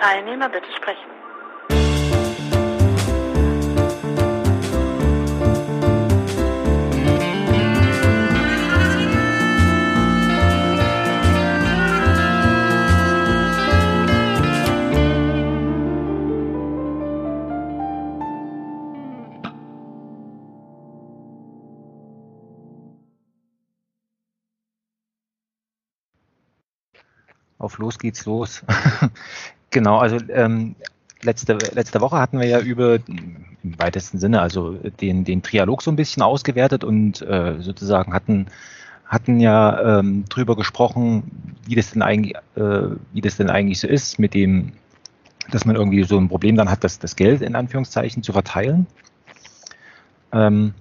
Teilnehmer bitte sprechen. Auf los geht's los. Genau, also ähm, letzte, letzte Woche hatten wir ja über im weitesten Sinne, also den, den Trialog so ein bisschen ausgewertet und äh, sozusagen hatten, hatten ja ähm, drüber gesprochen, wie das denn eigentlich, äh, wie das denn eigentlich so ist, mit dem, dass man irgendwie so ein Problem dann hat, das, das Geld in Anführungszeichen zu verteilen. Ähm,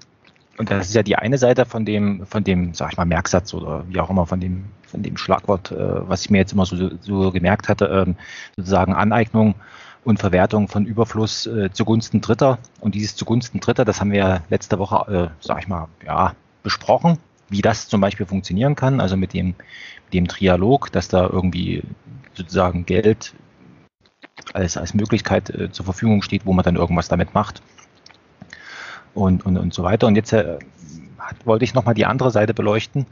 und das ist ja die eine Seite von dem, von dem, sag ich mal, Merksatz oder wie auch immer, von dem, von dem Schlagwort, äh, was ich mir jetzt immer so, so gemerkt hatte, ähm, sozusagen Aneignung und Verwertung von Überfluss äh, zugunsten Dritter. Und dieses zugunsten Dritter, das haben wir letzte Woche, äh, sag ich mal, ja, besprochen, wie das zum Beispiel funktionieren kann, also mit dem, dem Trialog, dass da irgendwie sozusagen Geld als, als Möglichkeit äh, zur Verfügung steht, wo man dann irgendwas damit macht und, und, und so weiter. Und jetzt äh, wollte ich nochmal die andere Seite beleuchten,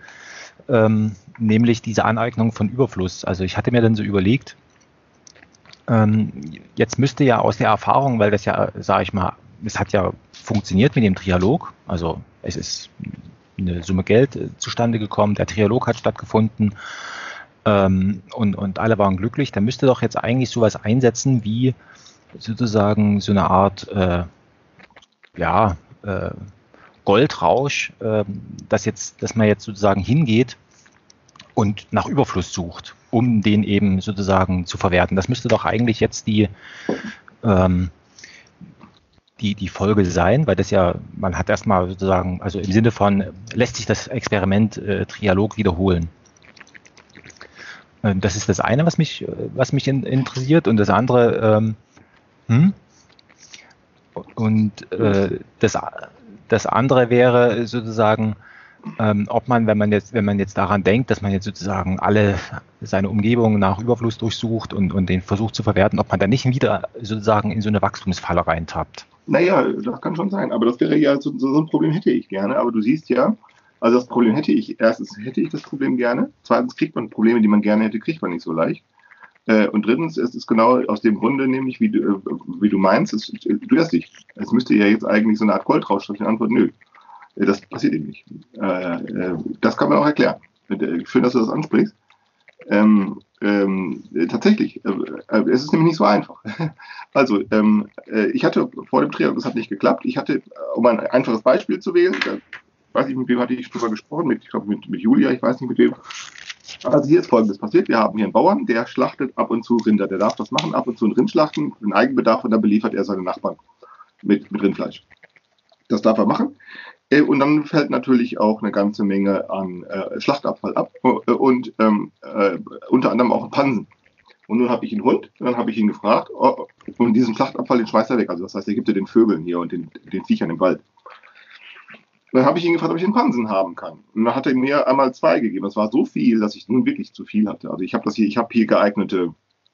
ähm, nämlich diese Aneignung von Überfluss. Also ich hatte mir dann so überlegt, ähm, jetzt müsste ja aus der Erfahrung, weil das ja, sage ich mal, es hat ja funktioniert mit dem Trialog, also es ist eine Summe Geld äh, zustande gekommen, der Trialog hat stattgefunden ähm, und, und alle waren glücklich, da müsste doch jetzt eigentlich sowas einsetzen wie sozusagen so eine Art, äh, ja, äh, Goldrausch, äh, dass jetzt, dass man jetzt sozusagen hingeht und nach Überfluss sucht, um den eben sozusagen zu verwerten. Das müsste doch eigentlich jetzt die, ähm, die, die Folge sein, weil das ja, man hat erstmal sozusagen, also im Sinne von, lässt sich das Experiment äh, Trialog wiederholen. Ähm, das ist das eine, was mich, was mich in, interessiert. Und das andere, ähm, hm? Und äh, das, das andere wäre sozusagen, ähm, ob man, wenn man jetzt, wenn man jetzt daran denkt, dass man jetzt sozusagen alle seine Umgebung nach Überfluss durchsucht und, und den versucht zu verwerten, ob man da nicht wieder sozusagen in so eine Wachstumsfalle reintappt. Naja, das kann schon sein, aber das wäre ja so, so ein Problem hätte ich gerne, aber du siehst ja, also das Problem hätte ich, erstens hätte ich das Problem gerne, zweitens kriegt man Probleme, die man gerne hätte, kriegt man nicht so leicht. Äh, und drittens ist es genau aus dem Grunde, nämlich wie du, äh, wie du meinst, es, du hast dich. Es müsste ja jetzt eigentlich so eine Art Goldrausch sein. Antwort, nö. Äh, das passiert eben nicht. das kann man auch erklären. Schön, dass du das ansprichst. Ähm, ähm, tatsächlich, äh, es ist nämlich nicht so einfach. Also, ähm, äh, ich hatte vor dem Triathlon, das hat nicht geklappt. Ich hatte, um ein einfaches Beispiel zu wählen, da, weiß ich, mit wem hatte ich drüber gesprochen, mit, ich glaube mit, mit Julia, ich weiß nicht mit wem, also hier ist Folgendes passiert. Wir haben hier einen Bauern, der schlachtet ab und zu Rinder. Der darf das machen, ab und zu ein Rind schlachten, den Eigenbedarf und dann beliefert er seine Nachbarn mit, mit Rindfleisch. Das darf er machen. Äh, und dann fällt natürlich auch eine ganze Menge an äh, Schlachtabfall ab äh, und ähm, äh, unter anderem auch Pansen. Und nun habe ich einen Hund, dann habe ich ihn gefragt, oh, und diesen Schlachtabfall, den schmeißt er weg. Also das heißt, er gibt er den Vögeln hier und den, den Viechern im Wald. Dann habe ich ihn gefragt, ob ich den Pansen haben kann. Und dann hat er mir einmal zwei gegeben. Das war so viel, dass ich nun wirklich zu viel hatte. Also ich habe das hier, ich habe hier geeignete,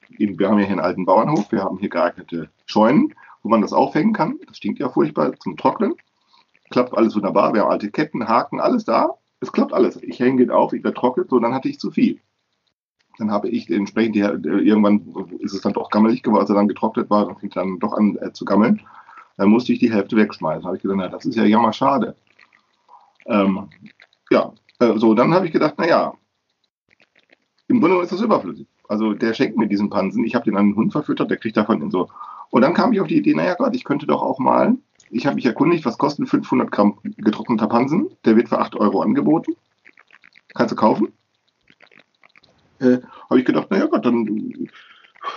wir haben hier einen alten Bauernhof, wir haben hier geeignete Scheunen, wo man das aufhängen kann. Das stinkt ja furchtbar zum Trocknen. Klappt alles wunderbar. Wir haben alte Ketten, Haken, alles da. Es klappt alles. Ich hänge den auf, ich werde trocknet, so dann hatte ich zu viel. Dann habe ich entsprechend, die, irgendwann ist es dann doch gammelig geworden, als er dann getrocknet war, dann fing dann doch an äh, zu gammeln. Dann musste ich die Hälfte wegschmeißen. habe ich gedacht, na, das ist ja jammer schade. Ähm, ja, äh, so, dann habe ich gedacht, naja, im Grunde ist das überflüssig. Also der schenkt mir diesen Pansen, ich habe den an einen Hund verfüttert, der kriegt davon in so. Und dann kam ich auf die Idee, naja Gott, ich könnte doch auch mal, ich habe mich erkundigt, was kosten 500 Gramm getrockneter Pansen, der wird für 8 Euro angeboten. Kannst du kaufen? Äh, habe ich gedacht, naja Gott, dann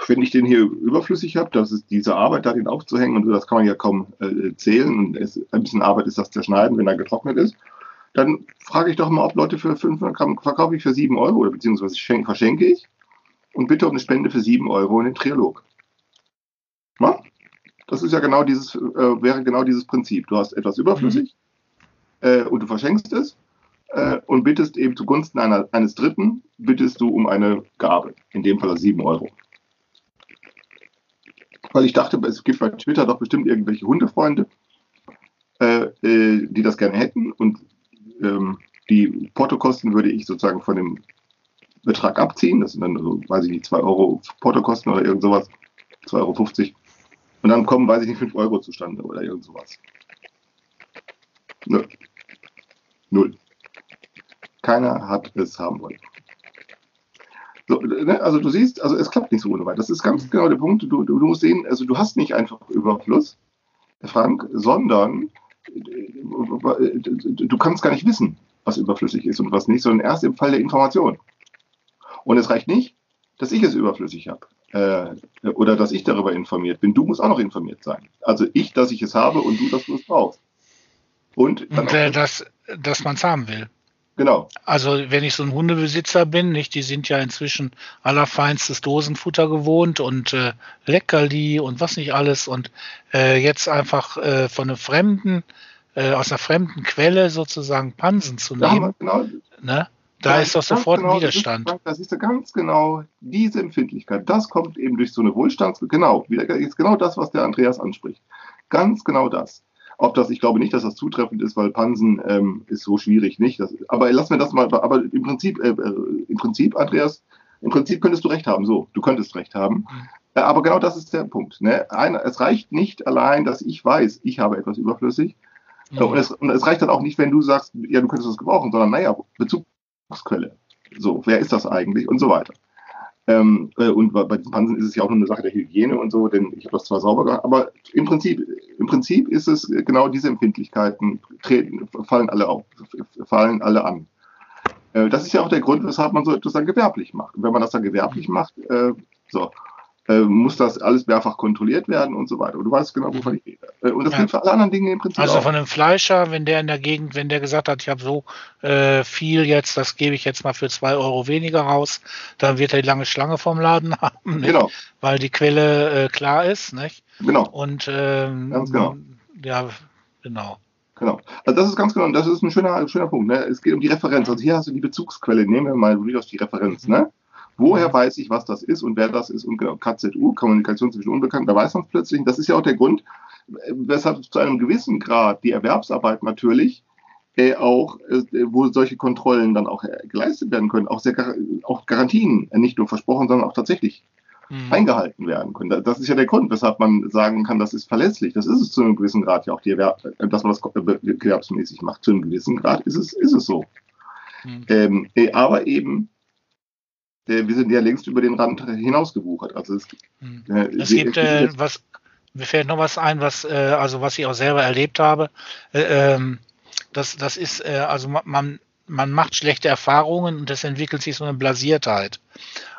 wenn ich den hier überflüssig habe, das ist diese Arbeit, da den aufzuhängen, und das kann man ja kaum äh, zählen. Und es, ein bisschen Arbeit ist das zerschneiden, wenn er getrocknet ist dann frage ich doch mal, ob Leute für 500 Gramm verkaufe ich für 7 Euro oder beziehungsweise verschenke ich und bitte um eine Spende für 7 Euro in den Trialog. Na? Das ist ja genau dieses, äh, wäre genau dieses Prinzip. Du hast etwas überflüssig mhm. äh, und du verschenkst es äh, und bittest eben zugunsten einer, eines Dritten, bittest du um eine Gabe. In dem Fall 7 Euro. weil ich dachte, es gibt bei Twitter doch bestimmt irgendwelche Hundefreunde, äh, äh, die das gerne hätten und ähm, die Portokosten würde ich sozusagen von dem Betrag abziehen. Das sind dann, so, weiß ich nicht, 2 Euro Portokosten oder irgend sowas. 2,50 Euro. Und dann kommen, weiß ich nicht, 5 Euro zustande oder irgend sowas. Nö. Null. Keiner hat es haben wollen. So, ne, also du siehst, also es klappt nicht so ohne weit. Das ist ganz genau der Punkt. Du, du, du musst sehen, also du hast nicht einfach Überfluss, Frank, sondern du kannst gar nicht wissen, was überflüssig ist und was nicht, sondern erst im Fall der Information. Und es reicht nicht, dass ich es überflüssig habe äh, oder dass ich darüber informiert bin. Du musst auch noch informiert sein. Also ich, dass ich es habe und du, dass du es brauchst. Und, und äh, dass, dass man es haben will. Genau. Also wenn ich so ein Hundebesitzer bin, nicht, die sind ja inzwischen allerfeinstes Dosenfutter gewohnt und äh, Leckerli und was nicht alles und äh, jetzt einfach äh, von einem fremden, äh, aus einer fremden Quelle sozusagen Pansen zu nehmen, genau, ne? Da ja, ist doch sofort genau, ein Widerstand. Das ist, das ist ganz genau diese Empfindlichkeit. Das kommt eben durch so eine Wohlstands... Genau, ist genau das, was der Andreas anspricht. Ganz genau das. Ob das, ich glaube nicht, dass das zutreffend ist, weil Pansen ähm, ist so schwierig nicht. Das, aber lass mir das mal, aber im Prinzip, äh, äh, im Prinzip, Andreas, im Prinzip könntest du recht haben, so, du könntest recht haben. Äh, aber genau das ist der Punkt. Ne? Ein, es reicht nicht allein, dass ich weiß, ich habe etwas überflüssig. Mhm. Und, es, und es reicht dann auch nicht, wenn du sagst, ja, du könntest es gebrauchen, sondern naja, Bezugsquelle. So, wer ist das eigentlich und so weiter. Ähm, äh, und bei diesen Pansen ist es ja auch nur eine Sache der Hygiene und so, denn ich habe das zwar sauber gemacht, aber im Prinzip, im Prinzip ist es genau diese Empfindlichkeiten, treten, fallen alle auf, fallen alle an. Äh, das ist ja auch der Grund, weshalb man so etwas dann gewerblich macht. Und wenn man das dann gewerblich macht, äh, so, äh, muss das alles mehrfach kontrolliert werden und so weiter. Und du weißt genau, wovon ich rede. Äh, und das ja. gilt für alle anderen Dinge im Prinzip. Also auch. von einem Fleischer, wenn der in der Gegend, wenn der gesagt hat, ich habe so äh, viel jetzt, das gebe ich jetzt mal für zwei Euro weniger raus, dann wird er die lange Schlange vom Laden haben, nicht? genau. weil die Quelle äh, klar ist. Nicht? Genau. Und ähm, ganz genau. Ja, genau. Genau. Also das ist ganz genau, das ist ein schöner, schöner Punkt. Ne? Es geht um die Referenz. Also hier hast du die Bezugsquelle. Nehmen wir mal durchaus die Referenz. Mhm. Ne? Woher weiß ich, was das ist und wer das ist? Und genau, KZU, Kommunikation zwischen Unbekannten, da weiß man es plötzlich. Das ist ja auch der Grund, weshalb zu einem gewissen Grad die Erwerbsarbeit natürlich äh, auch, äh, wo solche Kontrollen dann auch äh, geleistet werden können, auch, sehr, auch Garantien äh, nicht nur versprochen, sondern auch tatsächlich mhm. eingehalten werden können. Das ist ja der Grund, weshalb man sagen kann, das ist verlässlich. Das ist es zu einem gewissen Grad ja auch, die Erwerb, äh, dass man das gewerbsmäßig macht. Zu einem gewissen Grad ist es, ist es so. Mhm. Ähm, äh, aber eben wir sind ja längst über den Rand hinausgewuchert. Also es, hm. äh, es gibt äh, was, mir fällt noch was ein, was äh, also was ich auch selber erlebt habe. Äh, ähm, das, das ist äh, also man man macht schlechte Erfahrungen und es entwickelt sich so eine Blasiertheit.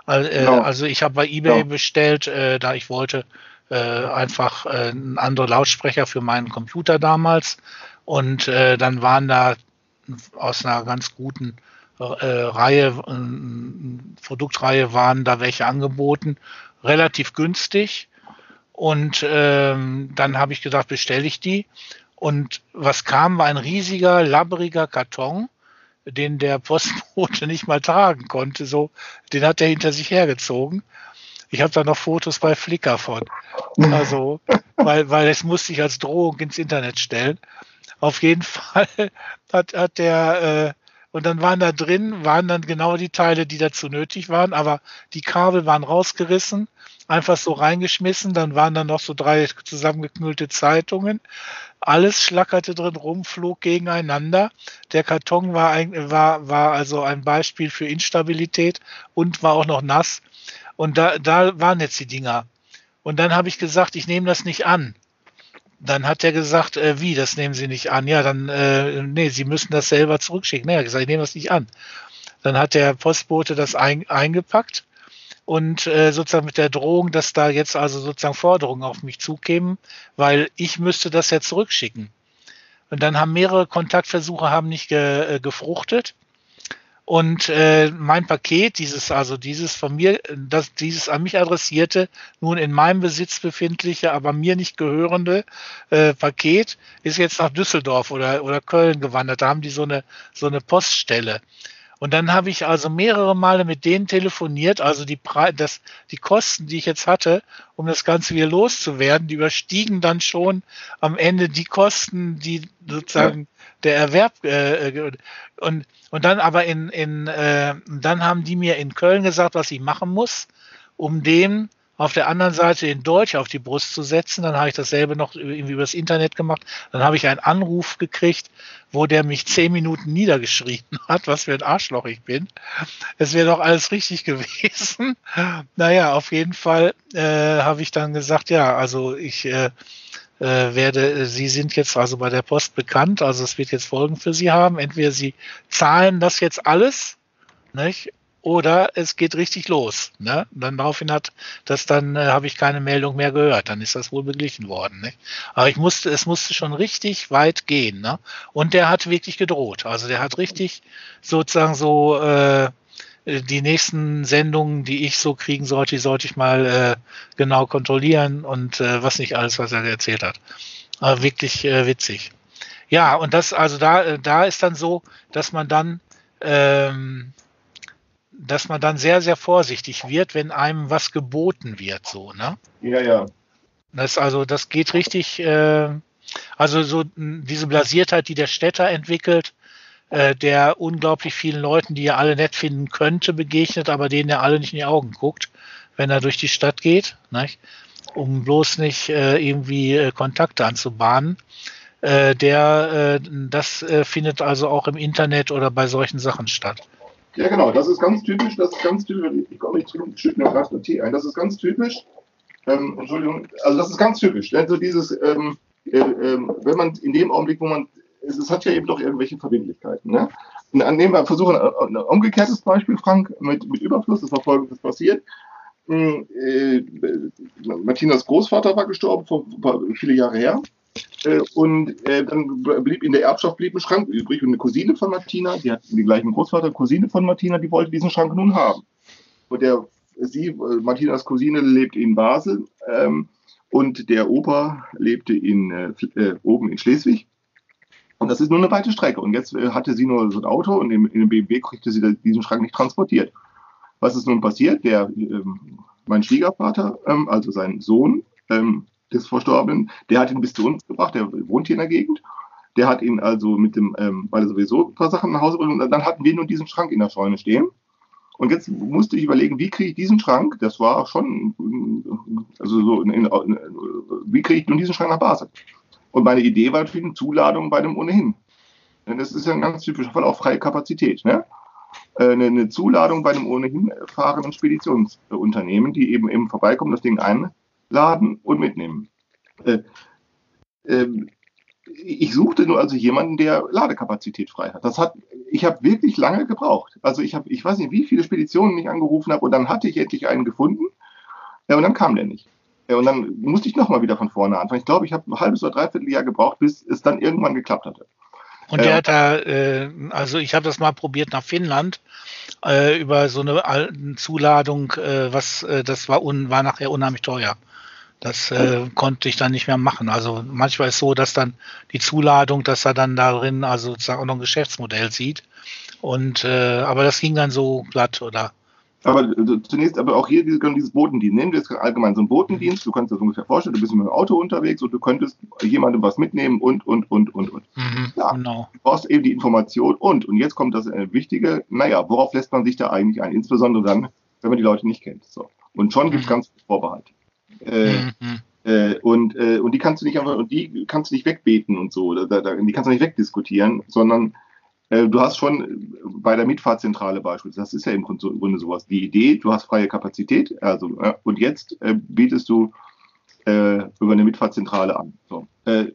Also, genau. also ich habe bei eBay genau. bestellt, da ich wollte einfach einen anderen Lautsprecher für meinen Computer damals und dann waren da aus einer ganz guten Reihe, äh, Produktreihe waren da welche angeboten, relativ günstig. Und ähm, dann habe ich gesagt, bestelle ich die. Und was kam, war ein riesiger, labberiger Karton, den der Postbote nicht mal tragen konnte. So, den hat er hinter sich hergezogen. Ich habe da noch Fotos bei Flickr von. Also, weil, weil es musste ich als Drohung ins Internet stellen. Auf jeden Fall hat, hat der äh, und dann waren da drin, waren dann genau die Teile, die dazu nötig waren, aber die Kabel waren rausgerissen, einfach so reingeschmissen, dann waren da noch so drei zusammengeknüllte Zeitungen. Alles schlackerte drin rum, flog gegeneinander. Der Karton war, ein, war, war also ein Beispiel für Instabilität und war auch noch nass. Und da, da waren jetzt die Dinger. Und dann habe ich gesagt, ich nehme das nicht an. Dann hat er gesagt, äh, wie, das nehmen Sie nicht an. Ja, dann, äh, nee, Sie müssen das selber zurückschicken. Er hat gesagt, ich nehme das nicht an. Dann hat der Postbote das ein, eingepackt und äh, sozusagen mit der Drohung, dass da jetzt also sozusagen Forderungen auf mich zukämen, weil ich müsste das ja zurückschicken. Und dann haben mehrere Kontaktversuche haben nicht ge, äh, gefruchtet. Und äh, mein Paket, dieses, also dieses von mir, das, dieses an mich adressierte, nun in meinem Besitz befindliche, aber mir nicht gehörende äh, Paket, ist jetzt nach Düsseldorf oder, oder Köln gewandert. Da haben die so eine, so eine Poststelle. Und dann habe ich also mehrere Male mit denen telefoniert, also die, Pre das, die Kosten, die ich jetzt hatte, um das Ganze wieder loszuwerden, die überstiegen dann schon am Ende die Kosten, die sozusagen ja. der Erwerb äh, und und dann aber in in äh, dann haben die mir in Köln gesagt, was ich machen muss, um dem auf der anderen Seite den Dolch auf die Brust zu setzen. Dann habe ich dasselbe noch irgendwie übers Internet gemacht. Dann habe ich einen Anruf gekriegt, wo der mich zehn Minuten niedergeschrien hat, was für ein Arschloch ich bin. Es wäre doch alles richtig gewesen. Naja, auf jeden Fall äh, habe ich dann gesagt, ja, also ich äh, äh, werde, Sie sind jetzt also bei der Post bekannt, also es wird jetzt Folgen für Sie haben. Entweder Sie zahlen das jetzt alles, nicht? Oder es geht richtig los. Ne? dann daraufhin hat das dann äh, habe ich keine Meldung mehr gehört. Dann ist das wohl beglichen worden. Nicht? Aber ich musste, es musste schon richtig weit gehen. Ne? Und der hat wirklich gedroht. Also der hat richtig sozusagen so äh, die nächsten Sendungen, die ich so kriegen sollte, die sollte ich mal äh, genau kontrollieren und äh, was nicht alles, was er erzählt hat. Aber wirklich äh, witzig. Ja, und das, also da, äh, da ist dann so, dass man dann ähm, dass man dann sehr, sehr vorsichtig wird, wenn einem was geboten wird, so, ne? Ja, ja. Das also, das geht richtig, äh, also so diese Blasiertheit, die der Städter entwickelt, äh, der unglaublich vielen Leuten, die er alle nett finden könnte, begegnet, aber denen er alle nicht in die Augen guckt, wenn er durch die Stadt geht, nicht? um bloß nicht äh, irgendwie äh, Kontakte anzubahnen. Äh, der, äh, das äh, findet also auch im Internet oder bei solchen Sachen statt. Ja, genau, das ist ganz typisch, das ist ganz typisch, ich komme nicht zurück, schütte mir gerade Tee ein, das ist ganz typisch, ähm, Entschuldigung, also das ist ganz typisch, also dieses, ähm, äh, äh, wenn man in dem Augenblick, wo man, es, es, hat ja eben doch irgendwelche Verbindlichkeiten, ne? Und nehmen wir versuchen, ein umgekehrtes Beispiel, Frank, mit, mit Überfluss, das war folgendes passiert. Hm, äh, Martinas Großvater war gestorben, vor, vor viele Jahre her. Äh, und äh, dann blieb in der Erbschaft blieb ein Schrank übrig und eine Cousine von Martina, die hat den gleichen Großvater, Cousine von Martina, die wollte diesen Schrank nun haben. Und der, sie, äh, Martinas Cousine, lebt in Basel ähm, und der Opa lebte in, äh, äh, oben in Schleswig. Und das ist nur eine weite Strecke. Und jetzt hatte sie nur so ein Auto und in, in dem BMW kriegte sie diesen Schrank nicht transportiert. Was ist nun passiert? Der, ähm, mein Schwiegervater, ähm, also sein Sohn, ähm, des Verstorbenen, der hat ihn bis zu uns gebracht, der wohnt hier in der Gegend. Der hat ihn also mit dem, ähm, weil er sowieso ein paar Sachen nach Hause bringt, und dann hatten wir nur diesen Schrank in der Scheune stehen. Und jetzt musste ich überlegen, wie kriege ich diesen Schrank, das war schon, also so, in, in, wie kriege ich nun diesen Schrank nach Basel? Und meine Idee war natürlich eine Zuladung bei dem ohnehin. Denn das ist ja ein ganz typischer Fall, auch freie Kapazität. Ne? Äh, eine, eine Zuladung bei einem ohnehin fahrenden Speditionsunternehmen, die eben eben vorbeikommen, das Ding ein, laden und mitnehmen. Äh, äh, ich suchte nur also jemanden, der Ladekapazität frei hat. Das hat, ich habe wirklich lange gebraucht. Also ich habe, ich weiß nicht, wie viele Speditionen ich angerufen habe und dann hatte ich endlich einen gefunden ja, und dann kam der nicht. Ja, und dann musste ich nochmal wieder von vorne anfangen. Ich glaube, ich habe ein halbes oder dreiviertel Jahr gebraucht, bis es dann irgendwann geklappt hatte. Und der hat da, äh, also ich habe das mal probiert nach Finnland äh, über so eine Zuladung, äh, was äh, das war, un, war nachher unheimlich teuer. Das äh, konnte ich dann nicht mehr machen. Also manchmal ist so, dass dann die Zuladung, dass er dann darin also sozusagen auch noch ein Geschäftsmodell sieht. Und äh, aber das ging dann so glatt oder. Aber äh, zunächst, aber auch hier dieses, dieses Botendienst. Nehmen wir jetzt allgemein so einen Botendienst. Du kannst dir das ungefähr vorstellen, du bist mit dem Auto unterwegs und du könntest jemandem was mitnehmen und, und, und, und, und. Mhm, ja, genau. Du brauchst eben die Information und, und jetzt kommt das äh, Wichtige, naja, worauf lässt man sich da eigentlich ein? Insbesondere dann, wenn man die Leute nicht kennt. So. Und schon gibt es mhm. ganz Vorbehalte. Äh, mhm. äh, und, äh, und die kannst du nicht einfach, und die kannst du nicht wegbeten und so, da, da, die kannst du nicht wegdiskutieren, sondern äh, du hast schon bei der Mitfahrzentrale beispielsweise, das ist ja im Grunde sowas, die Idee, du hast freie Kapazität, also äh, und jetzt äh, bietest du über eine Mitfahrzentrale an. So. du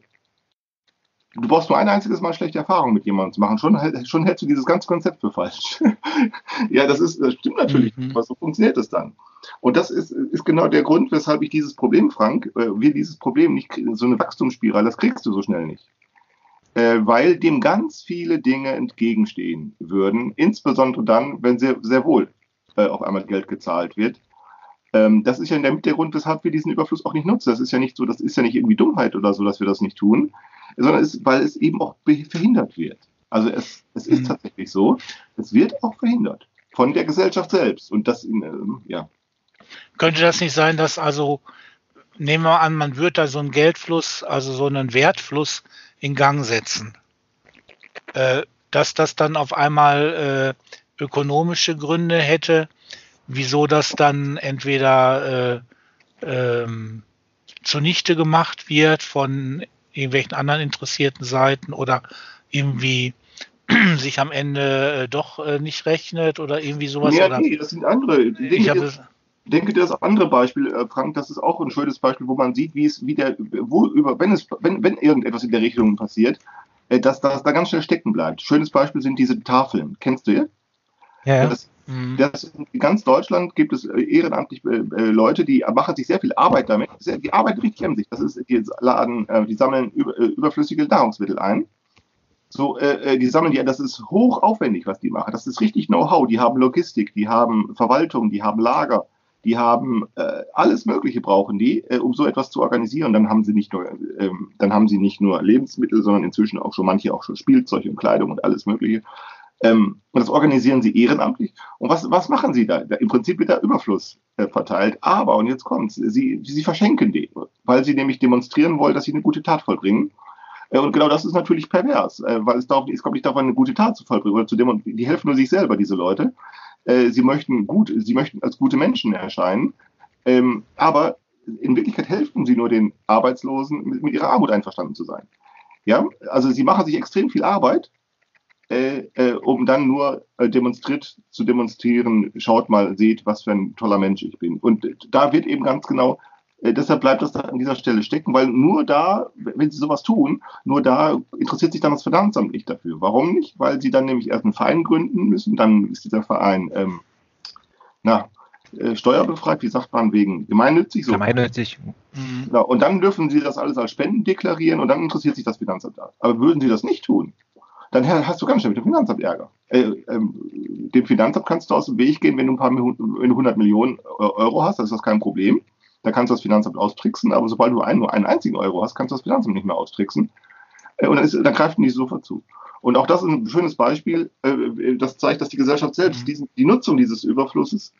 brauchst nur ein einziges Mal schlechte Erfahrung mit jemandem zu machen, schon, schon hältst du dieses ganze Konzept für falsch. ja, das ist, das stimmt natürlich, mhm. aber so funktioniert es dann. Und das ist, ist genau der Grund, weshalb ich dieses Problem, Frank, äh, wir dieses Problem nicht so eine Wachstumsspirale, das kriegst du so schnell nicht. Äh, weil dem ganz viele Dinge entgegenstehen würden, insbesondere dann, wenn sehr, sehr wohl äh, auf einmal Geld gezahlt wird. Ähm, das ist ja der, der Grund, weshalb wir diesen Überfluss auch nicht nutzen. Das ist ja nicht so, das ist ja nicht irgendwie Dummheit oder so, dass wir das nicht tun, sondern es, weil es eben auch verhindert wird. Also es, es ist mhm. tatsächlich so, es wird auch verhindert von der Gesellschaft selbst. Und das, äh, ja. Könnte das nicht sein, dass also, nehmen wir an, man würde da so einen Geldfluss, also so einen Wertfluss in Gang setzen, äh, dass das dann auf einmal äh, ökonomische Gründe hätte, wieso das dann entweder äh, ähm, zunichte gemacht wird von irgendwelchen anderen interessierten Seiten oder irgendwie sich am Ende äh, doch äh, nicht rechnet oder irgendwie sowas? Ja, oder? nee, das sind andere. Denke, ich denke, das andere Beispiel, äh, Frank, das ist auch ein schönes Beispiel, wo man sieht, wie es, wie der, wo über, wenn es, wenn, wenn irgendetwas in der Richtung passiert, äh, dass das da ganz schnell stecken bleibt. Schönes Beispiel sind diese Tafeln. Kennst du ja? Ja, ja. Das, mhm. das, in ganz Deutschland gibt es ehrenamtlich äh, Leute, die machen sich sehr viel Arbeit damit. Die arbeiten richtig an sich. Das ist, die laden, die sammeln über, überflüssige Nahrungsmittel ein so, äh, die sammeln ja, das ist hoch aufwendig, was die machen. Das ist richtig Know-how. Die haben Logistik, die haben Verwaltung, die haben Lager, die haben äh, alles Mögliche brauchen die, äh, um so etwas zu organisieren. Dann haben sie nicht nur, ähm, dann haben sie nicht nur Lebensmittel, sondern inzwischen auch schon manche auch schon Spielzeug und Kleidung und alles Mögliche. Ähm, und das organisieren sie ehrenamtlich. Und was, was machen sie da? Im Prinzip wird der Überfluss äh, verteilt. Aber, und jetzt kommt's, sie, sie verschenken die, weil sie nämlich demonstrieren wollen, dass sie eine gute Tat vollbringen. Äh, und genau das ist natürlich pervers, äh, weil es, darauf, es kommt nicht darauf an, eine gute Tat zu vollbringen oder zu dem, die helfen nur sich selber, diese Leute. Äh, sie möchten gut, sie möchten als gute Menschen erscheinen, ähm, aber in Wirklichkeit helfen sie nur den Arbeitslosen, mit, ihrer Armut einverstanden zu sein. Ja, also sie machen sich extrem viel Arbeit, äh, äh, um dann nur äh, demonstriert zu demonstrieren, schaut mal, seht, was für ein toller Mensch ich bin. Und da wird eben ganz genau äh, deshalb bleibt das da an dieser Stelle stecken, weil nur da, wenn sie sowas tun, nur da interessiert sich dann das Finanzamt nicht dafür. Warum nicht? Weil sie dann nämlich erst einen Verein gründen müssen, dann ist dieser Verein, ähm, na, äh, steuerbefreit, wie sagt man, wegen gemeinnützig. So. Gemeinnützig. Mhm. Ja, und dann dürfen sie das alles als Spenden deklarieren und dann interessiert sich das Finanzamt da. Aber würden sie das nicht tun, dann hast du ganz schnell mit dem Finanzamt Ärger. Äh, ähm, dem Finanzamt kannst du aus dem Weg gehen, wenn du ein paar wenn du 100 Millionen Euro hast, das ist das kein Problem da kannst du das Finanzamt austricksen, aber sobald du einen, nur einen einzigen Euro hast, kannst du das Finanzamt nicht mehr austricksen. Äh, und dann, ist, dann greifen die sofort zu. Und auch das ist ein schönes Beispiel, äh, das zeigt, dass die Gesellschaft selbst mhm. diesen, die Nutzung dieses Überflusses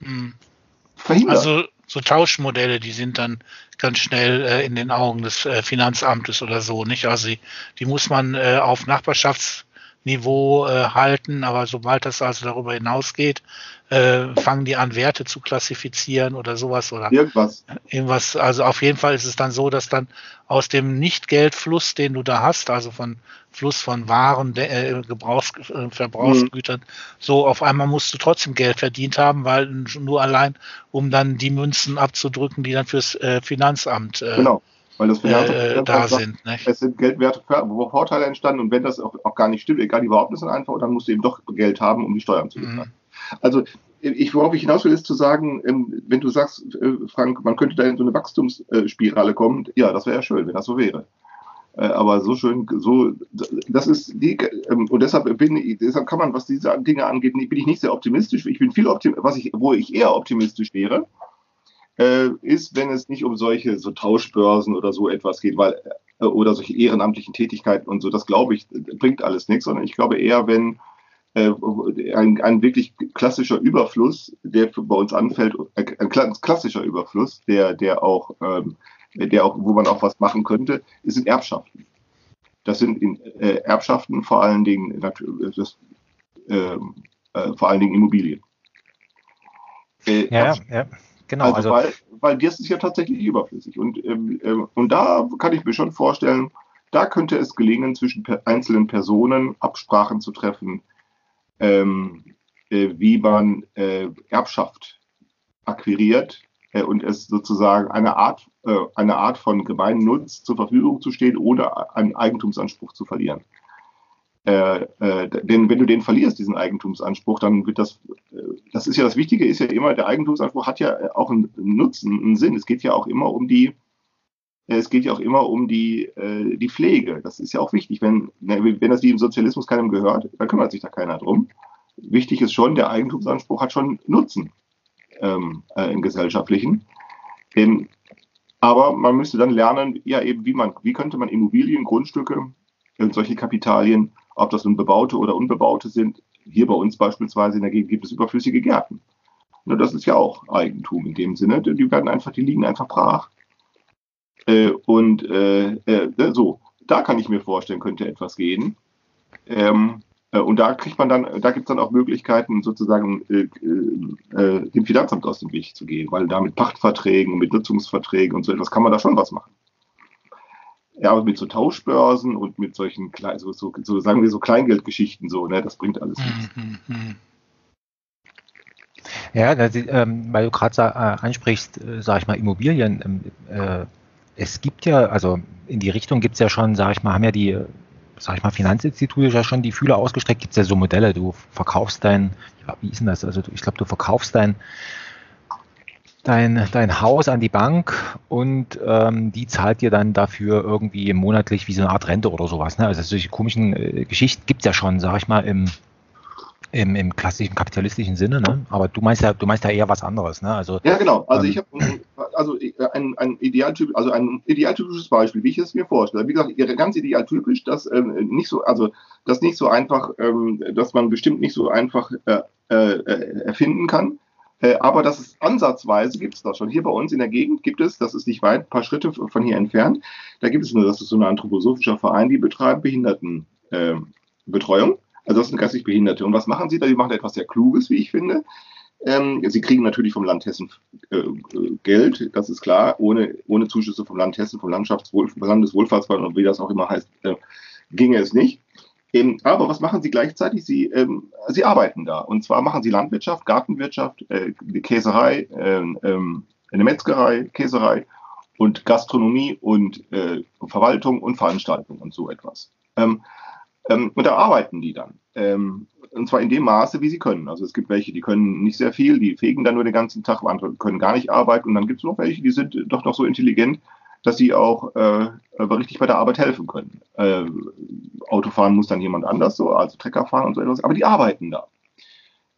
mhm. verhindert. Also so Tauschmodelle, die sind dann ganz schnell äh, in den Augen des äh, Finanzamtes oder so, nicht? Also die, die muss man äh, auf Nachbarschafts Niveau äh, halten, aber sobald das also darüber hinausgeht, äh, fangen die an, Werte zu klassifizieren oder sowas oder irgendwas. Irgendwas. Also auf jeden Fall ist es dann so, dass dann aus dem Nicht-Geldfluss, den du da hast, also von Fluss von Waren, äh, Gebrauchs, äh, Verbrauchsgütern, mhm. so auf einmal musst du trotzdem Geld verdient haben, weil nur allein, um dann die Münzen abzudrücken, die dann fürs äh, Finanzamt äh, genau weil das Finanzamt äh, da sind. Ne? Es sind Geldwerte, Vorteile entstanden und wenn das auch, auch gar nicht stimmt, egal die Behauptungen sind einfach, dann musst du eben doch Geld haben, um die Steuern zu bezahlen. Mhm. Also ich, worauf ich hinaus will, ist zu sagen, ähm, wenn du sagst, äh, Frank, man könnte da in so eine Wachstumsspirale kommen, ja, das wäre ja schön, wenn das so wäre. Äh, aber so schön, so, das ist die, ähm, und deshalb bin ich, deshalb kann man, was diese Dinge angeht, bin ich nicht sehr optimistisch. Ich bin viel optimistisch, was ich, wo ich eher optimistisch wäre, äh, ist, wenn es nicht um solche so Tauschbörsen oder so etwas geht, weil äh, oder solche ehrenamtlichen Tätigkeiten und so, das glaube ich, bringt alles nichts, sondern ich glaube eher, wenn äh, ein, ein wirklich klassischer Überfluss, der bei uns anfällt, äh, ein klassischer Überfluss, der, der auch, ähm, der auch, wo man auch was machen könnte, sind Erbschaften. Das sind in, äh, Erbschaften vor allen Dingen, das, ähm, äh, vor allen Dingen Immobilien. Äh, ja, ja. Genau, also, also weil, weil das ist ja tatsächlich überflüssig. Und, ähm, ähm, und da kann ich mir schon vorstellen, da könnte es gelingen, zwischen einzelnen Personen Absprachen zu treffen, ähm, äh, wie man äh, Erbschaft akquiriert äh, und es sozusagen eine Art, äh, eine Art von Gemeinnutz zur Verfügung zu stehen, ohne einen Eigentumsanspruch zu verlieren. Äh, äh, denn wenn du den verlierst, diesen Eigentumsanspruch, dann wird das, äh, das ist ja das Wichtige, ist ja immer, der Eigentumsanspruch hat ja auch einen Nutzen, einen Sinn. Es geht ja auch immer um die, es geht ja auch immer um die, äh, die Pflege. Das ist ja auch wichtig. Wenn, wenn das wie im Sozialismus keinem gehört, dann kümmert sich da keiner drum. Wichtig ist schon, der Eigentumsanspruch hat schon Nutzen ähm, äh, im gesellschaftlichen. Ähm, aber man müsste dann lernen, ja eben, wie man, wie könnte man Immobilien, Grundstücke, solche Kapitalien ob das nun bebaute oder unbebaute sind. Hier bei uns beispielsweise in der Gegend gibt es überflüssige Gärten. Und das ist ja auch Eigentum in dem Sinne. Die werden einfach, die liegen einfach brach. Äh, und äh, äh, so, da kann ich mir vorstellen, könnte etwas gehen. Ähm, äh, und da kriegt man dann, da gibt es dann auch Möglichkeiten, sozusagen äh, äh, dem Finanzamt aus dem Weg zu gehen, weil da mit Pachtverträgen, mit Nutzungsverträgen und so etwas kann man da schon was machen. Ja, aber mit so Tauschbörsen und mit solchen, so, so, so sagen wir so Kleingeldgeschichten so, ne, das bringt alles nichts. Mhm, mhm. Ja, das, ähm, weil du gerade äh, ansprichst, äh, sag ich mal, Immobilien. Ähm, äh, es gibt ja, also in die Richtung gibt es ja schon, sag ich mal, haben ja die sag ich mal, Finanzinstitute ja schon die Fühler ausgestreckt. Gibt es ja so Modelle, du verkaufst dein, ja, wie ist denn das? Also ich glaube, du verkaufst dein, dein, dein Haus an die Bank und ähm, die zahlt dir dann dafür irgendwie monatlich wie so eine Art Rente oder sowas. Ne? Also solche komischen äh, Geschichten gibt es ja schon, sag ich mal, im, im, im klassischen kapitalistischen Sinne, ne? Aber du meinst ja, du meinst ja eher was anderes, ne? Also ja, genau. Also ähm, ich habe also äh, ein, ein Idealtyp, also ein idealtypisches Beispiel, wie ich es mir vorstelle. Wie gesagt, ganz idealtypisch, dass ähm, nicht so, also das nicht so einfach, ähm, dass man bestimmt nicht so einfach äh, äh, erfinden kann. Äh, aber das ist ansatzweise gibt es das schon. Hier bei uns in der Gegend gibt es, das ist nicht weit, ein paar Schritte von hier entfernt, da gibt es nur, das ist so ein anthroposophischer Verein, die betreibt Behindertenbetreuung. Also das sind geistig Behinderte. Und was machen sie da? Die machen etwas sehr Kluges, wie ich finde. Ähm, sie kriegen natürlich vom Land Hessen äh, Geld, das ist klar, ohne, ohne Zuschüsse vom Land Hessen, vom Landschaftswohl, Landeswohlfahrtsverband und wie das auch immer heißt, äh, ginge es nicht. Ähm, aber was machen sie gleichzeitig? Sie, ähm, sie arbeiten da. Und zwar machen sie Landwirtschaft, Gartenwirtschaft, äh, Käserei, ähm, eine Metzgerei, Käserei und Gastronomie und äh, Verwaltung und Veranstaltung und so etwas. Ähm, ähm, und da arbeiten die dann. Ähm, und zwar in dem Maße, wie sie können. Also es gibt welche, die können nicht sehr viel, die fegen dann nur den ganzen Tag, andere können gar nicht arbeiten. Und dann gibt es noch welche, die sind doch noch so intelligent, dass sie auch äh, richtig bei der Arbeit helfen können. Äh, Autofahren muss dann jemand anders, so, also Trecker fahren und so etwas, aber die arbeiten da.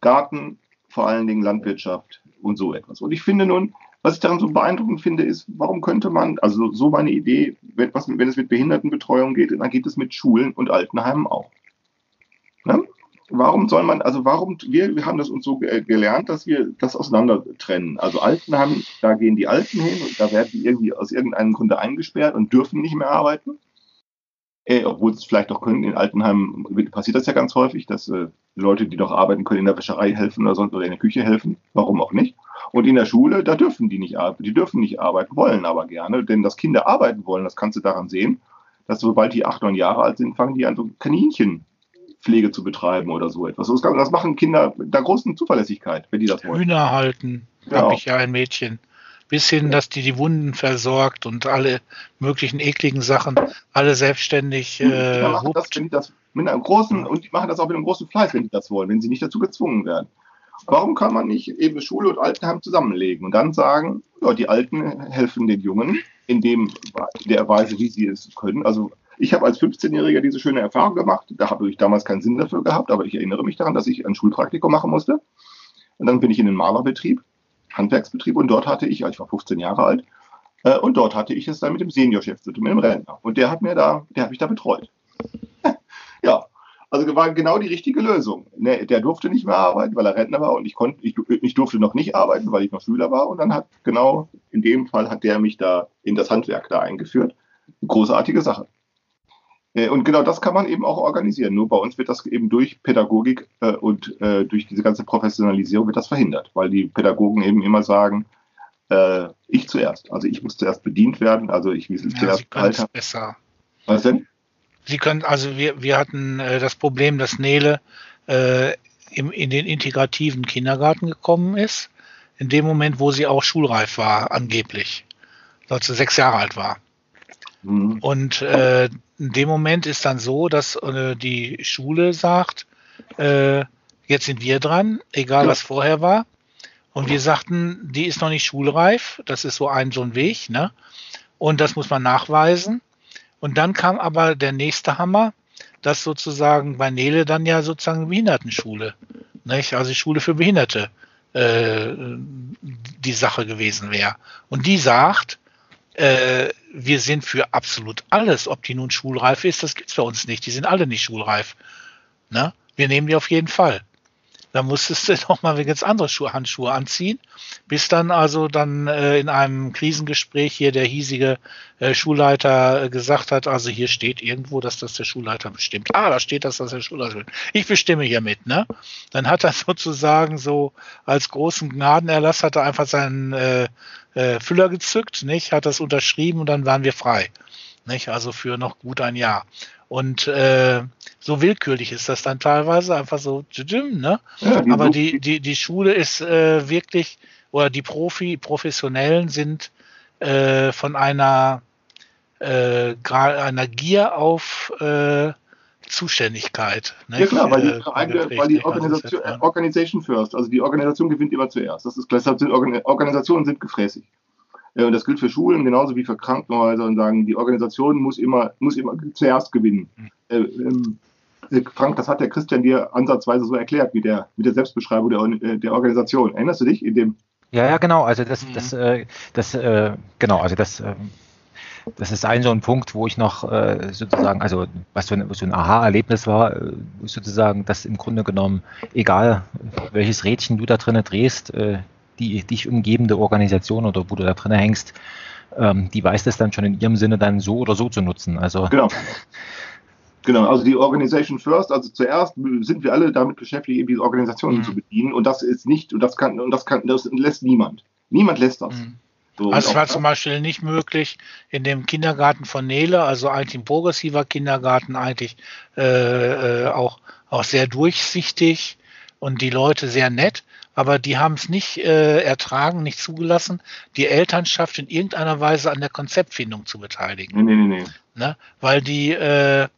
Garten, vor allen Dingen Landwirtschaft und so etwas. Und ich finde nun, was ich daran so beeindruckend finde, ist, warum könnte man, also so meine Idee, wenn, was, wenn es mit Behindertenbetreuung geht, dann geht es mit Schulen und Altenheimen auch. Warum soll man, also warum, wir, wir haben das uns so gelernt, dass wir das auseinander trennen. Also Altenheim, da gehen die Alten hin und da werden die irgendwie aus irgendeinem Grunde eingesperrt und dürfen nicht mehr arbeiten. Äh, obwohl es vielleicht auch können, in Altenheimen passiert das ja ganz häufig, dass äh, Leute, die doch arbeiten können, in der Wäscherei helfen oder, sonst, oder in der Küche helfen. Warum auch nicht? Und in der Schule, da dürfen die nicht arbeiten. Die dürfen nicht arbeiten, wollen aber gerne. Denn dass Kinder arbeiten wollen, das kannst du daran sehen, dass sobald die acht, neun Jahre alt sind, fangen die an, so Kaninchenpflege zu betreiben oder so etwas. Das machen Kinder mit einer großen Zuverlässigkeit, wenn die das wollen. Hühner halten, ja. habe ich ja ein Mädchen bis hin, dass die die Wunden versorgt und alle möglichen ekligen Sachen alle selbstständig äh, ja, machen das, wenn die das mit einem großen und die machen das auch mit einem großen Fleiß, wenn die das wollen, wenn sie nicht dazu gezwungen werden. Warum kann man nicht eben Schule und Altenheim zusammenlegen und dann sagen, ja, die Alten helfen den Jungen in dem in der Weise, wie sie es können. Also ich habe als 15-Jähriger diese schöne Erfahrung gemacht. Da habe ich damals keinen Sinn dafür gehabt, aber ich erinnere mich daran, dass ich ein Schulpraktikum machen musste. Und dann bin ich in den Malerbetrieb Handwerksbetrieb und dort hatte ich, ich war 15 Jahre alt, äh, und dort hatte ich es dann mit dem Seniorchef zu tun, mit dem Rentner. Und der hat mir da, der hat mich da betreut. ja, also war genau die richtige Lösung. Ne, der durfte nicht mehr arbeiten, weil er Rentner war und ich konnte, ich, ich durfte noch nicht arbeiten, weil ich noch Schüler war. Und dann hat genau in dem Fall hat der mich da in das Handwerk da eingeführt. Großartige Sache. Äh, und genau das kann man eben auch organisieren. Nur bei uns wird das eben durch Pädagogik äh, und äh, durch diese ganze Professionalisierung wird das verhindert, weil die Pädagogen eben immer sagen, äh, ich zuerst. Also ich muss zuerst bedient werden, also ich will ja, zuerst Sie Alter. besser. Was denn? Sie können, also wir, wir hatten das Problem, dass Nele im, in den integrativen Kindergarten gekommen ist, in dem Moment, wo sie auch schulreif war, angeblich, als sie sechs Jahre alt war. Mhm. Und äh, in dem Moment ist dann so, dass äh, die Schule sagt, äh, jetzt sind wir dran, egal was vorher war. Und wir sagten, die ist noch nicht schulreif. Das ist so ein, so ein Weg, ne? Und das muss man nachweisen. Und dann kam aber der nächste Hammer, dass sozusagen bei Nele dann ja sozusagen Behindertenschule, nicht? also Schule für Behinderte, äh, die Sache gewesen wäre. Und die sagt, äh, wir sind für absolut alles. Ob die nun schulreif ist, das gibt's bei uns nicht. Die sind alle nicht schulreif. Ne? Wir nehmen die auf jeden Fall. Da musstest du noch mal ganz andere Schuhe, Handschuhe anziehen, bis dann also dann äh, in einem Krisengespräch hier der hiesige äh, Schulleiter äh, gesagt hat, also hier steht irgendwo, dass das der Schulleiter bestimmt. Ah, da steht, dass das der Schulleiter bestimmt. Ich bestimme hier mit, ne? Dann hat er sozusagen so als großen Gnadenerlass hat er einfach seinen äh, äh, Füller gezückt, nicht? Hat das unterschrieben und dann waren wir frei. Nicht? Also für noch gut ein Jahr. Und äh, so willkürlich ist das dann teilweise, einfach so, ne? Aber die, die, die Schule ist äh, wirklich, oder die Profi, Professionellen sind äh, von einer, äh, einer Gier auf äh, Zuständigkeit. Ne? Ja klar, weil die, äh, weil die Organisation, Organisation first, also die Organisation gewinnt immer zuerst. Das ist deshalb sind Organisationen sind gefräßig. Äh, und das gilt für Schulen genauso wie für Krankenhäuser und sagen, die Organisation muss immer, muss immer zuerst gewinnen. Mhm. Äh, Frank, das hat der Christian dir ansatzweise so erklärt, mit der, mit der Selbstbeschreibung der, äh, der Organisation. Erinnerst du dich in dem? Ja, ja, genau. Also das, mhm. das, äh, das, äh, genau, also das, äh, das ist ein so ein Punkt, wo ich noch äh, sozusagen, also was so ein, so ein Aha-Erlebnis war, äh, sozusagen, dass im Grunde genommen, egal welches Rädchen du da drinnen drehst, äh, die dich umgebende Organisation oder wo du da drin hängst, ähm, die weiß das dann schon in ihrem Sinne dann so oder so zu nutzen. Also genau. Genau, also die Organisation First, also zuerst sind wir alle damit beschäftigt, eben diese Organisationen mhm. zu bedienen und das ist nicht, und das kann, und das kann, das lässt niemand. Niemand lässt das. Mhm. So, also es war zum Beispiel nicht möglich, in dem Kindergarten von Nele, also eigentlich ein progressiver Kindergarten, eigentlich äh, äh, auch, auch sehr durchsichtig und die Leute sehr nett aber die haben es nicht äh, ertragen, nicht zugelassen, die Elternschaft in irgendeiner Weise an der Konzeptfindung zu beteiligen. Nee, nee, nee. Ne? Weil die, äh,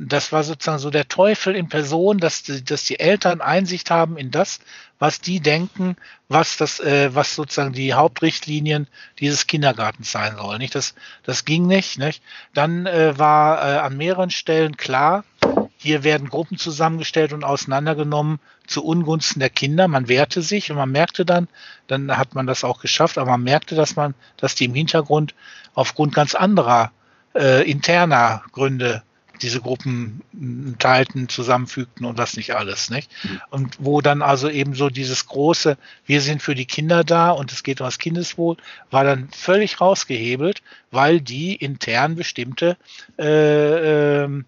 das war sozusagen so der Teufel in Person, dass die, dass die Eltern Einsicht haben in das, was die denken, was das, äh, was sozusagen die Hauptrichtlinien dieses Kindergartens sein soll. Nicht, das, das ging nicht. nicht? Dann äh, war äh, an mehreren Stellen klar, hier werden Gruppen zusammengestellt und auseinandergenommen zu Ungunsten der Kinder. Man wehrte sich und man merkte dann, dann hat man das auch geschafft, aber man merkte, dass man, dass die im Hintergrund aufgrund ganz anderer äh, interner Gründe diese Gruppen teilten, zusammenfügten und was nicht alles, nicht? Mhm. Und wo dann also eben so dieses große, wir sind für die Kinder da und es geht um das Kindeswohl, war dann völlig rausgehebelt, weil die intern bestimmte äh, äh,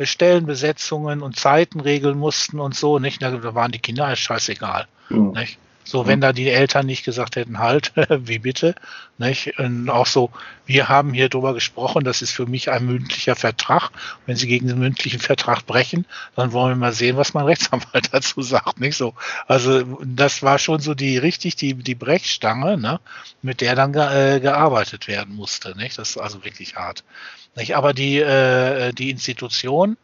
Stellenbesetzungen und Zeiten regeln mussten und so, nicht? Da waren die Kinder scheißegal, ja. nicht? So, wenn da die Eltern nicht gesagt hätten, halt, wie bitte, nicht? Und auch so, wir haben hier drüber gesprochen, das ist für mich ein mündlicher Vertrag. Wenn Sie gegen den mündlichen Vertrag brechen, dann wollen wir mal sehen, was mein Rechtsanwalt dazu sagt, nicht so. Also, das war schon so die, richtig die, die Brechstange, ne? Mit der dann ge äh, gearbeitet werden musste, nicht? Das ist also wirklich hart. Nicht? Aber die, äh, die Institution,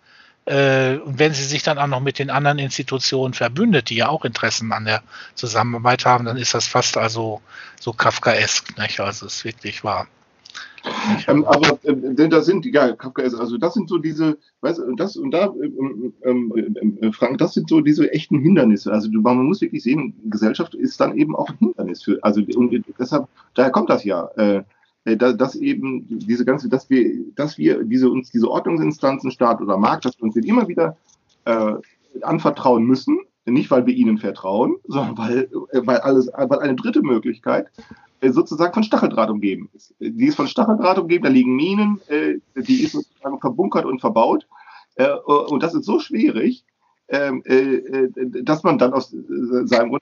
äh, und wenn sie sich dann auch noch mit den anderen Institutionen verbündet, die ja auch Interessen an der Zusammenarbeit haben, dann ist das fast also so Kafkaesk. Nicht? Also es ist wirklich wahr. Ähm, aber äh, da sind, ja, Kafkaesk, also das sind so diese, weißt du, das und da, ähm, ähm, äh, Frank, das sind so diese echten Hindernisse. Also man muss wirklich sehen, Gesellschaft ist dann eben auch ein Hindernis für, also und deshalb, daher kommt das ja. Äh, dass eben diese ganze, dass wir, dass wir diese uns diese Ordnungsinstanzen, Staat oder Markt, dass wir uns den immer wieder äh, anvertrauen müssen, nicht weil wir ihnen vertrauen, sondern weil, äh, weil alles, weil eine dritte Möglichkeit äh, sozusagen von Stacheldraht umgeben ist. Die ist von Stacheldraht umgeben, da liegen Minen, äh, die ist sozusagen verbunkert und verbaut. Äh, und das ist so schwierig, äh, äh, dass man dann aus äh, seinem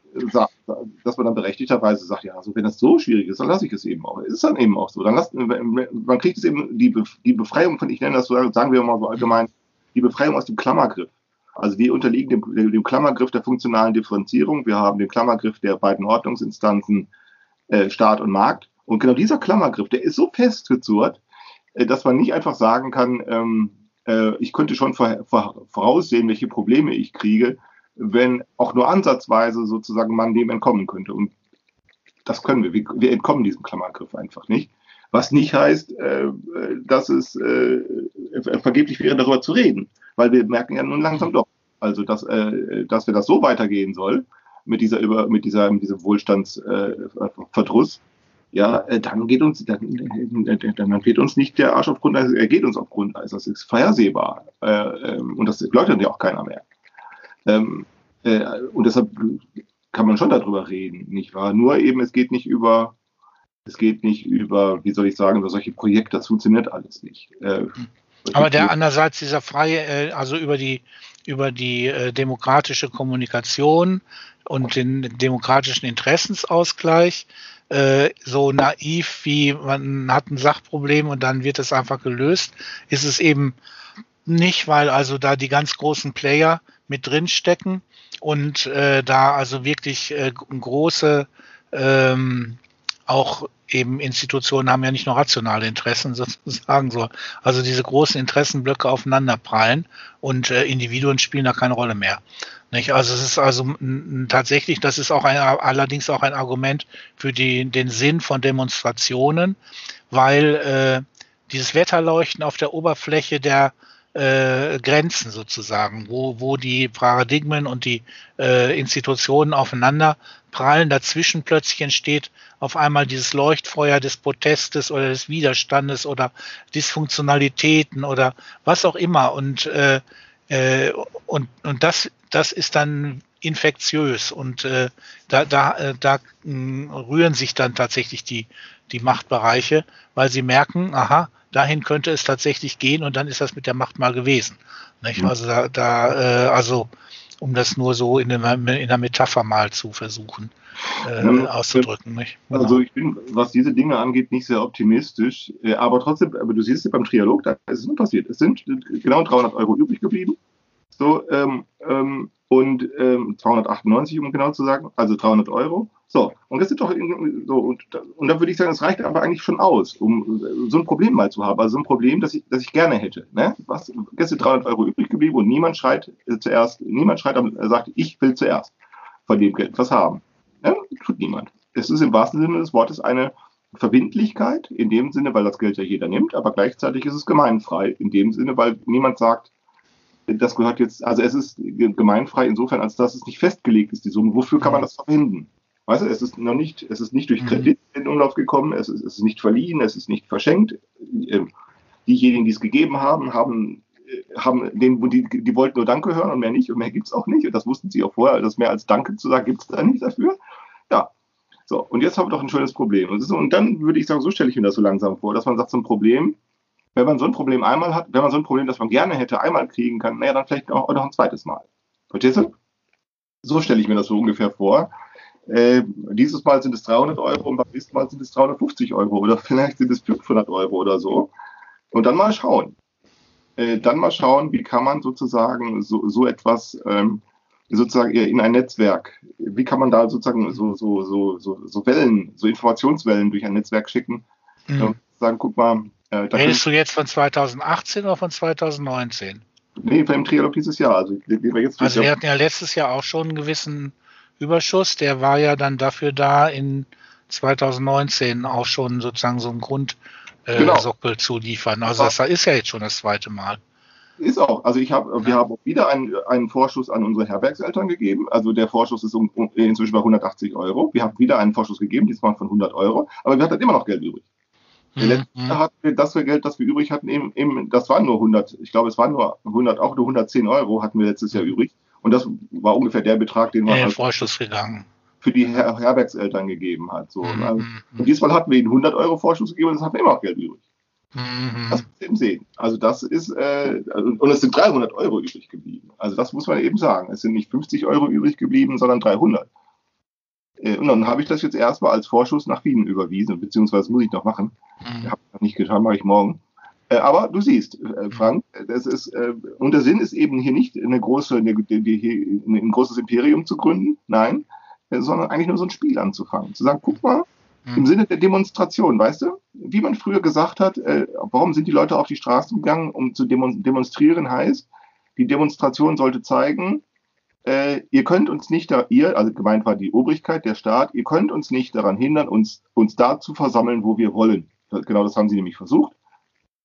dass man dann berechtigterweise sagt, ja, also wenn das so schwierig ist, dann lasse ich es eben auch. Es ist dann eben auch so. Dann lasst, man kriegt es eben die, die Befreiung von, ich nenne das so, sagen wir mal so allgemein, die Befreiung aus dem Klammergriff. Also wir unterliegen dem, dem Klammergriff der funktionalen Differenzierung. Wir haben den Klammergriff der beiden Ordnungsinstanzen äh, Staat und Markt. Und genau dieser Klammergriff, der ist so festgezurrt, äh, dass man nicht einfach sagen kann, ähm, äh, ich könnte schon voraussehen, welche Probleme ich kriege, wenn auch nur ansatzweise sozusagen man dem entkommen könnte. Und das können wir. Wir, entkommen diesem Klammergriff einfach nicht. Was nicht heißt, äh, dass es äh, vergeblich wäre, darüber zu reden. Weil wir merken ja nun langsam doch, also dass, dass wir das so weitergehen soll, mit dieser, mit dieser, mit diesem Wohlstandsverdruss, ja, äh, dann geht uns, dann, dann wird uns nicht der Arsch auf Grundeis, er geht uns auf Grundeis. Das ist vorhersehbar. Äh, ähm, und das leugnet ja auch keiner mehr. Ähm, äh, und deshalb kann man schon darüber reden, nicht wahr? Nur eben, es geht nicht über, es geht nicht über, wie soll ich sagen, über solche Projekte, das funktioniert alles nicht. Aber der andererseits dieser freie, also über die über die demokratische Kommunikation und den demokratischen Interessensausgleich äh, so naiv wie man hat ein Sachproblem und dann wird es einfach gelöst, ist es eben nicht, weil also da die ganz großen Player mit drin stecken und äh, da also wirklich äh, große ähm, auch eben Institutionen haben ja nicht nur rationale Interessen sozusagen so. Also diese großen Interessenblöcke aufeinander prallen und äh, Individuen spielen da keine Rolle mehr. Nicht? Also es ist also tatsächlich, das ist auch ein, allerdings auch ein Argument für die, den Sinn von Demonstrationen, weil äh, dieses Wetterleuchten auf der Oberfläche der äh, Grenzen sozusagen, wo, wo die Paradigmen und die äh, Institutionen aufeinander prallen. Dazwischen plötzlich entsteht auf einmal dieses Leuchtfeuer des Protestes oder des Widerstandes oder Dysfunktionalitäten oder was auch immer. Und, äh, äh, und, und das, das ist dann infektiös und äh, da, da, äh, da mh, rühren sich dann tatsächlich die, die Machtbereiche, weil sie merken, aha, dahin könnte es tatsächlich gehen und dann ist das mit der Macht mal gewesen. Nicht? Mhm. Also da, da äh, also um das nur so in, einer, in einer Metapher mal zu versuchen äh, ja, auszudrücken. Nicht? Genau. Also ich bin, was diese Dinge angeht, nicht sehr optimistisch, äh, aber trotzdem, aber du siehst es beim Trialog, da ist es nur passiert. Es sind genau 300 Euro übrig geblieben. So, ähm, ähm, und ähm, 298, um genau zu sagen, also 300 Euro. So, und das sind doch so, und, und dann würde ich sagen, das reicht aber eigentlich schon aus, um so ein Problem mal zu haben. Also so ein Problem, das ich, das ich gerne hätte. Ne? Was, jetzt sind 300 Euro übrig geblieben und niemand schreit äh, zuerst, niemand schreit, er sagt, ich will zuerst von dem Geld was haben. Ne? Tut niemand. Es ist im wahrsten Sinne des Wortes eine Verbindlichkeit, in dem Sinne, weil das Geld ja jeder nimmt, aber gleichzeitig ist es gemeinfrei, in dem Sinne, weil niemand sagt, das gehört jetzt, also es ist gemeinfrei insofern, als dass es nicht festgelegt ist, die Summe. Wofür kann man das verwenden? Weißt du, es ist noch nicht, es ist nicht durch mhm. Kredit in Umlauf gekommen, es ist, es ist nicht verliehen, es ist nicht verschenkt. Ähm, diejenigen, die es gegeben haben, haben, haben den, die, die wollten nur Danke hören und mehr nicht und mehr gibt es auch nicht. Und das wussten sie auch vorher, dass mehr als Danke zu sagen gibt es da nicht dafür. Ja. So, und jetzt haben wir doch ein schönes Problem. Und, so, und dann würde ich sagen, so stelle ich mir das so langsam vor, dass man sagt, so ein Problem, wenn man so ein Problem einmal hat, wenn man so ein Problem, das man gerne hätte, einmal kriegen kann, naja, dann vielleicht auch noch ein zweites Mal. Verstehst du? So stelle ich mir das so ungefähr vor. Äh, dieses Mal sind es 300 Euro und beim nächsten Mal sind es 350 Euro oder vielleicht sind es 500 Euro oder so. Und dann mal schauen. Äh, dann mal schauen, wie kann man sozusagen so, so etwas ähm, sozusagen in ein Netzwerk, wie kann man da sozusagen so, so, so, so, so Wellen, so Informationswellen durch ein Netzwerk schicken mhm. und sagen, guck mal. Äh, Redest du jetzt von 2018 oder von 2019? Nee, beim Trialog dieses Jahr. Also, also wir hatten ja letztes Jahr auch schon einen gewissen Überschuss, der war ja dann dafür da, in 2019 auch schon sozusagen so einen Grundsockel äh, genau. zu liefern. Also das ist ja jetzt schon das zweite Mal. Ist auch. Also ich habe, wir haben auch wieder einen, einen Vorschuss an unsere Herbergseltern gegeben. Also der Vorschuss ist um, um, inzwischen bei 180 Euro. Wir haben wieder einen Vorschuss gegeben, diesmal von 100 Euro. Aber wir hatten immer noch Geld übrig. Mhm. Letzte hatten wir das Geld, das wir übrig hatten, eben, eben, das waren nur 100, ich glaube, es waren nur 100, auch nur 110 Euro hatten wir letztes Jahr übrig. Und das war ungefähr der Betrag, den man halt Vorschuss gegangen. Für die Her Herbergseltern gegeben hat. So, mhm. also, und diesmal hatten wir ihnen 100 Euro Vorschuss gegeben und das hatten immer noch Geld übrig. Mhm. Das muss man eben sehen. Also das ist, äh, und es sind 300 Euro übrig geblieben. Also das muss man eben sagen. Es sind nicht 50 Euro übrig geblieben, sondern 300. Äh, und dann habe ich das jetzt erstmal als Vorschuss nach Wien überwiesen, beziehungsweise muss ich noch machen. Mhm. Habe noch nicht getan, mache ich morgen. Äh, aber du siehst, äh, Frank, das ist, äh, und der Sinn ist eben hier nicht eine große, eine, die, ein großes Imperium zu gründen, nein, sondern eigentlich nur so ein Spiel anzufangen. Zu sagen, guck mal, im mhm. Sinne der Demonstration, weißt du, wie man früher gesagt hat, warum sind die Leute auf die Straßen gegangen, um zu demonstrieren, heißt, die Demonstration sollte zeigen, ihr könnt uns nicht, da, ihr, also gemeint war die Obrigkeit, der Staat, ihr könnt uns nicht daran hindern, uns, uns da zu versammeln, wo wir wollen. Genau das haben sie nämlich versucht.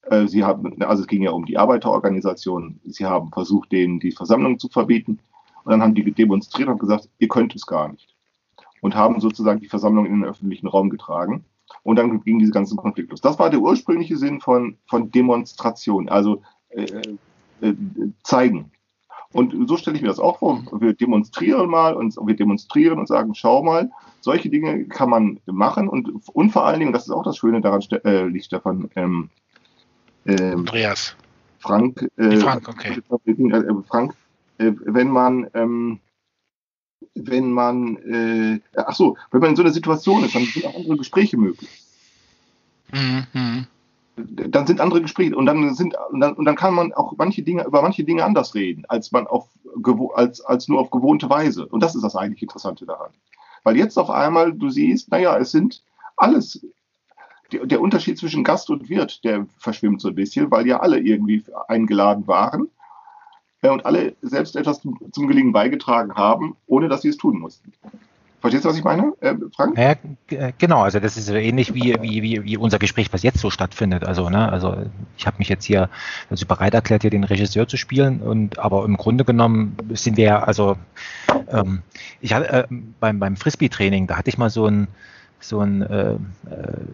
Äh, sie haben, also es ging ja um die Arbeiterorganisationen. Sie haben versucht, denen die Versammlung zu verbieten. Und dann haben die demonstriert und gesagt, ihr könnt es gar nicht. Und haben sozusagen die Versammlung in den öffentlichen Raum getragen. Und dann ging diese ganzen Konflikte los. Das war der ursprüngliche Sinn von, von Demonstration, also äh, äh, zeigen. Und so stelle ich mir das auch vor. Wir demonstrieren mal und wir demonstrieren und sagen, schau mal, solche Dinge kann man machen und, und vor allen Dingen, das ist auch das Schöne daran, äh, liegt Stefan, ähm, ähm, Andreas. Frank, äh, Frank, okay. Äh, Frank, äh, wenn man, ähm, wenn man, äh, ach so, wenn man in so einer Situation ist, dann sind auch andere Gespräche möglich. Mhm. Dann sind andere Gespräche und dann sind und dann, und dann kann man auch manche Dinge über manche Dinge anders reden, als man auf als als nur auf gewohnte Weise. Und das ist das eigentlich Interessante daran, weil jetzt auf einmal du siehst, naja, es sind alles der Unterschied zwischen Gast und Wirt, der verschwimmt so ein bisschen, weil ja alle irgendwie eingeladen waren und alle selbst etwas zum, zum Gelingen beigetragen haben, ohne dass sie es tun mussten. Verstehst du, was ich meine, äh, Frank? Ja, äh, genau, also das ist so ähnlich wie, wie, wie, wie unser Gespräch, was jetzt so stattfindet. Also, ne, also ich habe mich jetzt hier also bereit erklärt, hier den Regisseur zu spielen und aber im Grunde genommen sind wir ja, also ähm, ich hatte äh, beim, beim Frisbee-Training, da hatte ich mal so ein so ein äh, äh,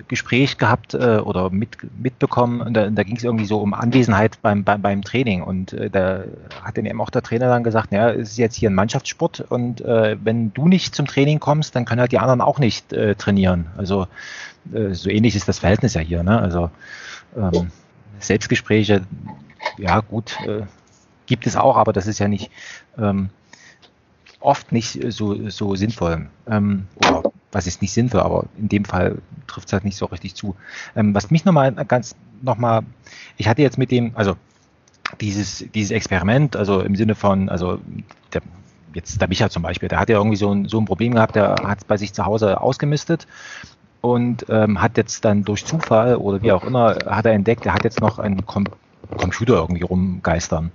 Gespräch gehabt äh, oder mit, mitbekommen und da, da ging es irgendwie so um Anwesenheit beim, beim, beim Training und äh, da hat dann eben auch der Trainer dann gesagt, ja, es ist jetzt hier ein Mannschaftssport und äh, wenn du nicht zum Training kommst, dann können halt die anderen auch nicht äh, trainieren. Also äh, so ähnlich ist das Verhältnis ja hier. Ne? Also ähm, Selbstgespräche, ja gut, äh, gibt es auch, aber das ist ja nicht ähm, oft nicht so, so sinnvoll. Ähm, oder was ist nicht sinnvoll, aber in dem Fall trifft es halt nicht so richtig zu. Ähm, was mich nochmal ganz nochmal, ich hatte jetzt mit dem, also dieses, dieses Experiment, also im Sinne von, also der, jetzt der Micha zum Beispiel, der hat ja irgendwie so ein, so ein Problem gehabt, der hat es bei sich zu Hause ausgemistet und ähm, hat jetzt dann durch Zufall oder wie auch immer, hat er entdeckt, er hat jetzt noch einen Com Computer irgendwie rumgeistern.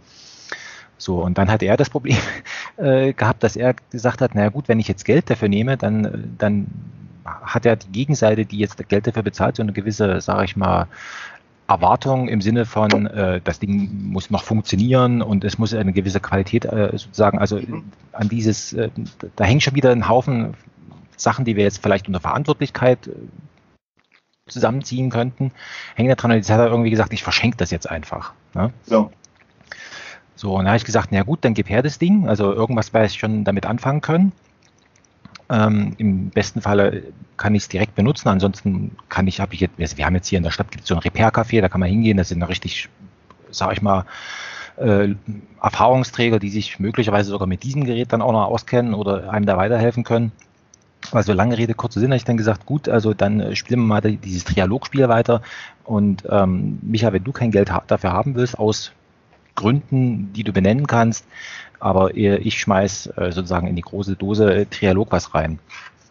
So, und dann hat er das Problem äh, gehabt, dass er gesagt hat, naja gut, wenn ich jetzt Geld dafür nehme, dann, dann hat ja die Gegenseite, die jetzt Geld dafür bezahlt, so eine gewisse, sage ich mal, Erwartung im Sinne von, äh, das Ding muss noch funktionieren und es muss eine gewisse Qualität äh, sozusagen, also an dieses, äh, da hängt schon wieder ein Haufen Sachen, die wir jetzt vielleicht unter Verantwortlichkeit äh, zusammenziehen könnten, hängen da dran. Und jetzt hat er irgendwie gesagt, ich verschenke das jetzt einfach. Ne? So. So, und da habe ich gesagt, na gut, dann gib her das Ding. Also irgendwas werde ich schon damit anfangen können. Ähm, Im besten Falle kann ich es direkt benutzen. Ansonsten kann ich, habe ich jetzt, wir haben jetzt hier in der Stadt gibt so ein Repair-Café, da kann man hingehen. Das sind richtig, sage ich mal, äh, Erfahrungsträger, die sich möglicherweise sogar mit diesem Gerät dann auch noch auskennen oder einem da weiterhelfen können. Also lange Rede, kurzer Sinn, habe ich dann gesagt, gut, also dann äh, spielen wir mal dieses Trialogspiel weiter. Und ähm, Micha, wenn du kein Geld dafür haben willst, aus Gründen, die du benennen kannst, aber ich schmeiß äh, sozusagen in die große Dose äh, Trialog was rein.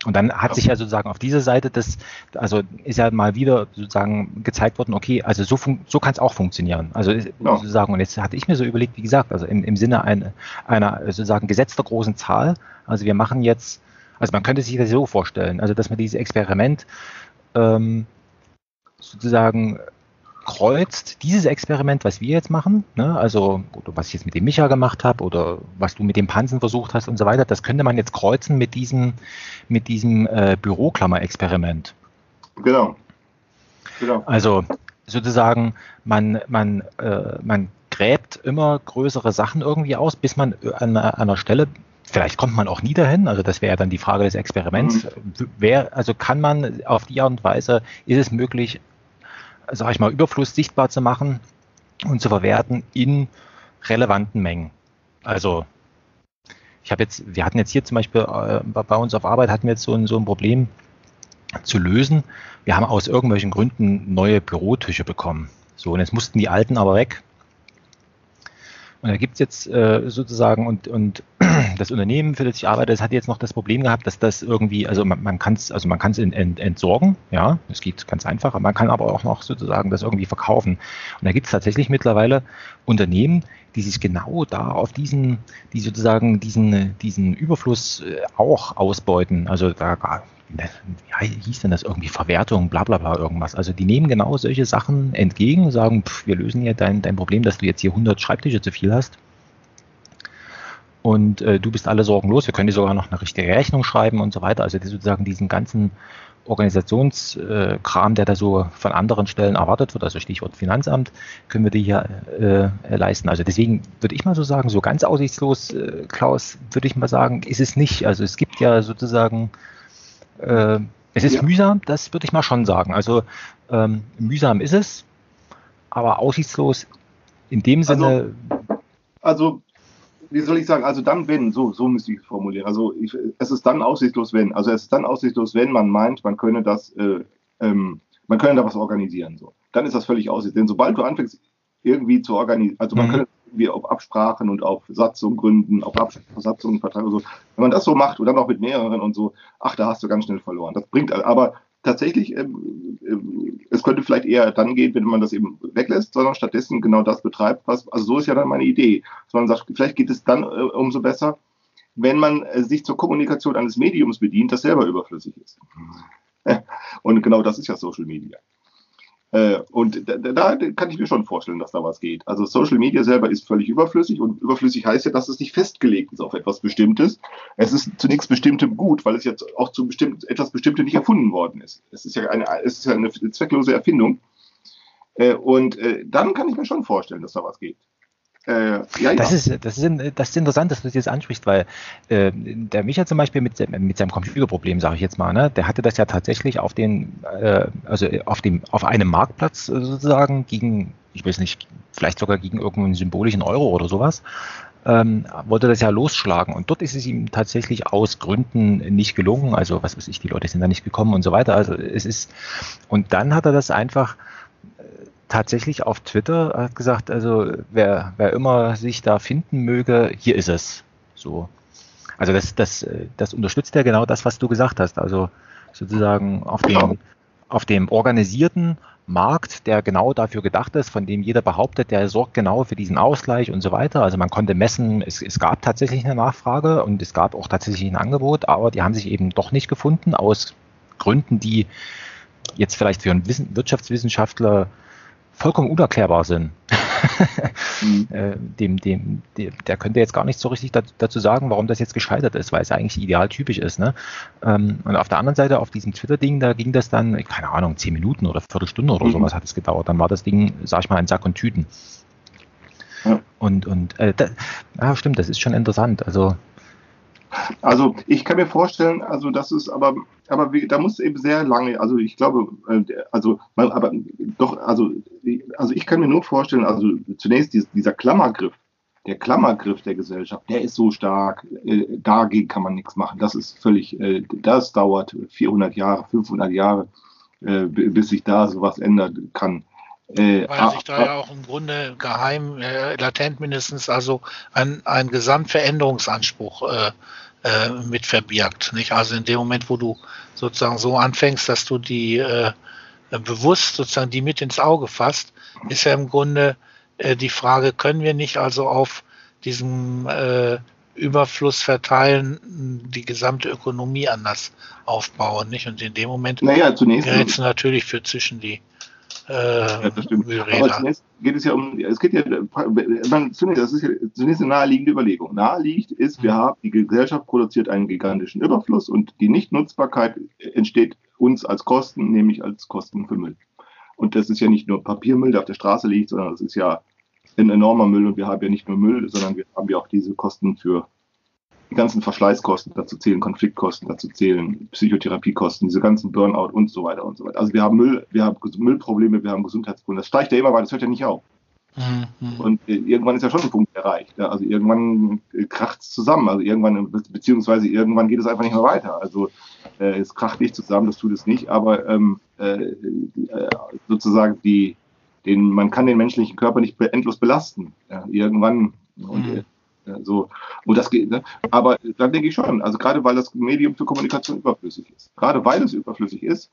Und dann hat sich ja sozusagen auf dieser Seite das, also ist ja mal wieder sozusagen gezeigt worden, okay, also so, so kann es auch funktionieren. Also ja. sozusagen, und jetzt hatte ich mir so überlegt, wie gesagt, also im, im Sinne einer, einer sozusagen gesetzter großen Zahl, also wir machen jetzt, also man könnte sich das so vorstellen, also dass man dieses Experiment ähm, sozusagen kreuzt dieses Experiment, was wir jetzt machen, ne, also was ich jetzt mit dem Micha gemacht habe oder was du mit dem Pansen versucht hast und so weiter, das könnte man jetzt kreuzen mit diesem, mit diesem äh, Büroklammer-Experiment. Genau. genau. Also sozusagen, man, man, äh, man gräbt immer größere Sachen irgendwie aus, bis man an, an einer Stelle Vielleicht kommt man auch nie dahin, also das wäre dann die Frage des Experiments. Mhm. Wer, also kann man auf die Art und Weise, ist es möglich, sage ich mal, Überfluss sichtbar zu machen und zu verwerten in relevanten Mengen. Also ich habe jetzt, wir hatten jetzt hier zum Beispiel äh, bei uns auf Arbeit hatten wir jetzt so ein, so ein Problem zu lösen. Wir haben aus irgendwelchen Gründen neue Bürotische bekommen. So, und jetzt mussten die alten aber weg. Und da gibt es jetzt äh, sozusagen und, und das Unternehmen, für das ich arbeite, das hat jetzt noch das Problem gehabt, dass das irgendwie, also man, man kann es, also man kann es ent, entsorgen, ja, es geht ganz einfach, man kann aber auch noch sozusagen das irgendwie verkaufen. Und da gibt es tatsächlich mittlerweile Unternehmen, die sich genau da auf diesen, die sozusagen diesen, diesen Überfluss äh, auch ausbeuten. Also da ja, hieß denn das irgendwie Verwertung, bla bla bla irgendwas. Also die nehmen genau solche Sachen entgegen, sagen, pff, wir lösen hier dein, dein Problem, dass du jetzt hier 100 Schreibtische zu viel hast. Und äh, du bist alle Sorgen los, wir können dir sogar noch eine richtige Rechnung schreiben und so weiter. Also die sozusagen diesen ganzen Organisationskram, der da so von anderen Stellen erwartet wird, also Stichwort Finanzamt, können wir die hier äh, leisten. Also deswegen würde ich mal so sagen, so ganz aussichtslos, äh, Klaus, würde ich mal sagen, ist es nicht. Also es gibt ja sozusagen, äh, es ist ja. mühsam, das würde ich mal schon sagen. Also ähm, mühsam ist es, aber aussichtslos in dem also, Sinne. Also wie soll ich sagen, also dann wenn, so, so müsste ich es formulieren. Also ich, es ist dann aussichtslos, wenn. Also es ist dann aussichtslos, wenn man meint, man könne das, äh, ähm, man könne da was organisieren. So. Dann ist das völlig aussichtslos. Denn sobald du anfängst, irgendwie zu organisieren, also man mhm. könnte irgendwie auf Absprachen und auf Satzungen gründen, auf Satzungen verteilen und so. Wenn man das so macht und dann auch mit mehreren und so, ach, da hast du ganz schnell verloren. Das bringt, aber tatsächlich, ähm, ähm, es könnte vielleicht eher dann gehen, wenn man das eben weglässt, sondern stattdessen genau das betreibt, was, also so ist ja dann meine Idee. Dass man sagt, vielleicht geht es dann äh, umso besser, wenn man äh, sich zur Kommunikation eines Mediums bedient, das selber überflüssig ist. Und genau das ist ja Social Media. Äh, und da, da, kann ich mir schon vorstellen, dass da was geht. Also Social Media selber ist völlig überflüssig und überflüssig heißt ja, dass es nicht festgelegt ist auf etwas Bestimmtes. Es ist zunächst Bestimmtem gut, weil es jetzt auch zu bestimmt, etwas Bestimmtem nicht erfunden worden ist. Es ist ja eine, es ist ja eine zwecklose Erfindung. Äh, und äh, dann kann ich mir schon vorstellen, dass da was geht. Äh, ja, das. Ist, das, ist, das ist interessant, dass du das jetzt ansprichst, weil äh, der Micha zum Beispiel mit, mit seinem Computerproblem, sage ich jetzt mal, ne, der hatte das ja tatsächlich auf den, äh, also auf dem, auf einem Marktplatz sozusagen gegen, ich weiß nicht, vielleicht sogar gegen irgendeinen symbolischen Euro oder sowas, ähm, wollte das ja losschlagen. Und dort ist es ihm tatsächlich aus Gründen nicht gelungen. Also was weiß ich, die Leute sind da nicht gekommen und so weiter. Also es ist, und dann hat er das einfach tatsächlich auf Twitter hat gesagt, also wer, wer immer sich da finden möge, hier ist es. So. Also das, das, das unterstützt ja genau das, was du gesagt hast. Also sozusagen auf dem, auf dem organisierten Markt, der genau dafür gedacht ist, von dem jeder behauptet, der sorgt genau für diesen Ausgleich und so weiter. Also man konnte messen, es, es gab tatsächlich eine Nachfrage und es gab auch tatsächlich ein Angebot, aber die haben sich eben doch nicht gefunden aus Gründen, die jetzt vielleicht für einen Wirtschaftswissenschaftler vollkommen unerklärbar sind. mhm. Äh, dem, dem, dem, der könnte jetzt gar nicht so richtig dazu sagen, warum das jetzt gescheitert ist, weil es eigentlich ideal typisch ist. Ne? Ähm, und auf der anderen Seite, auf diesem Twitter-Ding, da ging das dann, keine Ahnung, zehn Minuten oder Viertelstunde oder mhm. sowas hat es gedauert. Dann war das Ding, sag ich mal, in Sack und Tüten. Ja. Und, und äh, da, ja, stimmt, das ist schon interessant. Also also ich kann mir vorstellen, also das ist aber, aber da muss eben sehr lange, also ich glaube, äh, also aber doch, also, also ich kann mir nur vorstellen, also zunächst dieser Klammergriff, der Klammergriff der Gesellschaft, der ist so stark, äh, dagegen kann man nichts machen. Das ist völlig, äh, das dauert 400 Jahre, 500 Jahre, bis sich da sowas ändern kann. Weil sich da ja auch im Grunde geheim, latent mindestens, also ein, ein Gesamtveränderungsanspruch äh, äh, mit verbirgt. Nicht? Also in dem Moment, wo du sozusagen so anfängst, dass du die äh, bewusst sozusagen die mit ins Auge fasst, ist ja im Grunde äh, die Frage, können wir nicht also auf diesem äh, Überfluss verteilen, die gesamte Ökonomie anders aufbauen, nicht? Und in dem Moment naja, gerätst du natürlich für zwischen die äh, ja, das stimmt. Aber zunächst geht es ja um, es geht ja, man, zunächst, das ist ja zunächst eine naheliegende Überlegung. Naheliegt ist, wir mhm. haben, die Gesellschaft produziert einen gigantischen Überfluss und die Nichtnutzbarkeit entsteht uns als Kosten, nämlich als Kosten für Müll. Und das ist ja nicht nur Papiermüll, der auf der Straße liegt, sondern es ist ja ein enormer Müll und wir haben ja nicht nur Müll, sondern wir haben ja auch diese Kosten für die ganzen Verschleißkosten dazu zählen, Konfliktkosten dazu zählen, Psychotherapiekosten, diese ganzen Burnout und so weiter und so weiter. Also wir haben Müll, wir haben Müllprobleme, wir haben Gesundheitsprobleme. Das steigt ja immer weiter, das hört ja nicht auf. Mhm. Und äh, irgendwann ist ja schon ein Punkt erreicht. Ja? Also irgendwann äh, kracht es zusammen. Also irgendwann, beziehungsweise irgendwann geht es einfach nicht mehr weiter. Also äh, es kracht nicht zusammen, das tut es nicht, aber ähm, äh, äh sozusagen die, den, man kann den menschlichen Körper nicht endlos belasten. Ja? Irgendwann und, mhm. So, und das geht, ne? aber dann denke ich schon, also gerade weil das Medium für Kommunikation überflüssig ist, gerade weil es überflüssig ist,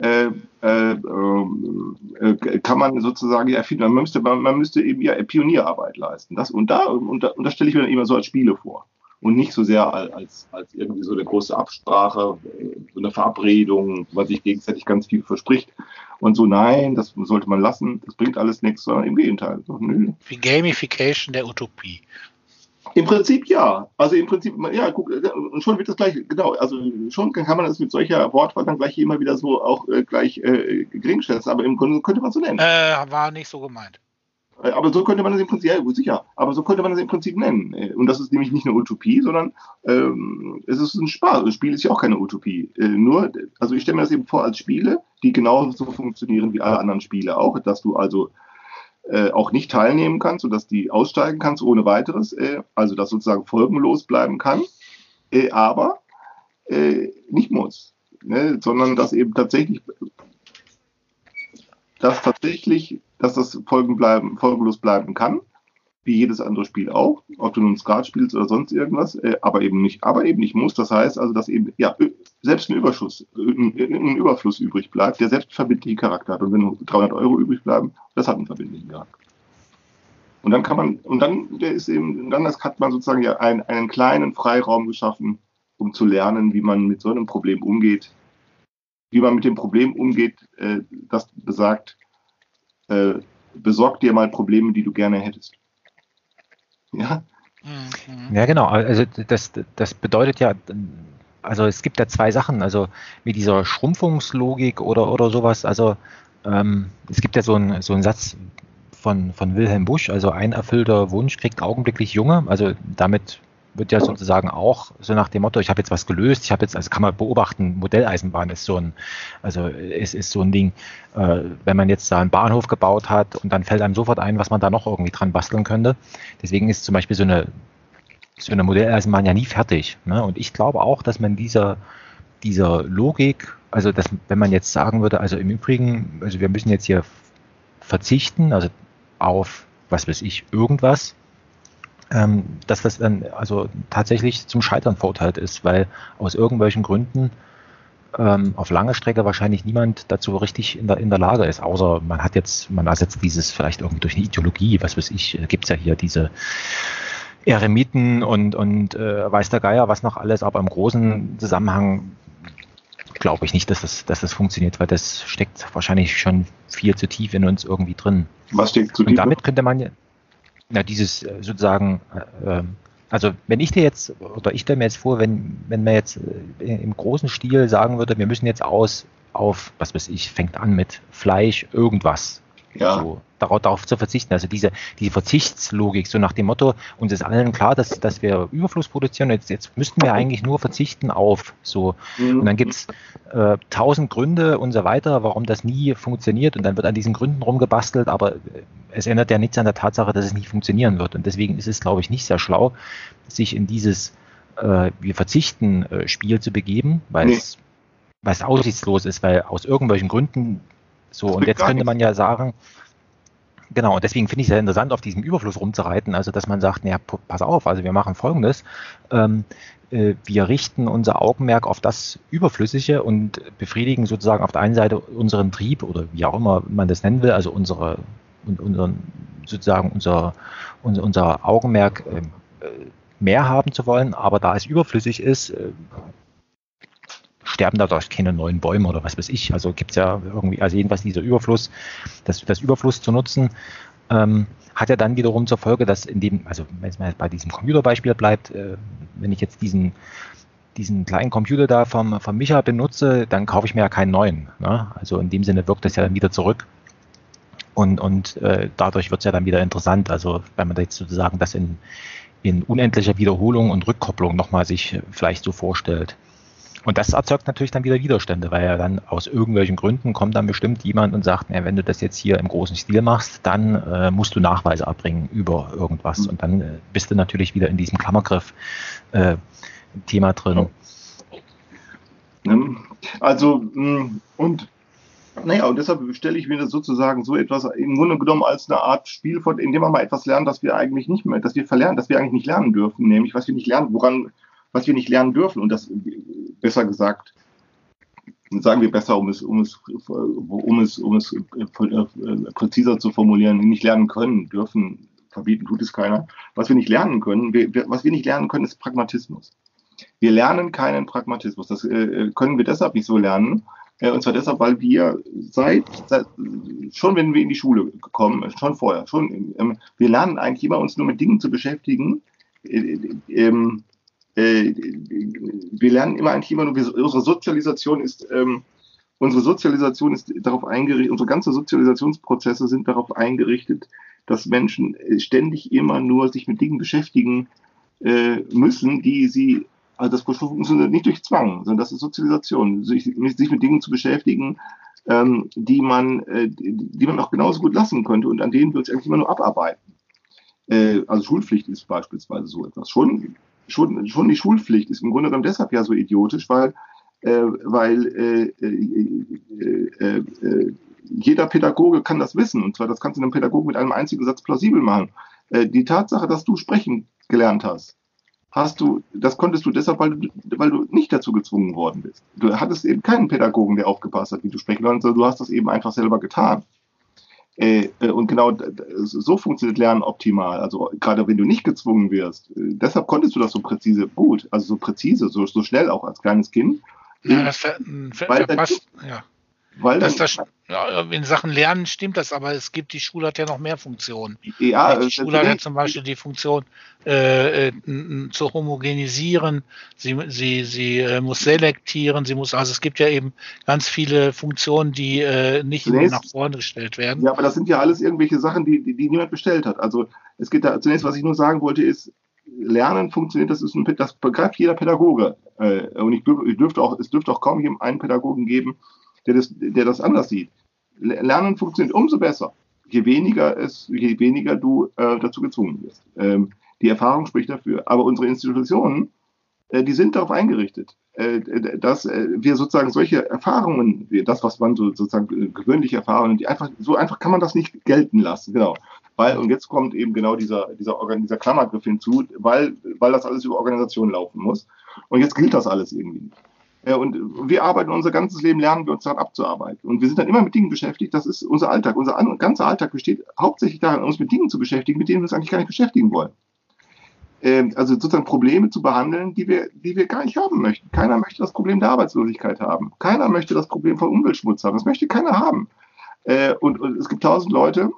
äh, äh, äh, kann man sozusagen erfinden, man müsste, man, man, müsste eben ja Pionierarbeit leisten. Das, und, da, und, da, und das stelle ich mir dann immer so als Spiele vor. Und nicht so sehr als, als irgendwie so eine große Absprache, so eine Verabredung, was sich gegenseitig ganz viel verspricht. Und so, nein, das sollte man lassen, das bringt alles nichts, sondern im Gegenteil. So, Wie Gamification der Utopie. Im Prinzip ja. Also im Prinzip, ja, guck, äh, schon wird das gleich, genau, also schon kann man das mit solcher Wortwahl dann gleich immer wieder so auch äh, gleich äh, geringstellen, aber im Grunde könnte man es so nennen. Äh, war nicht so gemeint. Äh, aber so könnte man das im Prinzip, ja, gut, sicher, aber so könnte man das im Prinzip nennen. Äh, und das ist nämlich nicht eine Utopie, sondern ähm, es ist ein Spaß. Ein Spiel ist ja auch keine Utopie. Äh, nur, also ich stelle mir das eben vor als Spiele, die genauso funktionieren wie alle anderen Spiele auch, dass du also äh, auch nicht teilnehmen kannst und dass die aussteigen kannst ohne weiteres, äh, also dass sozusagen folgenlos bleiben kann, äh, aber äh, nicht muss, ne? sondern dass eben tatsächlich, dass tatsächlich, dass das Folgen bleiben, folgenlos bleiben kann wie jedes andere Spiel auch, ob du nun Skat spielst oder sonst irgendwas, äh, aber eben nicht, aber eben nicht muss. Das heißt also, dass eben ja selbst ein Überschuss, ein, ein Überfluss übrig bleibt, der selbst verbindlichen Charakter hat. Und wenn nur 300 Euro übrig bleiben, das hat einen verbindlichen Charakter. Und dann kann man, und dann der ist eben, dann hat man sozusagen ja einen, einen kleinen Freiraum geschaffen, um zu lernen, wie man mit so einem Problem umgeht, wie man mit dem Problem umgeht, äh, das besagt, äh, besorg dir mal Probleme, die du gerne hättest. Ja. Mhm. Ja, genau. Also das, das bedeutet ja, also es gibt ja zwei Sachen, also mit dieser Schrumpfungslogik oder, oder sowas, also ähm, es gibt ja so einen so einen Satz von, von Wilhelm Busch, also ein erfüllter Wunsch kriegt augenblicklich Junge, also damit wird ja sozusagen auch so nach dem Motto, ich habe jetzt was gelöst, ich habe jetzt, also kann man beobachten, Modelleisenbahn ist so ein, also ist, ist so ein Ding, äh, wenn man jetzt da einen Bahnhof gebaut hat und dann fällt einem sofort ein, was man da noch irgendwie dran basteln könnte. Deswegen ist zum Beispiel so eine, so eine Modelleisenbahn ja nie fertig. Ne? Und ich glaube auch, dass man dieser, dieser Logik, also dass, wenn man jetzt sagen würde, also im Übrigen, also wir müssen jetzt hier verzichten, also auf, was weiß ich, irgendwas, ähm, dass das dann also tatsächlich zum Scheitern verurteilt ist, weil aus irgendwelchen Gründen ähm, auf lange Strecke wahrscheinlich niemand dazu richtig in der, in der Lage ist, außer man hat jetzt, man ersetzt dieses vielleicht irgendwie durch eine Ideologie, was weiß ich, gibt es ja hier diese Eremiten und, und äh, weiß der Geier, was noch alles, aber im großen Zusammenhang glaube ich nicht, dass das, dass das funktioniert, weil das steckt wahrscheinlich schon viel zu tief in uns irgendwie drin. Was steckt zu tief? Und damit könnte man ja na, dieses äh, sozusagen, äh, ähm, also wenn ich dir jetzt, oder ich stelle mir jetzt vor, wenn, wenn man jetzt äh, im großen Stil sagen würde, wir müssen jetzt aus auf, was weiß ich, fängt an mit Fleisch, irgendwas. Ja. So, darauf, darauf zu verzichten. Also diese, diese Verzichtslogik, so nach dem Motto, uns ist allen klar, dass, dass wir Überfluss produzieren, jetzt, jetzt müssten wir eigentlich nur verzichten auf so. Mhm. Und dann gibt's äh, tausend Gründe und so weiter, warum das nie funktioniert und dann wird an diesen Gründen rumgebastelt, aber es ändert ja nichts an der Tatsache, dass es nicht funktionieren wird. Und deswegen ist es, glaube ich, nicht sehr schlau, sich in dieses äh, wir verzichten äh, Spiel zu begeben, weil nee. es weil es aussichtslos ist, weil aus irgendwelchen Gründen so, und jetzt könnte man ja sagen, Genau, und deswegen finde ich es sehr interessant, auf diesem Überfluss rumzureiten. Also, dass man sagt, naja, pass auf, also wir machen Folgendes. Ähm, äh, wir richten unser Augenmerk auf das Überflüssige und befriedigen sozusagen auf der einen Seite unseren Trieb oder wie auch immer man das nennen will, also unsere, unseren, sozusagen unser, unser, unser Augenmerk ähm, äh, mehr haben zu wollen, aber da es überflüssig ist, äh, sterben dadurch keine neuen Bäume oder was weiß ich. Also gibt es ja irgendwie, also jedenfalls dieser Überfluss, das, das Überfluss zu nutzen, ähm, hat ja dann wiederum zur Folge, dass in dem, also wenn es mal bei diesem Computerbeispiel bleibt, äh, wenn ich jetzt diesen diesen kleinen Computer da vom, vom Micha benutze, dann kaufe ich mir ja keinen neuen. Ne? Also in dem Sinne wirkt das ja dann wieder zurück. Und, und äh, dadurch wird es ja dann wieder interessant. Also wenn man jetzt sozusagen das in, in unendlicher Wiederholung und Rückkopplung nochmal sich vielleicht so vorstellt. Und das erzeugt natürlich dann wieder Widerstände, weil ja dann aus irgendwelchen Gründen kommt dann bestimmt jemand und sagt, na, wenn du das jetzt hier im großen Stil machst, dann äh, musst du Nachweise erbringen über irgendwas. Und dann äh, bist du natürlich wieder in diesem Klammergriff-Thema äh, drin. Also, mm, und naja, und deshalb stelle ich mir das sozusagen so etwas im Grunde genommen als eine Art Spiel vor, in dem wir mal etwas lernen, das wir eigentlich nicht mehr, dass wir verlernen, dass wir eigentlich nicht lernen dürfen, nämlich was wir nicht lernen, woran was wir nicht lernen dürfen. Und das besser gesagt, sagen wir besser, um es, um es, um es, um es präziser zu formulieren, nicht lernen können, dürfen, verbieten tut es keiner. Was wir nicht lernen können, wir, was wir nicht lernen können, ist Pragmatismus. Wir lernen keinen Pragmatismus. Das äh, können wir deshalb nicht so lernen. Äh, und zwar deshalb, weil wir seit, seit, schon wenn wir in die Schule kommen, schon vorher, schon, ähm, wir lernen eigentlich immer uns nur mit Dingen zu beschäftigen, äh, ähm, äh, wir lernen immer eigentlich immer nur, unsere Sozialisation ist, ähm, unsere Sozialisation ist darauf eingerichtet, unsere ganzen Sozialisationsprozesse sind darauf eingerichtet, dass Menschen äh, ständig immer nur sich mit Dingen beschäftigen äh, müssen, die sie, also das funktioniert nicht durch Zwang, sondern das ist Sozialisation, sich, sich mit Dingen zu beschäftigen, ähm, die man, äh, die man auch genauso gut lassen könnte und an denen wir uns eigentlich immer nur abarbeiten. Äh, also Schulpflicht ist beispielsweise so etwas. Schon, schon, schon die Schulpflicht ist im Grunde genommen deshalb ja so idiotisch, weil, äh, weil äh, äh, äh, äh, jeder Pädagoge kann das wissen. Und zwar, das kannst du einem Pädagogen mit einem einzigen Satz plausibel machen. Äh, die Tatsache, dass du sprechen gelernt hast, hast du, das konntest du deshalb, weil du, weil du nicht dazu gezwungen worden bist. Du hattest eben keinen Pädagogen, der aufgepasst hat, wie du sprechen lernst, sondern du hast das eben einfach selber getan. Äh, äh, und genau so funktioniert Lernen optimal. Also gerade wenn du nicht gezwungen wirst. Äh, deshalb konntest du das so präzise gut, also so präzise, so, so schnell auch als kleines Kind. Ja, das ver, ver, verpasst, ja. Weil das, das, ja, in Sachen Lernen stimmt das, aber es gibt, die Schule hat ja noch mehr Funktionen. Ja, die Schule hat ja zum Beispiel die Funktion äh, äh, zu homogenisieren, sie, sie, sie äh, muss selektieren, sie muss, also es gibt ja eben ganz viele Funktionen, die äh, nicht zunächst, nach vorne gestellt werden. Ja, aber das sind ja alles irgendwelche Sachen, die, die, die niemand bestellt hat. Also es geht da, zunächst, was ich nur sagen wollte, ist, Lernen funktioniert, das ist ein, das begreift jeder Pädagoge. Äh, und ich, ich dürfte auch, es dürfte auch kaum einen Pädagogen geben, der das, der das anders sieht. Lernen funktioniert umso besser, je weniger es, je weniger du äh, dazu gezwungen wirst. Ähm, die Erfahrung spricht dafür. Aber unsere Institutionen, äh, die sind darauf eingerichtet, äh, dass äh, wir sozusagen solche Erfahrungen, das, was man so, sozusagen gewöhnliche Erfahrungen, die einfach, so einfach kann man das nicht gelten lassen, genau. Weil, und jetzt kommt eben genau dieser, dieser, dieser Klammergriff hinzu, weil, weil das alles über Organisation laufen muss. Und jetzt gilt das alles irgendwie nicht. Und wir arbeiten unser ganzes Leben, lernen wir uns daran abzuarbeiten. Und wir sind dann immer mit Dingen beschäftigt. Das ist unser Alltag. Unser ganzer Alltag besteht hauptsächlich daran, uns mit Dingen zu beschäftigen, mit denen wir uns eigentlich gar nicht beschäftigen wollen. Ähm, also sozusagen Probleme zu behandeln, die wir, die wir gar nicht haben möchten. Keiner möchte das Problem der Arbeitslosigkeit haben. Keiner möchte das Problem von Umweltschmutz haben. Das möchte keiner haben. Äh, und, und es gibt tausend Leute,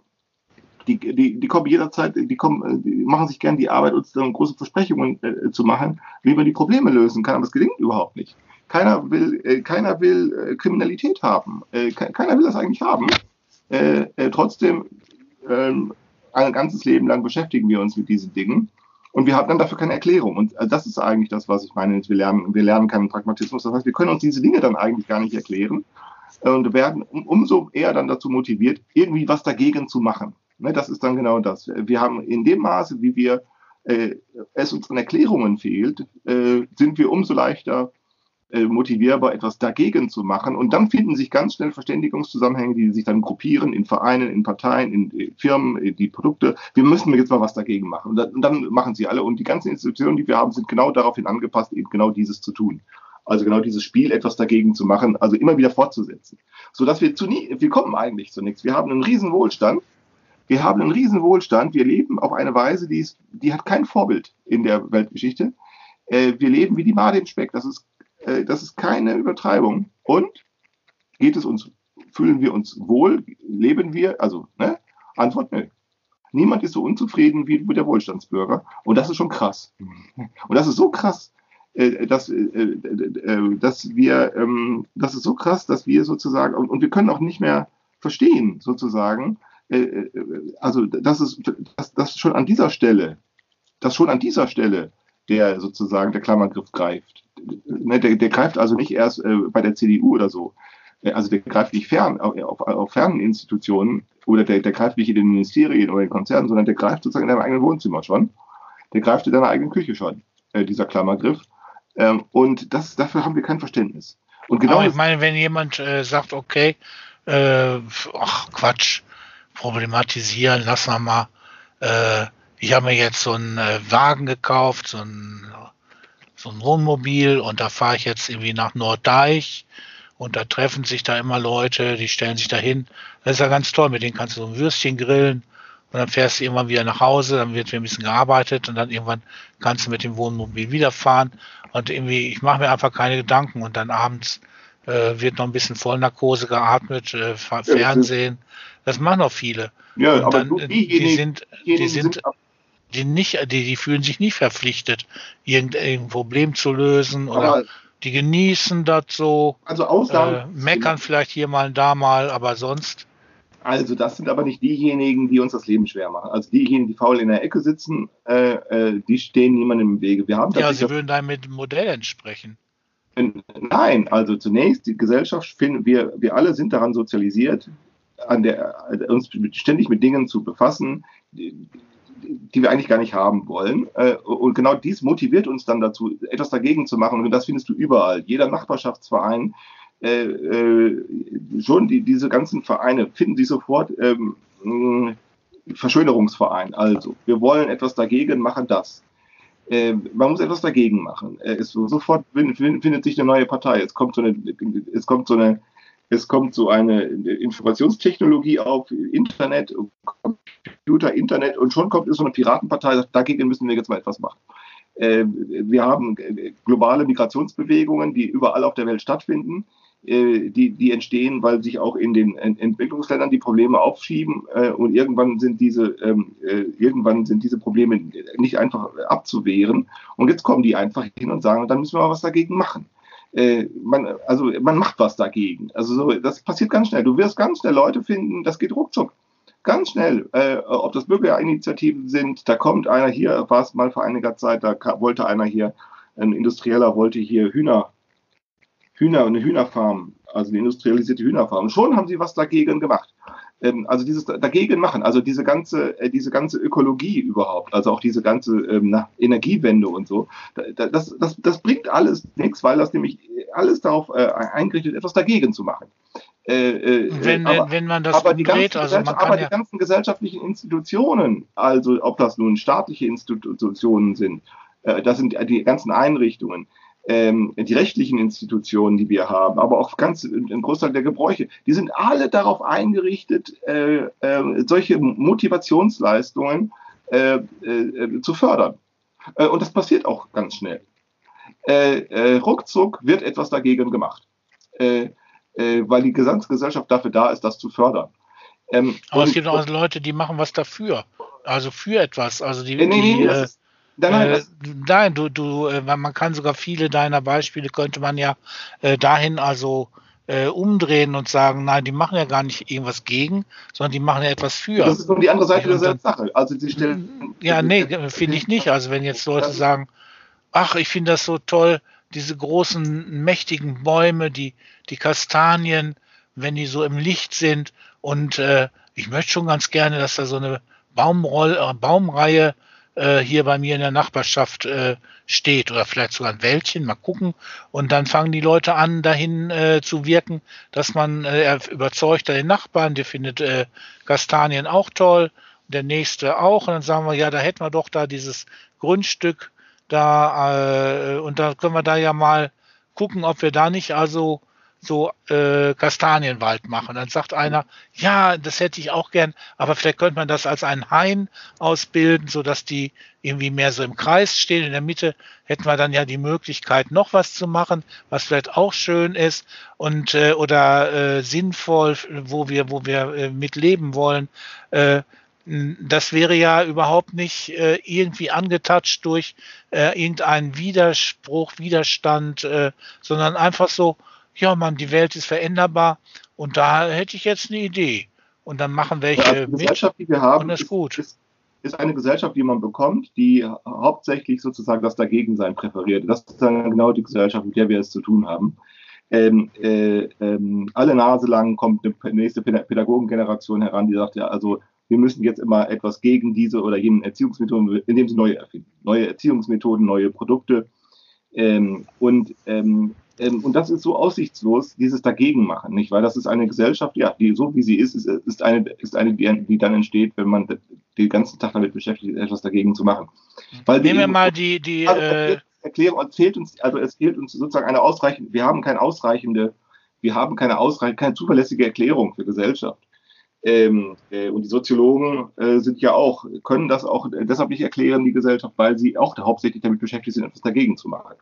die, die, die kommen jederzeit, die kommen, die machen sich gern die Arbeit, uns dann große Versprechungen äh, zu machen, wie man die Probleme lösen kann, aber es gelingt überhaupt nicht. Keiner will, äh, keiner will äh, Kriminalität haben. Äh, keiner will das eigentlich haben. Äh, trotzdem, ähm, ein ganzes Leben lang beschäftigen wir uns mit diesen Dingen. Und wir haben dann dafür keine Erklärung. Und das ist eigentlich das, was ich meine. Wir lernen, wir lernen keinen Pragmatismus. Das heißt, wir können uns diese Dinge dann eigentlich gar nicht erklären und werden um, umso eher dann dazu motiviert, irgendwie was dagegen zu machen. Ne, das ist dann genau das. Wir haben in dem Maße, wie wir äh, es uns an Erklärungen fehlt, äh, sind wir umso leichter motivierbar, etwas dagegen zu machen. Und dann finden sich ganz schnell Verständigungszusammenhänge, die sich dann gruppieren in Vereinen, in Parteien, in äh, Firmen, in die Produkte. Wir müssen jetzt mal was dagegen machen. Und dann, und dann machen sie alle. Und die ganzen Institutionen, die wir haben, sind genau daraufhin angepasst, eben genau dieses zu tun. Also genau dieses Spiel etwas dagegen zu machen, also immer wieder fortzusetzen. Sodass wir zu nie, wir kommen eigentlich zu nichts. Wir haben einen riesen Wohlstand. Wir haben einen riesen Wohlstand. Wir leben auf eine Weise, die, ist, die hat kein Vorbild in der Weltgeschichte. Äh, wir leben wie die Made im Speck. Das ist äh, das ist keine Übertreibung. Und geht es uns, fühlen wir uns wohl, leben wir, also, ne? Antwort, nö. Niemand ist so unzufrieden wie der Wohlstandsbürger. Und das ist schon krass. Und das ist so krass, äh, dass, äh, dass wir, ähm, das ist so krass, dass wir sozusagen, und wir können auch nicht mehr verstehen, sozusagen, also, das ist, dass, dass schon an dieser Stelle, dass schon an dieser Stelle der sozusagen der Klammergriff greift. Ne, der, der greift also nicht erst äh, bei der CDU oder so. Äh, also der greift nicht fern auf, auf, auf fernen Institutionen oder der, der greift nicht in den Ministerien oder in den Konzernen, sondern der greift sozusagen in deinem eigenen Wohnzimmer schon. Der greift in deiner eigenen Küche schon, äh, dieser Klammergriff. Ähm, und das, dafür haben wir kein Verständnis. Und genau Aber ich meine, wenn jemand äh, sagt, okay, äh, ach Quatsch, problematisieren, lass mal, äh, ich habe mir jetzt so einen äh, Wagen gekauft, so ein, so ein Wohnmobil und da fahre ich jetzt irgendwie nach Norddeich und da treffen sich da immer Leute, die stellen sich da hin. Das ist ja ganz toll, mit denen kannst du so ein Würstchen grillen und dann fährst du irgendwann wieder nach Hause, dann wird wieder ein bisschen gearbeitet und dann irgendwann kannst du mit dem Wohnmobil wiederfahren und irgendwie, ich mache mir einfach keine Gedanken und dann abends äh, wird noch ein bisschen Vollnarkose geatmet, äh, Fernsehen. Das machen auch viele. Ja, und aber dann, diejenigen, die sind, die sind, sind die nicht, die, die fühlen sich nicht verpflichtet, irgendein Problem zu lösen oder aber die genießen das so. Also Ausnahmen. Äh, meckern vielleicht hier mal und da mal, aber sonst. Also das sind aber nicht diejenigen, die uns das Leben schwer machen. Also diejenigen, die faul in der Ecke sitzen, äh, äh, die stehen niemandem im Wege. Wir haben ja, sie würden deinem Modell entsprechen. Nein, also zunächst die Gesellschaft finden wir, wir alle sind daran sozialisiert, an der, uns ständig mit Dingen zu befassen, die, wir eigentlich gar nicht haben wollen. Äh, und genau dies motiviert uns dann dazu, etwas dagegen zu machen. Und das findest du überall. Jeder Nachbarschaftsverein, äh, äh, schon die, diese ganzen Vereine finden sich sofort ähm, Verschönerungsverein. Also, wir wollen etwas dagegen, machen das. Äh, man muss etwas dagegen machen. Äh, es sofort findet sich eine neue Partei. Es kommt so eine, es kommt so eine, es kommt so eine Informationstechnologie auf, Internet, Computer, Internet und schon kommt so eine Piratenpartei, dagegen müssen wir jetzt mal etwas machen. Äh, wir haben globale Migrationsbewegungen, die überall auf der Welt stattfinden. Äh, die, die entstehen, weil sich auch in den Entwicklungsländern die Probleme aufschieben äh, und irgendwann sind diese ähm, äh, irgendwann sind diese Probleme nicht einfach abzuwehren und jetzt kommen die einfach hin und sagen, dann müssen wir mal was dagegen machen. Äh, man, also man macht was dagegen. Also so, das passiert ganz schnell. Du wirst ganz schnell Leute finden, das geht ruckzuck. Ganz schnell, äh, ob das Bürgerinitiativen sind, da kommt einer hier, war es mal vor einiger Zeit, da wollte einer hier, ein Industrieller wollte hier Hühner Hühner, eine Hühnerfarm, also eine industrialisierte Hühnerfarm. Schon haben sie was dagegen gemacht. Ähm, also dieses dagegen machen, also diese ganze, äh, diese ganze Ökologie überhaupt, also auch diese ganze ähm, na, Energiewende und so, das, das, das bringt alles nichts, weil das nämlich alles darauf äh, eingerichtet, etwas dagegen zu machen. Äh, äh, wenn, aber, wenn man das aber, die ganzen, also man aber ja die ganzen gesellschaftlichen Institutionen, also ob das nun staatliche Institutionen sind, äh, das sind die ganzen Einrichtungen, ähm, die rechtlichen Institutionen, die wir haben, aber auch ganz ein Großteil der Gebräuche, die sind alle darauf eingerichtet, äh, äh, solche Motivationsleistungen äh, äh zu fördern. Äh, und das passiert auch ganz schnell. Äh, ruckzuck wird etwas dagegen gemacht, weil die Gesamtgesellschaft dafür da ist, das zu fördern. Ähm, aber es gibt auch Leute, die machen was dafür, also für etwas. Also die, nee, nee, die, das ist, Nein, äh, nein, du, du, äh, man kann sogar viele deiner Beispiele könnte man ja äh, dahin also äh, umdrehen und sagen, nein, die machen ja gar nicht irgendwas gegen, sondern die machen ja etwas für. Das ist nur die andere Seite der Sache. Also sie stellen. Ja, nee, finde ich nicht. Also wenn jetzt Leute sagen, ach, ich finde das so toll, diese großen, mächtigen Bäume, die, die Kastanien, wenn die so im Licht sind und äh, ich möchte schon ganz gerne, dass da so eine Baumroll, äh, Baumreihe äh, hier bei mir in der Nachbarschaft äh, steht oder vielleicht sogar ein Wäldchen, mal gucken. Und dann fangen die Leute an, dahin äh, zu wirken, dass man äh, überzeugt den Nachbarn, der findet äh, Kastanien auch toll, der nächste auch. Und dann sagen wir, ja, da hätten wir doch da dieses Grundstück da äh, und da können wir da ja mal gucken, ob wir da nicht also so äh, Kastanienwald machen. Dann sagt einer, ja, das hätte ich auch gern, aber vielleicht könnte man das als einen Hain ausbilden, so dass die irgendwie mehr so im Kreis stehen. In der Mitte hätten wir dann ja die Möglichkeit, noch was zu machen, was vielleicht auch schön ist und äh, oder äh, sinnvoll, wo wir, wo wir äh, mit wollen. Äh, das wäre ja überhaupt nicht äh, irgendwie angetatscht durch äh, irgendeinen Widerspruch, Widerstand, äh, sondern einfach so, ja Mann, die Welt ist veränderbar und da hätte ich jetzt eine Idee. Und dann machen welche ja, die Gesellschaft, die wir haben, ist, gut. Ist, ist, eine Gesellschaft, die man bekommt, die hauptsächlich sozusagen das Dagegensein präferiert. Das ist dann genau die Gesellschaft, mit der wir es zu tun haben. Ähm, äh, ähm, alle Nase lang kommt eine nächste Pädagogengeneration heran, die sagt, ja, also wir müssen jetzt immer etwas gegen diese oder jene Erziehungsmethoden, indem sie neue erfinden. Neue Erziehungsmethoden, neue Produkte. Ähm, und ähm, und das ist so aussichtslos, dieses Dagegenmachen, nicht? Weil das ist eine Gesellschaft, ja, die so wie sie ist, ist, ist eine, ist eine die, die dann entsteht, wenn man den ganzen Tag damit beschäftigt ist, etwas dagegen zu machen. Weil Nehmen wir mal die, die also, äh, Erklärung, es fehlt uns, also es fehlt uns sozusagen eine ausreichende, wir haben keine ausreichende, wir haben keine ausreichende, keine zuverlässige Erklärung für Gesellschaft. Ähm, äh, und die Soziologen äh, sind ja auch, können das auch deshalb nicht erklären, die Gesellschaft, weil sie auch hauptsächlich damit beschäftigt sind, etwas dagegen zu machen.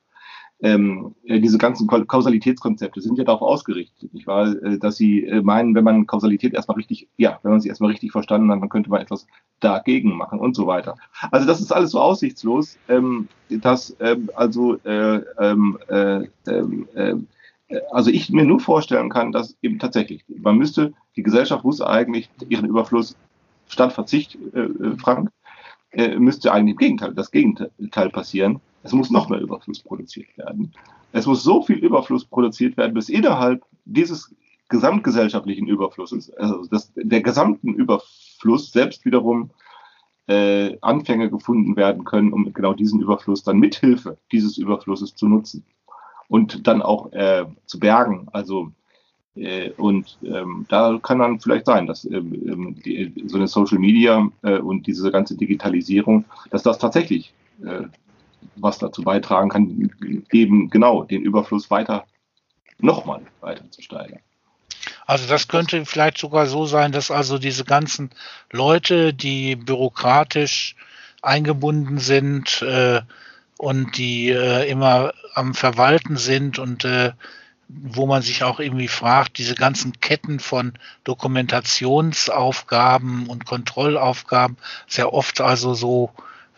Ähm, äh, diese ganzen Kausalitätskonzepte sind ja darauf ausgerichtet, nicht wahr? Äh, dass sie äh, meinen, wenn man Kausalität erstmal richtig, ja, wenn man sie erstmal richtig verstanden hat, dann könnte man etwas dagegen machen und so weiter. Also das ist alles so aussichtslos, ähm, dass ähm, also äh, ähm, äh, ähm, äh, also ich mir nur vorstellen kann, dass eben tatsächlich, man müsste, die Gesellschaft muss eigentlich ihren Überfluss statt Verzicht, äh, Frank, äh, müsste eigentlich im Gegenteil, das Gegenteil passieren. Es muss noch mehr Überfluss produziert werden. Es muss so viel Überfluss produziert werden, bis innerhalb dieses gesamtgesellschaftlichen Überflusses, also das, der gesamten Überfluss selbst wiederum äh, Anfänge gefunden werden können, um genau diesen Überfluss dann mithilfe dieses Überflusses zu nutzen und dann auch äh, zu bergen. Also äh, und ähm, da kann dann vielleicht sein, dass ähm, ähm, die, so eine Social Media äh, und diese ganze Digitalisierung, dass das tatsächlich äh, was dazu beitragen kann, eben genau den Überfluss weiter nochmal weiter zu steigern. Also das könnte vielleicht sogar so sein, dass also diese ganzen Leute, die bürokratisch eingebunden sind äh, und die äh, immer am Verwalten sind und äh, wo man sich auch irgendwie fragt, diese ganzen Ketten von Dokumentationsaufgaben und Kontrollaufgaben, sehr oft also so,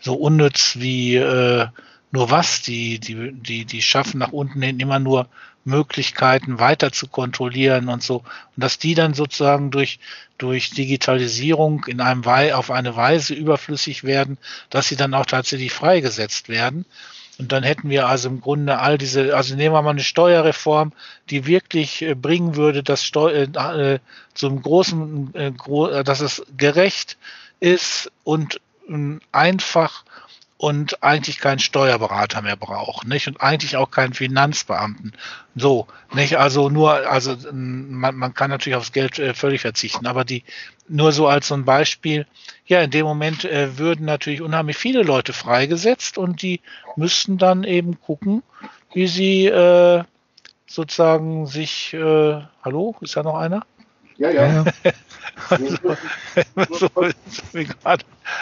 so unnütz wie äh, nur was. Die, die, die, die schaffen nach unten hin immer nur Möglichkeiten weiter zu kontrollieren und so. Und dass die dann sozusagen durch, durch Digitalisierung in einem Wei auf eine Weise überflüssig werden, dass sie dann auch tatsächlich freigesetzt werden. Und dann hätten wir also im Grunde all diese, also nehmen wir mal eine Steuerreform, die wirklich äh, bringen würde, dass Steu äh, zum großen, äh, dass es gerecht ist und äh, einfach und eigentlich keinen Steuerberater mehr braucht, nicht? Und eigentlich auch keinen Finanzbeamten. So, nicht? Also nur, also man, man kann natürlich aufs Geld äh, völlig verzichten, aber die nur so als so ein Beispiel, ja, in dem Moment äh, würden natürlich unheimlich viele Leute freigesetzt und die müssten dann eben gucken, wie sie äh, sozusagen sich, äh, hallo, ist da noch einer? Ja, ja. also, so, so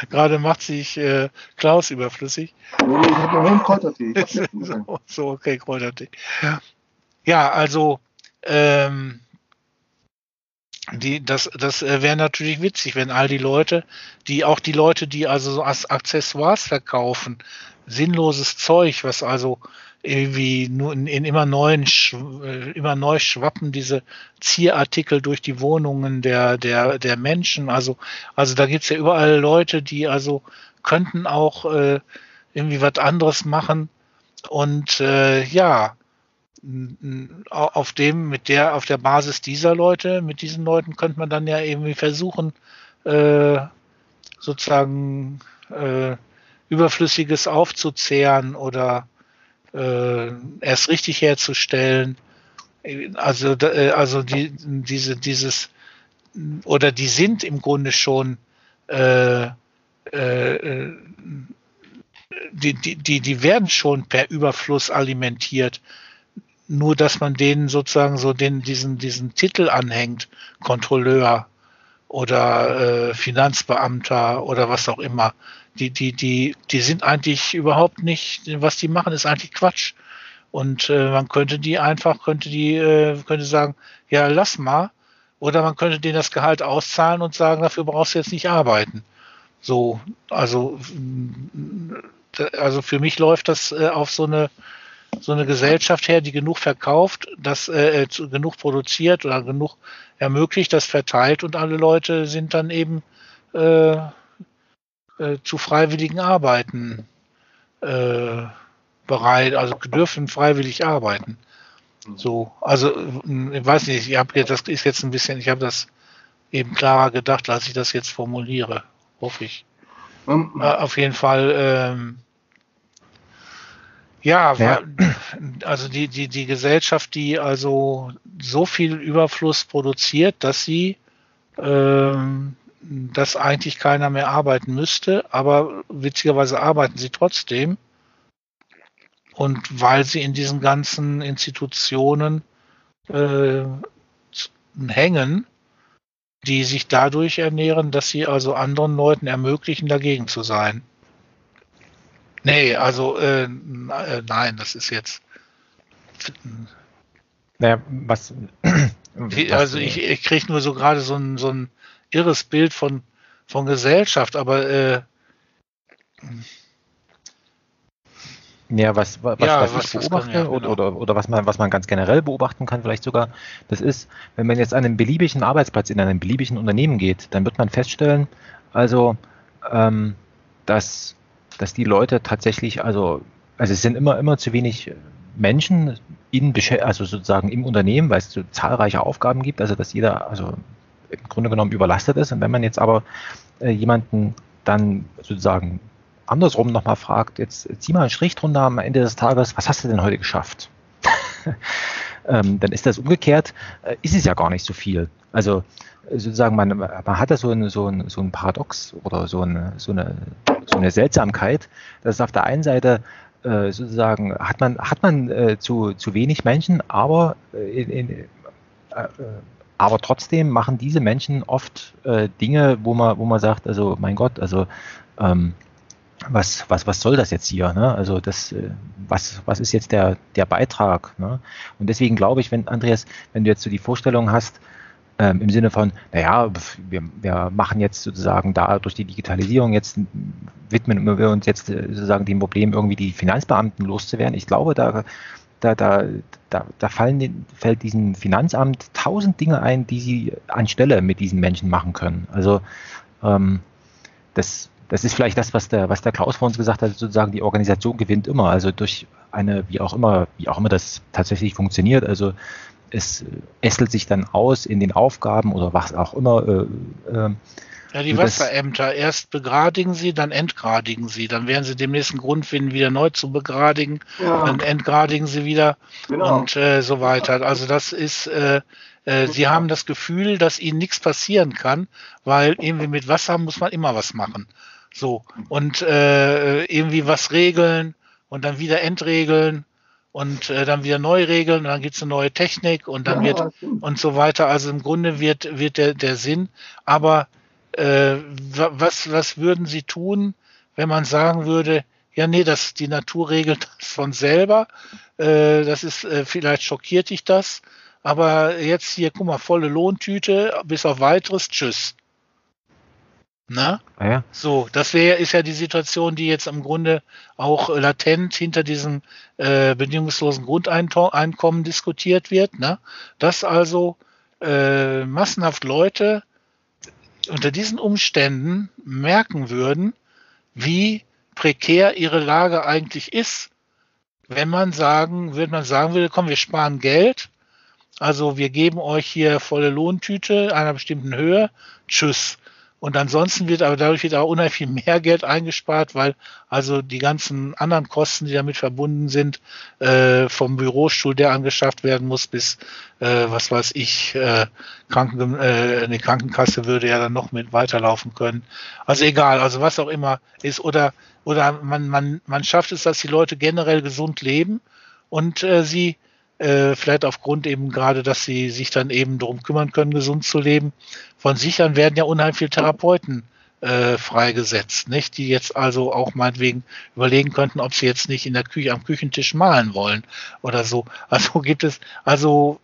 gerade, macht sich äh, Klaus überflüssig. Nee, ich habe nur einen Kräutertee. so, so, okay, Kräutertee. Ja, also ähm, die, das, das äh, wäre natürlich witzig, wenn all die Leute, die auch die Leute, die also so als Accessoires verkaufen, sinnloses Zeug, was also irgendwie nur in, in immer neuen, äh, immer neu schwappen diese Zierartikel durch die Wohnungen der, der, der Menschen. Also, also da gibt's ja überall Leute, die also könnten auch äh, irgendwie was anderes machen. Und äh, ja, auf dem, mit der, auf der Basis dieser Leute, mit diesen Leuten könnte man dann ja irgendwie versuchen, äh, sozusagen äh, Überflüssiges aufzuzehren oder äh, erst richtig herzustellen. Also, äh, also die, diese, dieses, oder die sind im Grunde schon äh, äh, die, die, die, die werden schon per Überfluss alimentiert. Nur dass man denen sozusagen so den, diesen, diesen Titel anhängt, Kontrolleur oder äh, Finanzbeamter oder was auch immer die, die, die, die sind eigentlich überhaupt nicht, was die machen, ist eigentlich Quatsch. Und äh, man könnte die einfach, könnte die, äh, könnte sagen, ja, lass mal. Oder man könnte denen das Gehalt auszahlen und sagen, dafür brauchst du jetzt nicht arbeiten. So, also, also für mich läuft das äh, auf so eine, so eine Gesellschaft her, die genug verkauft, das äh, zu, genug produziert oder genug ermöglicht, das verteilt und alle Leute sind dann eben äh, äh, zu freiwilligen Arbeiten äh, bereit, also dürfen freiwillig arbeiten. So, also ich weiß nicht, ich habe das ist jetzt ein bisschen, ich habe das eben klarer gedacht, als ich das jetzt formuliere, hoffe ich. Um, äh, auf jeden Fall, ähm, ja, ja, also die, die, die Gesellschaft, die also so viel Überfluss produziert, dass sie ähm, dass eigentlich keiner mehr arbeiten müsste, aber witzigerweise arbeiten sie trotzdem. Und weil sie in diesen ganzen Institutionen äh, hängen, die sich dadurch ernähren, dass sie also anderen Leuten ermöglichen, dagegen zu sein. Nee, also äh, äh, nein, das ist jetzt naja, was, was also ich, ich kriege nur so gerade so ein, so ein irres Bild von, von Gesellschaft, aber äh, ja, was, was, ja, was, was ich beobachte ja, oder, genau. oder, oder was, man, was man ganz generell beobachten kann, vielleicht sogar, das ist, wenn man jetzt an einen beliebigen Arbeitsplatz in einem beliebigen Unternehmen geht, dann wird man feststellen, also, ähm, dass, dass die Leute tatsächlich, also, also es sind immer, immer zu wenig Menschen in, also sozusagen im Unternehmen, weil es so zahlreiche Aufgaben gibt, also dass jeder, also im Grunde genommen überlastet ist. Und wenn man jetzt aber äh, jemanden dann sozusagen andersrum nochmal fragt, jetzt zieh mal einen Strich drunter am Ende des Tages, was hast du denn heute geschafft? ähm, dann ist das umgekehrt, äh, ist es ja gar nicht so viel. Also sozusagen, man, man hat da so ein, so, ein, so ein Paradox oder so eine, so, eine, so eine Seltsamkeit, dass auf der einen Seite äh, sozusagen hat man, hat man äh, zu, zu wenig Menschen, aber in, in, äh, aber trotzdem machen diese Menschen oft äh, Dinge, wo man, wo man sagt, also mein Gott, also ähm, was, was, was soll das jetzt hier? Ne? Also das, äh, was, was ist jetzt der, der Beitrag? Ne? Und deswegen glaube ich, wenn, Andreas, wenn du jetzt so die Vorstellung hast, ähm, im Sinne von, naja, wir, wir machen jetzt sozusagen da durch die Digitalisierung jetzt widmen wir uns jetzt äh, sozusagen dem Problem, irgendwie die Finanzbeamten loszuwerden. Ich glaube, da, da, da, da, da fallen, fällt diesem Finanzamt tausend Dinge ein, die sie anstelle mit diesen Menschen machen können. Also ähm, das, das ist vielleicht das, was der, was der Klaus vor uns gesagt hat, sozusagen die Organisation gewinnt immer, also durch eine, wie auch immer, wie auch immer das tatsächlich funktioniert, also es ästelt sich dann aus in den Aufgaben oder was auch immer. Äh, äh, ja, die Wasserämter. Erst begradigen sie, dann entgradigen sie. Dann werden sie dem nächsten Grund finden, wieder neu zu begradigen. Ja. Dann entgradigen sie wieder genau. und äh, so weiter. Also das ist, äh, äh, sie haben das Gefühl, dass ihnen nichts passieren kann, weil irgendwie mit Wasser muss man immer was machen. So. Und äh, irgendwie was regeln und dann wieder entregeln und äh, dann wieder neu regeln und dann gibt's eine neue Technik und dann ja, wird und so weiter. Also im Grunde wird, wird der, der Sinn. Aber äh, was, was würden Sie tun, wenn man sagen würde, ja, nee, das, die Natur regelt das von selber. Äh, das ist, äh, vielleicht schockiert dich das. Aber jetzt hier, guck mal, volle Lohntüte, bis auf weiteres, tschüss. Na? Ah ja. So, das wäre ist ja die Situation, die jetzt im Grunde auch latent hinter diesem äh, bedingungslosen Grundeinkommen diskutiert wird. Ne? Dass also äh, massenhaft Leute unter diesen Umständen merken würden, wie prekär ihre Lage eigentlich ist, wenn man sagen, würde man sagen würde, komm, wir sparen Geld, also wir geben euch hier volle Lohntüte einer bestimmten Höhe, tschüss. Und ansonsten wird aber dadurch wieder unheimlich viel mehr Geld eingespart, weil also die ganzen anderen Kosten, die damit verbunden sind, äh, vom Bürostuhl, der angeschafft werden muss, bis äh, was weiß ich, äh, Kranken, äh, eine Krankenkasse würde ja dann noch mit weiterlaufen können. Also egal, also was auch immer ist, oder oder man, man, man schafft es, dass die Leute generell gesund leben und äh, sie äh, vielleicht aufgrund eben gerade, dass sie sich dann eben darum kümmern können, gesund zu leben. Von sichern werden ja unheimlich viele Therapeuten äh, freigesetzt, nicht? Die jetzt also auch meinetwegen überlegen könnten, ob sie jetzt nicht in der Küche am Küchentisch malen wollen oder so. Also gibt es, also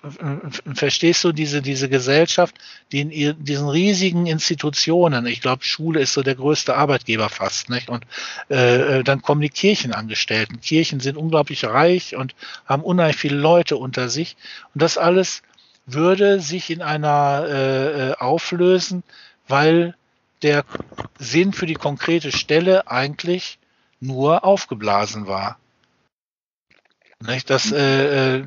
verstehst du diese, diese Gesellschaft, die in ihr, diesen riesigen Institutionen, ich glaube, Schule ist so der größte Arbeitgeber fast, nicht? Und äh, äh, dann kommen die Kirchenangestellten. Kirchen sind unglaublich reich und haben unheimlich viele Leute unter sich. Und das alles würde sich in einer äh, äh auflösen, weil der Sinn für die konkrete Stelle eigentlich nur aufgeblasen war. Nicht? Das, äh, äh,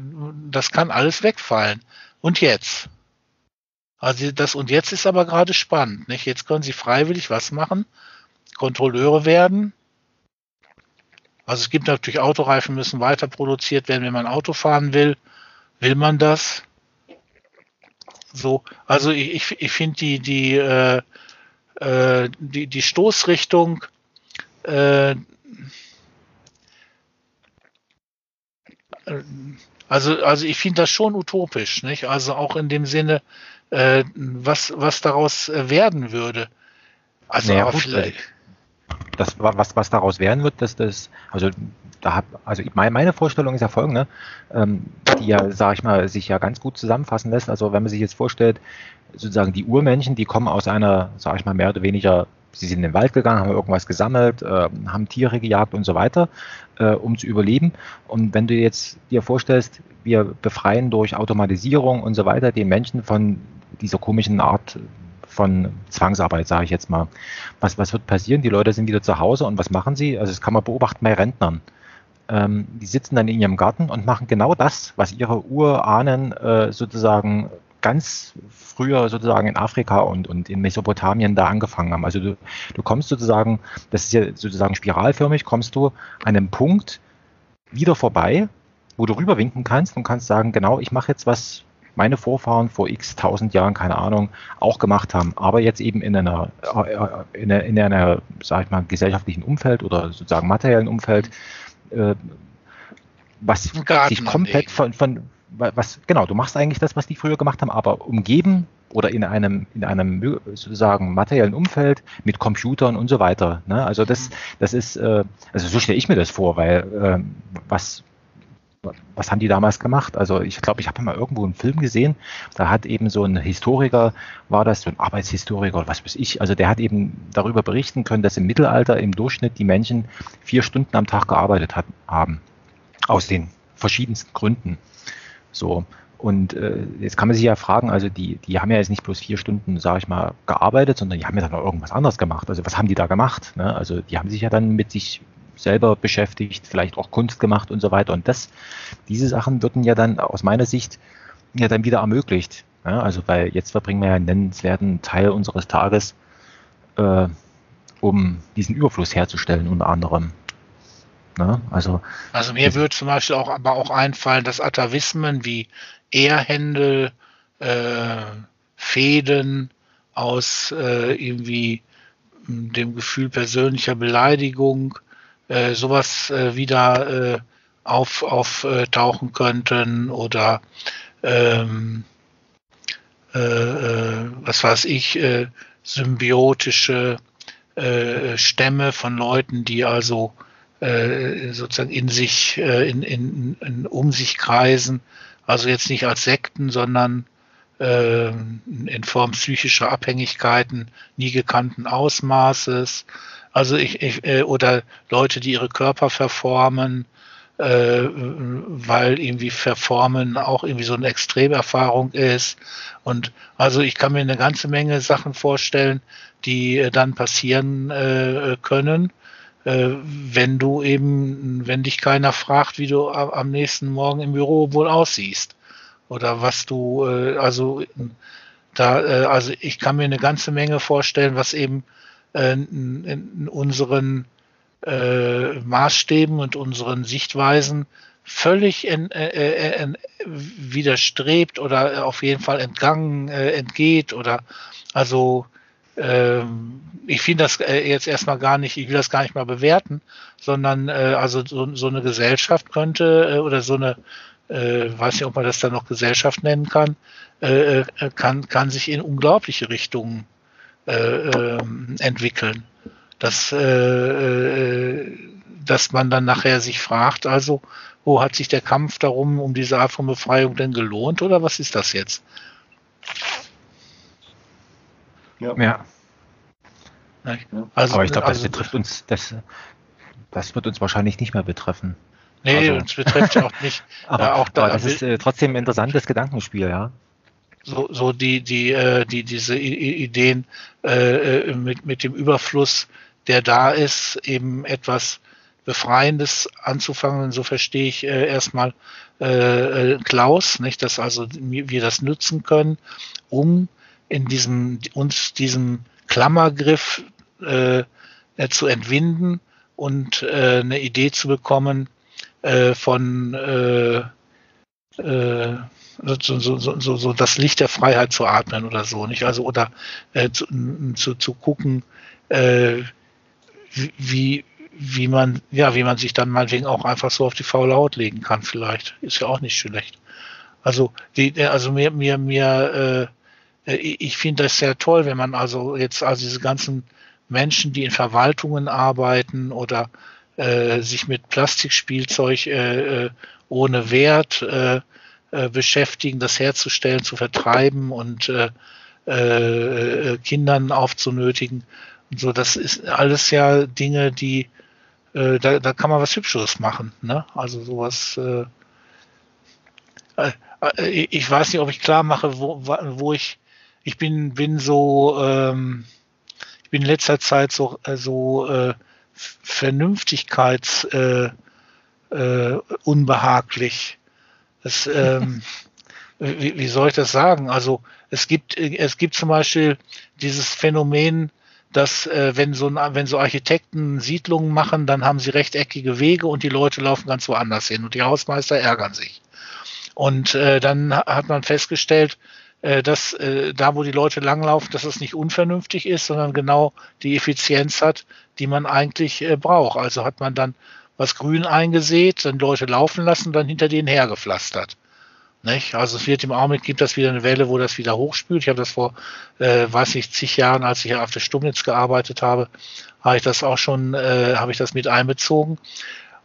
das kann alles wegfallen. Und jetzt? Also das und jetzt ist aber gerade spannend. Nicht? Jetzt können Sie freiwillig was machen, Kontrolleure werden. Also es gibt natürlich Autoreifen müssen weiter produziert werden, wenn man Auto fahren will. Will man das? So, also ich, ich, ich finde die, die äh, äh, die, die Stoßrichtung äh, also, also ich finde das schon utopisch, nicht? Also auch in dem Sinne, äh, was, was daraus werden würde. Also naja, gut, vielleicht. das, was, was daraus werden wird, dass das, also da hab, also meine Vorstellung ist ja folgende, ähm, die ja, sage ich mal, sich ja ganz gut zusammenfassen lässt. Also wenn man sich jetzt vorstellt, sozusagen die Urmenschen, die kommen aus einer, sage ich mal, mehr oder weniger, sie sind in den Wald gegangen, haben irgendwas gesammelt, äh, haben Tiere gejagt und so weiter, äh, um zu überleben. Und wenn du jetzt dir vorstellst, wir befreien durch Automatisierung und so weiter den Menschen von dieser komischen Art von Zwangsarbeit, sage ich jetzt mal. Was, was wird passieren? Die Leute sind wieder zu Hause und was machen sie? Also das kann man beobachten bei Rentnern. Ähm, die sitzen dann in ihrem Garten und machen genau das, was ihre Urahnen äh, sozusagen ganz früher sozusagen in Afrika und, und in Mesopotamien da angefangen haben. Also du, du kommst sozusagen, das ist ja sozusagen spiralförmig, kommst du an einem Punkt wieder vorbei, wo du rüberwinken kannst und kannst sagen, genau, ich mache jetzt was, meine Vorfahren vor x tausend Jahren, keine Ahnung, auch gemacht haben, aber jetzt eben in einer, äh, in einer, in einer sag ich mal, gesellschaftlichen Umfeld oder sozusagen materiellen Umfeld, äh, was sich komplett von, von, was, genau, du machst eigentlich das, was die früher gemacht haben, aber umgeben oder in einem, in einem sozusagen materiellen Umfeld mit Computern und so weiter. Ne? Also das, das ist, äh, also so stelle ich mir das vor, weil äh, was, was haben die damals gemacht? Also ich glaube, ich habe mal irgendwo einen Film gesehen, da hat eben so ein Historiker, war das so ein Arbeitshistoriker oder was weiß ich, also der hat eben darüber berichten können, dass im Mittelalter im Durchschnitt die Menschen vier Stunden am Tag gearbeitet hat, haben. Aus den verschiedensten Gründen. So. Und äh, jetzt kann man sich ja fragen, also die, die haben ja jetzt nicht bloß vier Stunden, sage ich mal, gearbeitet, sondern die haben ja dann noch irgendwas anderes gemacht. Also was haben die da gemacht? Ne? Also die haben sich ja dann mit sich selber beschäftigt, vielleicht auch Kunst gemacht und so weiter. Und das, diese Sachen würden ja dann aus meiner Sicht ja dann wieder ermöglicht. Ja, also weil jetzt verbringen wir ja einen nennenswerten Teil unseres Tages, äh, um diesen Überfluss herzustellen, unter anderem. Ne? Also, also mir würde zum Beispiel auch aber auch einfallen, dass Atavismen wie Ehrhändel, äh, Fäden aus äh, irgendwie dem Gefühl persönlicher Beleidigung äh, sowas äh, wieder äh, auf, auftauchen könnten oder ähm, äh, äh, was weiß ich, äh, symbiotische äh, Stämme von Leuten, die also äh, sozusagen in sich, äh, in, in, in, um sich kreisen, also jetzt nicht als Sekten, sondern äh, in Form psychischer Abhängigkeiten, nie gekannten Ausmaßes, also ich, ich äh, oder Leute, die ihre Körper verformen, äh, weil irgendwie Verformen auch irgendwie so eine Extremerfahrung ist. Und also ich kann mir eine ganze Menge Sachen vorstellen, die dann passieren können, wenn du eben, wenn dich keiner fragt, wie du am nächsten Morgen im Büro wohl aussiehst. Oder was du, äh, also da, äh, also ich kann mir eine ganze Menge vorstellen, was eben äh, in unseren äh, Maßstäben und unseren Sichtweisen völlig äh, äh en, widerstrebt oder auf jeden Fall entgangen äh, entgeht oder also ich finde das äh, jetzt erstmal gar nicht, ich will das gar nicht mal bewerten, sondern äh, also so, so eine Gesellschaft könnte äh, oder so eine, weiß nicht, ob man das dann noch Gesellschaft nennen kann, kann, kann sich in unglaubliche Richtungen äh, ähm, entwickeln. Dass, dass man dann nachher sich fragt, also, wo hat sich der Kampf darum, um diese Art von Befreiung denn gelohnt oder was ist das jetzt? Ja. ja. Also, Aber ich glaube, das also, betrifft uns, das, das wird uns wahrscheinlich nicht mehr betreffen. Nee, also. uns betrifft ja auch nicht. aber, ja, auch da, aber das ist äh, trotzdem ein interessantes Gedankenspiel, ja so, so die, die, äh, die, diese Ideen äh, äh, mit, mit dem Überfluss, der da ist, eben etwas Befreiendes anzufangen. Und so verstehe ich äh, erstmal äh, äh, Klaus, nicht, dass also wir das nutzen können, um in diesem, uns diesem Klammergriff äh, äh, zu entwinden und äh, eine Idee zu bekommen äh, von äh, äh, so, so, so, so das Licht der Freiheit zu atmen oder so, nicht? Also oder zu, zu, zu gucken, wie, wie man, ja, wie man sich dann meinetwegen auch einfach so auf die faule Haut legen kann, vielleicht. Ist ja auch nicht schlecht. Also, die, also mir, mir, mir, äh, ich finde das sehr toll, wenn man also jetzt also diese ganzen Menschen, die in Verwaltungen arbeiten oder äh, sich mit Plastikspielzeug äh, äh ohne Wert äh, äh, beschäftigen, das herzustellen, zu vertreiben und äh, äh, Kindern aufzunötigen. Und so, das ist alles ja Dinge, die äh, da, da kann man was Hübscheres machen. Ne? Also sowas. Äh, äh, ich weiß nicht, ob ich klar mache, wo, wo ich. Ich bin, bin so. Ähm, ich bin in letzter Zeit so, äh, so äh, Vernünftigkeits äh, äh, unbehaglich. Das, ähm, wie, wie soll ich das sagen? Also es gibt, es gibt zum Beispiel dieses Phänomen, dass äh, wenn so wenn so Architekten Siedlungen machen, dann haben sie rechteckige Wege und die Leute laufen ganz woanders hin und die Hausmeister ärgern sich. Und äh, dann hat man festgestellt, äh, dass äh, da, wo die Leute langlaufen, dass es nicht unvernünftig ist, sondern genau die Effizienz hat, die man eigentlich äh, braucht. Also hat man dann was grün eingesät, dann Leute laufen lassen, dann hinter denen hergepflastert. Nicht? Also es wird im Augenblick gibt das wieder eine Welle, wo das wieder hochspült. Ich habe das vor, äh, weiß ich, zig Jahren, als ich auf der Stummnitz gearbeitet habe, habe ich das auch schon, äh, habe ich das mit einbezogen.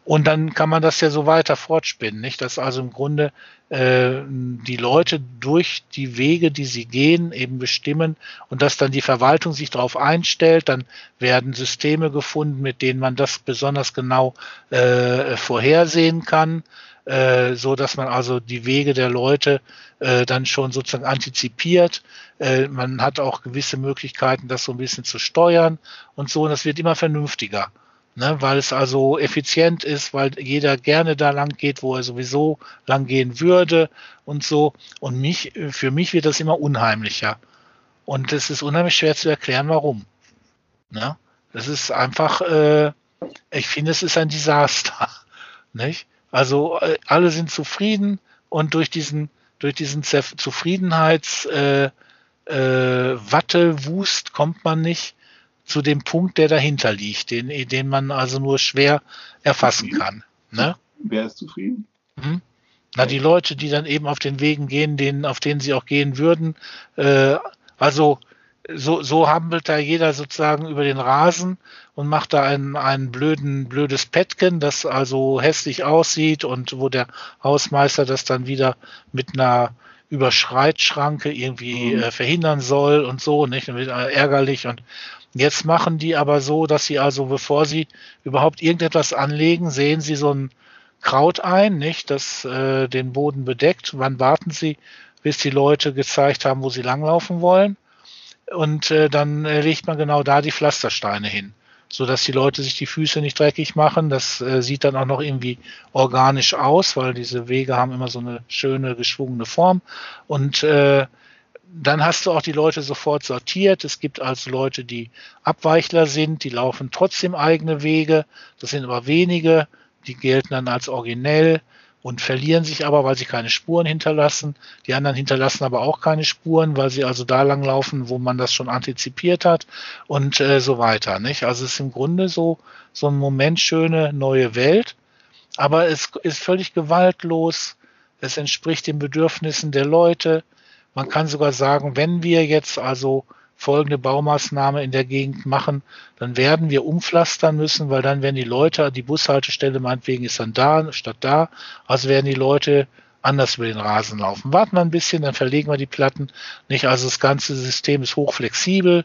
Und dann kann man das ja so weiter fortspinnen, nicht? Dass also im Grunde äh, die Leute durch die Wege, die sie gehen, eben bestimmen und dass dann die Verwaltung sich darauf einstellt, dann werden Systeme gefunden, mit denen man das besonders genau äh, vorhersehen kann äh, so dass man also die Wege der Leute äh, dann schon sozusagen antizipiert. Äh, man hat auch gewisse Möglichkeiten, das so ein bisschen zu steuern und so. Und das wird immer vernünftiger. Ne, weil es also effizient ist, weil jeder gerne da lang geht, wo er sowieso lang gehen würde und so. Und mich, für mich wird das immer unheimlicher. Und es ist unheimlich schwer zu erklären, warum. Ne? Das ist einfach, äh, ich finde, es ist ein Desaster. Nicht? Also äh, alle sind zufrieden und durch diesen, durch diesen Zufriedenheits äh, äh, Wattewust kommt man nicht zu dem Punkt, der dahinter liegt, den, den man also nur schwer erfassen kann. Ne? Wer ist zufrieden? Hm? Na, die Leute, die dann eben auf den Wegen gehen, denen, auf denen sie auch gehen würden. Äh, also so, so hampelt da jeder sozusagen über den Rasen und macht da ein, ein blöden, blödes Petken, das also hässlich aussieht und wo der Hausmeister das dann wieder mit einer Überschreitschranke irgendwie mhm. äh, verhindern soll und so, nicht? Und wird ärgerlich und jetzt machen die aber so, dass sie also, bevor sie überhaupt irgendetwas anlegen, sehen sie so ein Kraut ein, nicht, das äh, den Boden bedeckt. Wann warten sie, bis die Leute gezeigt haben, wo sie langlaufen wollen? und äh, dann äh, legt man genau da die Pflastersteine hin, so dass die Leute sich die Füße nicht dreckig machen. Das äh, sieht dann auch noch irgendwie organisch aus, weil diese Wege haben immer so eine schöne geschwungene Form und äh, dann hast du auch die Leute sofort sortiert. Es gibt also Leute, die Abweichler sind, die laufen trotzdem eigene Wege. Das sind aber wenige, die gelten dann als originell und verlieren sich aber, weil sie keine Spuren hinterlassen. Die anderen hinterlassen aber auch keine Spuren, weil sie also da lang laufen, wo man das schon antizipiert hat und äh, so weiter. Nicht? Also es ist im Grunde so, so ein Moment schöne neue Welt, aber es ist völlig gewaltlos. Es entspricht den Bedürfnissen der Leute. Man kann sogar sagen, wenn wir jetzt also folgende Baumaßnahme in der Gegend machen, dann werden wir umpflastern müssen, weil dann werden die Leute, die Bushaltestelle meinetwegen ist dann da statt da, also werden die Leute anders über den Rasen laufen. Warten wir ein bisschen, dann verlegen wir die Platten. Nicht, also das ganze System ist hochflexibel,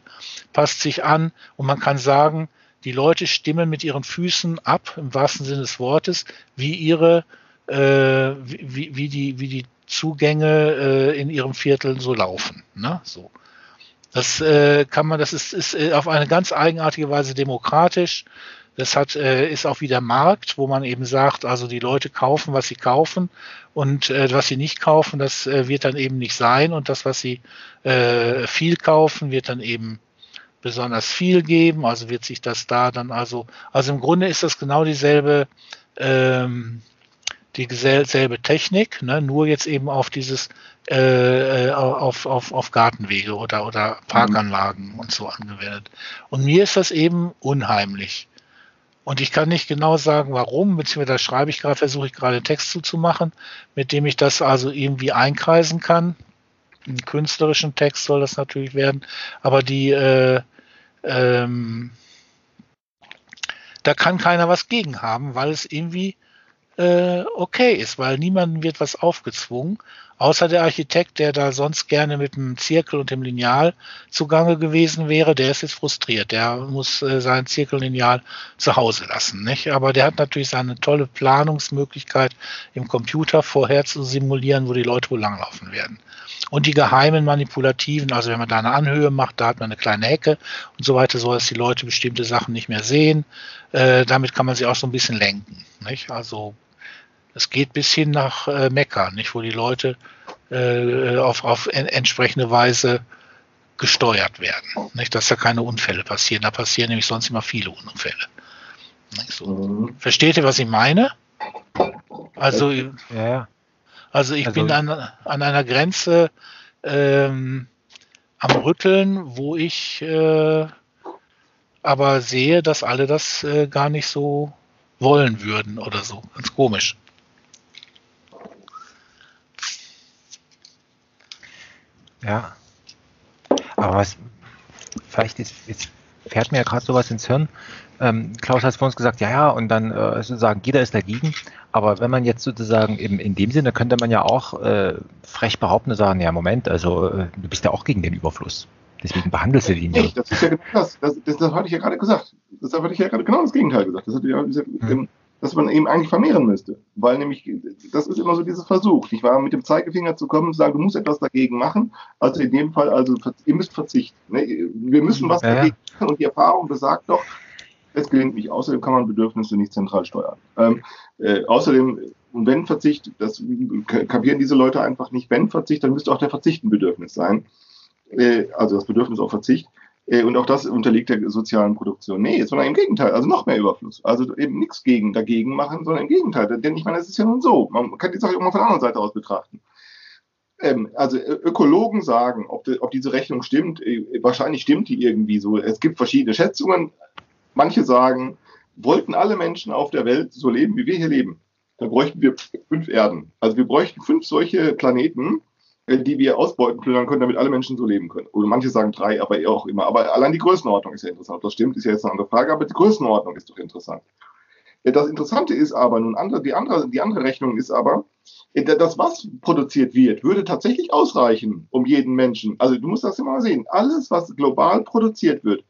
passt sich an und man kann sagen, die Leute stimmen mit ihren Füßen ab, im wahrsten Sinne des Wortes, wie ihre, äh, wie, wie, die, wie die Zugänge äh, in ihrem Viertel so laufen. Ne? So. Das äh, kann man, das ist, ist äh, auf eine ganz eigenartige Weise demokratisch. Das hat, äh, ist auch wie der Markt, wo man eben sagt, also die Leute kaufen, was sie kaufen und äh, was sie nicht kaufen, das äh, wird dann eben nicht sein und das, was sie äh, viel kaufen, wird dann eben besonders viel geben. Also wird sich das da dann also, also im Grunde ist das genau dieselbe ähm, dieselbe Technik, ne, nur jetzt eben auf dieses äh, äh, auf, auf, auf Gartenwege oder, oder Parkanlagen mhm. und so angewendet. Und mir ist das eben unheimlich. Und ich kann nicht genau sagen, warum, beziehungsweise da schreibe ich gerade, versuche ich gerade Text zuzumachen, mit dem ich das also irgendwie einkreisen kann. Einen künstlerischen Text soll das natürlich werden, aber die, äh, ähm, da kann keiner was gegen haben, weil es irgendwie äh, okay ist, weil niemandem wird was aufgezwungen, außer der Architekt, der da sonst gerne mit dem Zirkel und dem Lineal zugange gewesen wäre, der ist jetzt frustriert. Der muss äh, sein Zirkellineal zu Hause lassen. Nicht? Aber der hat natürlich seine tolle Planungsmöglichkeit im Computer vorher zu simulieren, wo die Leute wohl langlaufen werden. Und die geheimen manipulativen, also wenn man da eine Anhöhe macht, da hat man eine kleine Hecke und so weiter, so dass die Leute bestimmte Sachen nicht mehr sehen. Äh, damit kann man sie auch so ein bisschen lenken. Nicht? Also es geht bis hin nach äh, Mekka, nicht, wo die Leute äh, auf, auf en entsprechende Weise gesteuert werden. Nicht, dass da keine Unfälle passieren. Da passieren nämlich sonst immer viele Unfälle. So. Mhm. Versteht ihr, was ich meine? Also, ja. also ich also, bin an, an einer Grenze ähm, am Rütteln, wo ich äh, aber sehe, dass alle das äh, gar nicht so wollen würden oder so. Ganz komisch. Ja. Aber was, vielleicht ist, jetzt fährt mir ja gerade sowas ins Hirn. Ähm, Klaus hat vor uns gesagt, ja, ja, und dann äh, sozusagen, jeder ist dagegen. Aber wenn man jetzt sozusagen eben in dem Sinne, könnte man ja auch äh, frech behaupten und sagen, ja, Moment, also äh, du bist ja auch gegen den Überfluss. Deswegen behandelst du ihn nicht. Das ist ja genau das. Das, das, das hatte ich ja gerade gesagt. Das hatte ich ja gerade genau das Gegenteil gesagt. Das hatte ja, hm dass man eben eigentlich vermehren müsste. Weil nämlich, das ist immer so dieses Versuch, nicht wahr, mit dem Zeigefinger zu kommen und zu sagen, du musst etwas dagegen machen. Also in dem Fall, also ihr müsst verzichten. Ne? Wir müssen was ja, dagegen machen und die Erfahrung besagt doch, es gelingt nicht. Außerdem kann man Bedürfnisse nicht zentral steuern. Ähm, äh, außerdem, wenn Verzicht, das kapieren diese Leute einfach nicht, wenn Verzicht, dann müsste auch der Verzicht ein Bedürfnis sein. Äh, also das Bedürfnis auf Verzicht. Äh, und auch das unterliegt der sozialen Produktion. Nee, sondern im Gegenteil, also noch mehr Überfluss. Also eben nichts gegen, dagegen machen, sondern im Gegenteil. Denn ich meine, es ist ja nun so. Man kann die Sache auch mal von der anderen Seite aus betrachten. Ähm, also Ökologen sagen, ob, die, ob diese Rechnung stimmt, äh, wahrscheinlich stimmt die irgendwie so. Es gibt verschiedene Schätzungen. Manche sagen, wollten alle Menschen auf der Welt so leben, wie wir hier leben, dann bräuchten wir fünf Erden. Also wir bräuchten fünf solche Planeten, die wir ausbeuten plündern können, damit alle Menschen so leben können. Oder manche sagen drei, aber eher auch immer. Aber allein die Größenordnung ist ja interessant. Das stimmt, ist ja jetzt eine andere Frage, aber die Größenordnung ist doch interessant. Äh, das Interessante ist aber, nun andere, die, andere, die andere Rechnung ist aber, äh, das, was produziert wird, würde tatsächlich ausreichen, um jeden Menschen. Also du musst das immer mal sehen. Alles, was global produziert wird,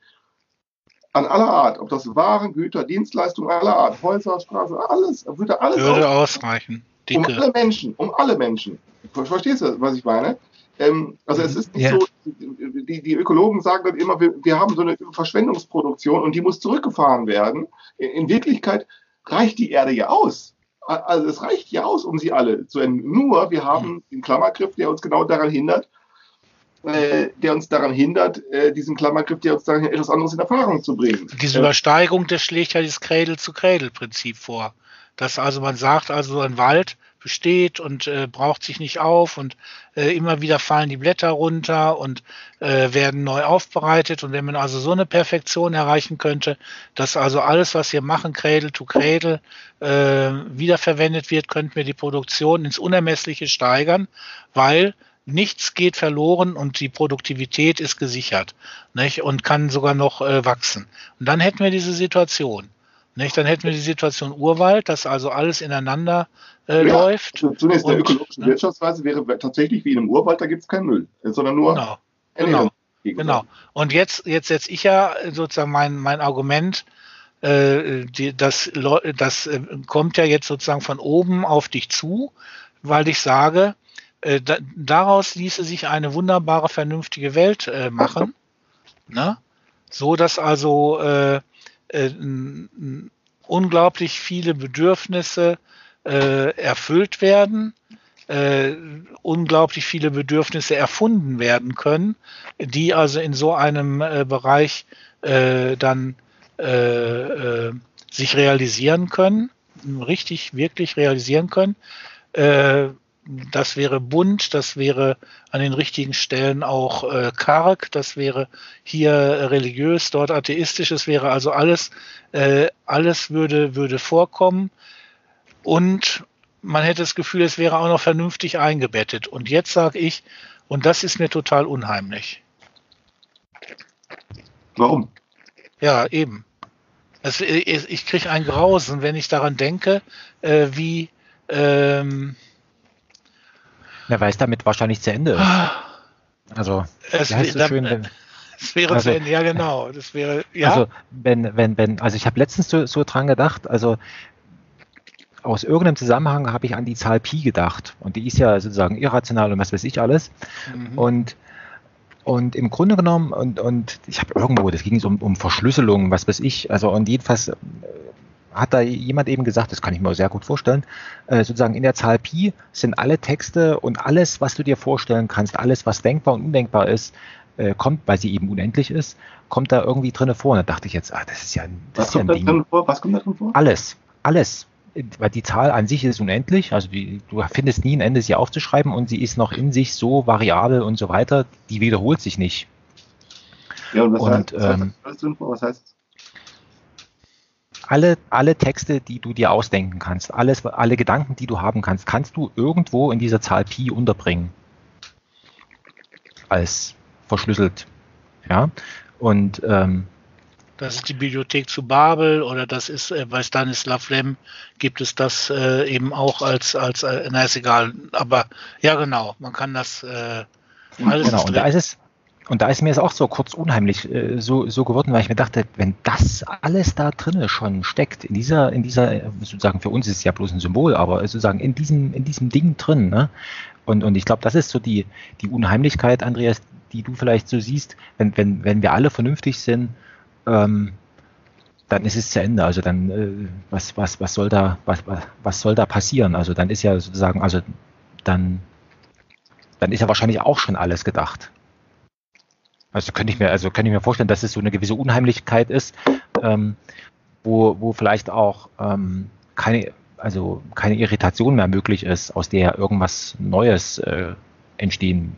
an aller Art, ob das Waren, Güter, Dienstleistungen aller Art, Häuser, Straßen, alles, würde alles würde ausreichen. Um alle Menschen, um alle Menschen. Verstehst du, was ich meine? Ähm, also es ist nicht ja. so, die, die, Ökologen sagen dann immer, wir, wir, haben so eine Verschwendungsproduktion und die muss zurückgefahren werden. In, in, Wirklichkeit reicht die Erde ja aus. Also es reicht ja aus, um sie alle zu enden. Nur wir haben den Klammergriff, der uns genau daran hindert, äh, der uns daran hindert, äh, diesen Klammergriff, der uns daran hindert, etwas anderes in Erfahrung zu bringen. Diese Übersteigung, das schlägt ja das Cradle-zu-Cradle-Prinzip vor. Dass also man sagt, also ein Wald besteht und äh, braucht sich nicht auf und äh, immer wieder fallen die Blätter runter und äh, werden neu aufbereitet. Und wenn man also so eine Perfektion erreichen könnte, dass also alles, was wir machen, Cradle to Cradle, äh, wiederverwendet wird, könnten wir die Produktion ins Unermessliche steigern, weil nichts geht verloren und die Produktivität ist gesichert nicht? und kann sogar noch äh, wachsen. Und dann hätten wir diese Situation. Nicht? Dann hätten wir die Situation Urwald, dass also alles ineinander äh, ja, läuft. Zunächst der ökologische ne? Wirtschaftsweise wäre tatsächlich wie in einem Urwald, da gibt es keinen Müll, sondern nur genau. Genau. genau. Und jetzt, jetzt setze ich ja sozusagen mein, mein Argument, äh, die, das, das äh, kommt ja jetzt sozusagen von oben auf dich zu, weil ich sage, äh, da, daraus ließe sich eine wunderbare, vernünftige Welt äh, machen. Ne? So dass also äh, äh, unglaublich viele Bedürfnisse äh, erfüllt werden, äh, unglaublich viele Bedürfnisse erfunden werden können, die also in so einem äh, Bereich äh, dann äh, sich realisieren können, richtig, wirklich realisieren können. Äh, das wäre bunt, das wäre an den richtigen Stellen auch äh, karg, das wäre hier religiös, dort atheistisch, es wäre also alles, äh, alles würde, würde vorkommen und man hätte das Gefühl, es wäre auch noch vernünftig eingebettet. Und jetzt sage ich, und das ist mir total unheimlich. Warum? Ja, eben. Es, ich kriege ein Grausen, wenn ich daran denke, äh, wie. Ähm, weil es damit wahrscheinlich zu Ende ist. Also, es, heißt so schön, wenn, es wäre also, zu Ende, ja genau. Das wäre, ja. Also, wenn, wenn, wenn, also ich habe letztens so, so dran gedacht, also aus irgendeinem Zusammenhang habe ich an die Zahl Pi gedacht. Und die ist ja sozusagen irrational und was weiß ich alles. Mhm. Und, und im Grunde genommen, und, und ich habe irgendwo, das ging so um, um Verschlüsselung, was weiß ich, also und jedenfalls hat da jemand eben gesagt, das kann ich mir sehr gut vorstellen, äh, sozusagen in der Zahl Pi sind alle Texte und alles, was du dir vorstellen kannst, alles, was denkbar und undenkbar ist, äh, kommt, weil sie eben unendlich ist, kommt da irgendwie drinne vor. Und da dachte ich jetzt, ah, das ist ja, das was ist ja ein Ding. Drin vor? Was kommt da drin vor? Alles, alles weil die Zahl an sich ist unendlich, also die, du findest nie ein Ende, sie aufzuschreiben und sie ist noch in sich so variabel und so weiter, die wiederholt sich nicht. Ja, und was und, heißt, was, ähm, heißt, was heißt alle, alle Texte, die du dir ausdenken kannst, alles, alle Gedanken, die du haben kannst, kannst du irgendwo in dieser Zahl Pi unterbringen. Als verschlüsselt. Ja. Und ähm, das ist die Bibliothek zu Babel oder das ist äh, bei Stanislav Lem gibt es das äh, eben auch als, als äh, na ist egal, aber ja genau, man kann das äh, alles Genau, und da ist es, und da ist mir es auch so kurz unheimlich äh, so, so geworden, weil ich mir dachte, wenn das alles da drinne schon steckt, in dieser, in dieser, sozusagen für uns ist es ja bloß ein Symbol, aber sozusagen in diesem, in diesem Ding drin, ne? Und, und ich glaube, das ist so die, die Unheimlichkeit, Andreas, die du vielleicht so siehst, wenn, wenn, wenn wir alle vernünftig sind, ähm, dann ist es zu Ende. Also dann, äh, was, was, was soll da, was, was, was soll da passieren? Also dann ist ja sozusagen, also dann, dann ist ja wahrscheinlich auch schon alles gedacht. Also könnte ich mir, also könnte ich mir vorstellen, dass es so eine gewisse Unheimlichkeit ist, ähm, wo, wo vielleicht auch ähm, keine, also keine Irritation mehr möglich ist, aus der irgendwas Neues äh, entstehen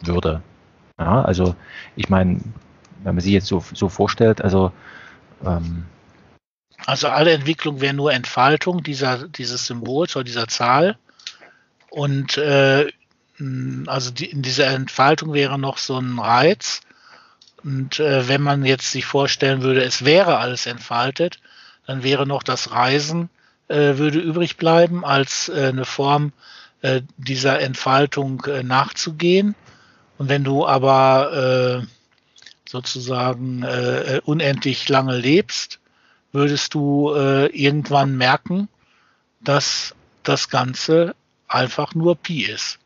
würde. Ja, also ich meine, wenn man sich jetzt so, so vorstellt, also ähm, also alle Entwicklung wäre nur Entfaltung dieser, dieses Symbols oder dieser Zahl. Und äh, also die, in dieser Entfaltung wäre noch so ein Reiz. Und äh, wenn man jetzt sich vorstellen würde, es wäre alles entfaltet, dann wäre noch das Reisen äh, würde übrig bleiben als äh, eine Form äh, dieser Entfaltung äh, nachzugehen. Und wenn du aber sozusagen äh, unendlich lange lebst, würdest du äh, irgendwann merken, dass das Ganze einfach nur Pi ist.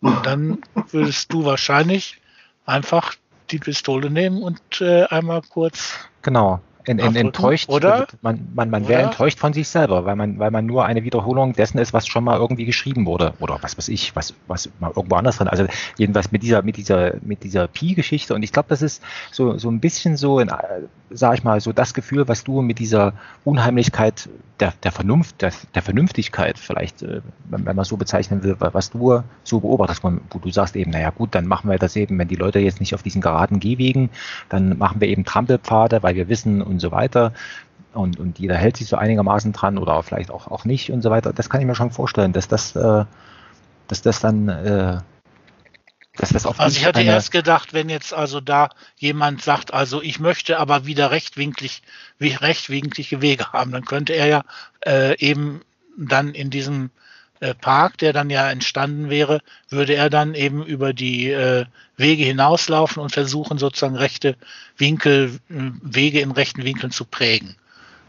Und dann würdest du wahrscheinlich einfach die Pistole nehmen und äh, einmal kurz. Genau in, in, enttäuscht, oder? Man, man, man wäre enttäuscht von sich selber, weil man, weil man nur eine Wiederholung dessen ist, was schon mal irgendwie geschrieben wurde. Oder was weiß ich, was, was mal irgendwo anders drin. Also jedenfalls mit dieser, mit dieser, mit dieser Pi-Geschichte. Und ich glaube, das ist so, so ein bisschen so, in, sag ich mal, so das Gefühl, was du mit dieser Unheimlichkeit der, der Vernunft, der, der Vernünftigkeit vielleicht, äh, wenn, wenn man so bezeichnen will, was du so beobachtest, wo du sagst eben, naja gut, dann machen wir das eben, wenn die Leute jetzt nicht auf diesen geraden Gehwegen, dann machen wir eben Trampelpfade, weil wir wissen und so weiter. Und, und jeder hält sich so einigermaßen dran oder vielleicht auch, auch nicht und so weiter. Das kann ich mir schon vorstellen, dass das, äh, dass das dann äh, dass das auf also ich hatte erst gedacht, wenn jetzt also da jemand sagt, also ich möchte aber wieder rechtwinklig, rechtwinklige Wege haben, dann könnte er ja äh, eben dann in diesem äh, Park, der dann ja entstanden wäre, würde er dann eben über die äh, Wege hinauslaufen und versuchen sozusagen rechte Winkel, äh, Wege in rechten Winkeln zu prägen,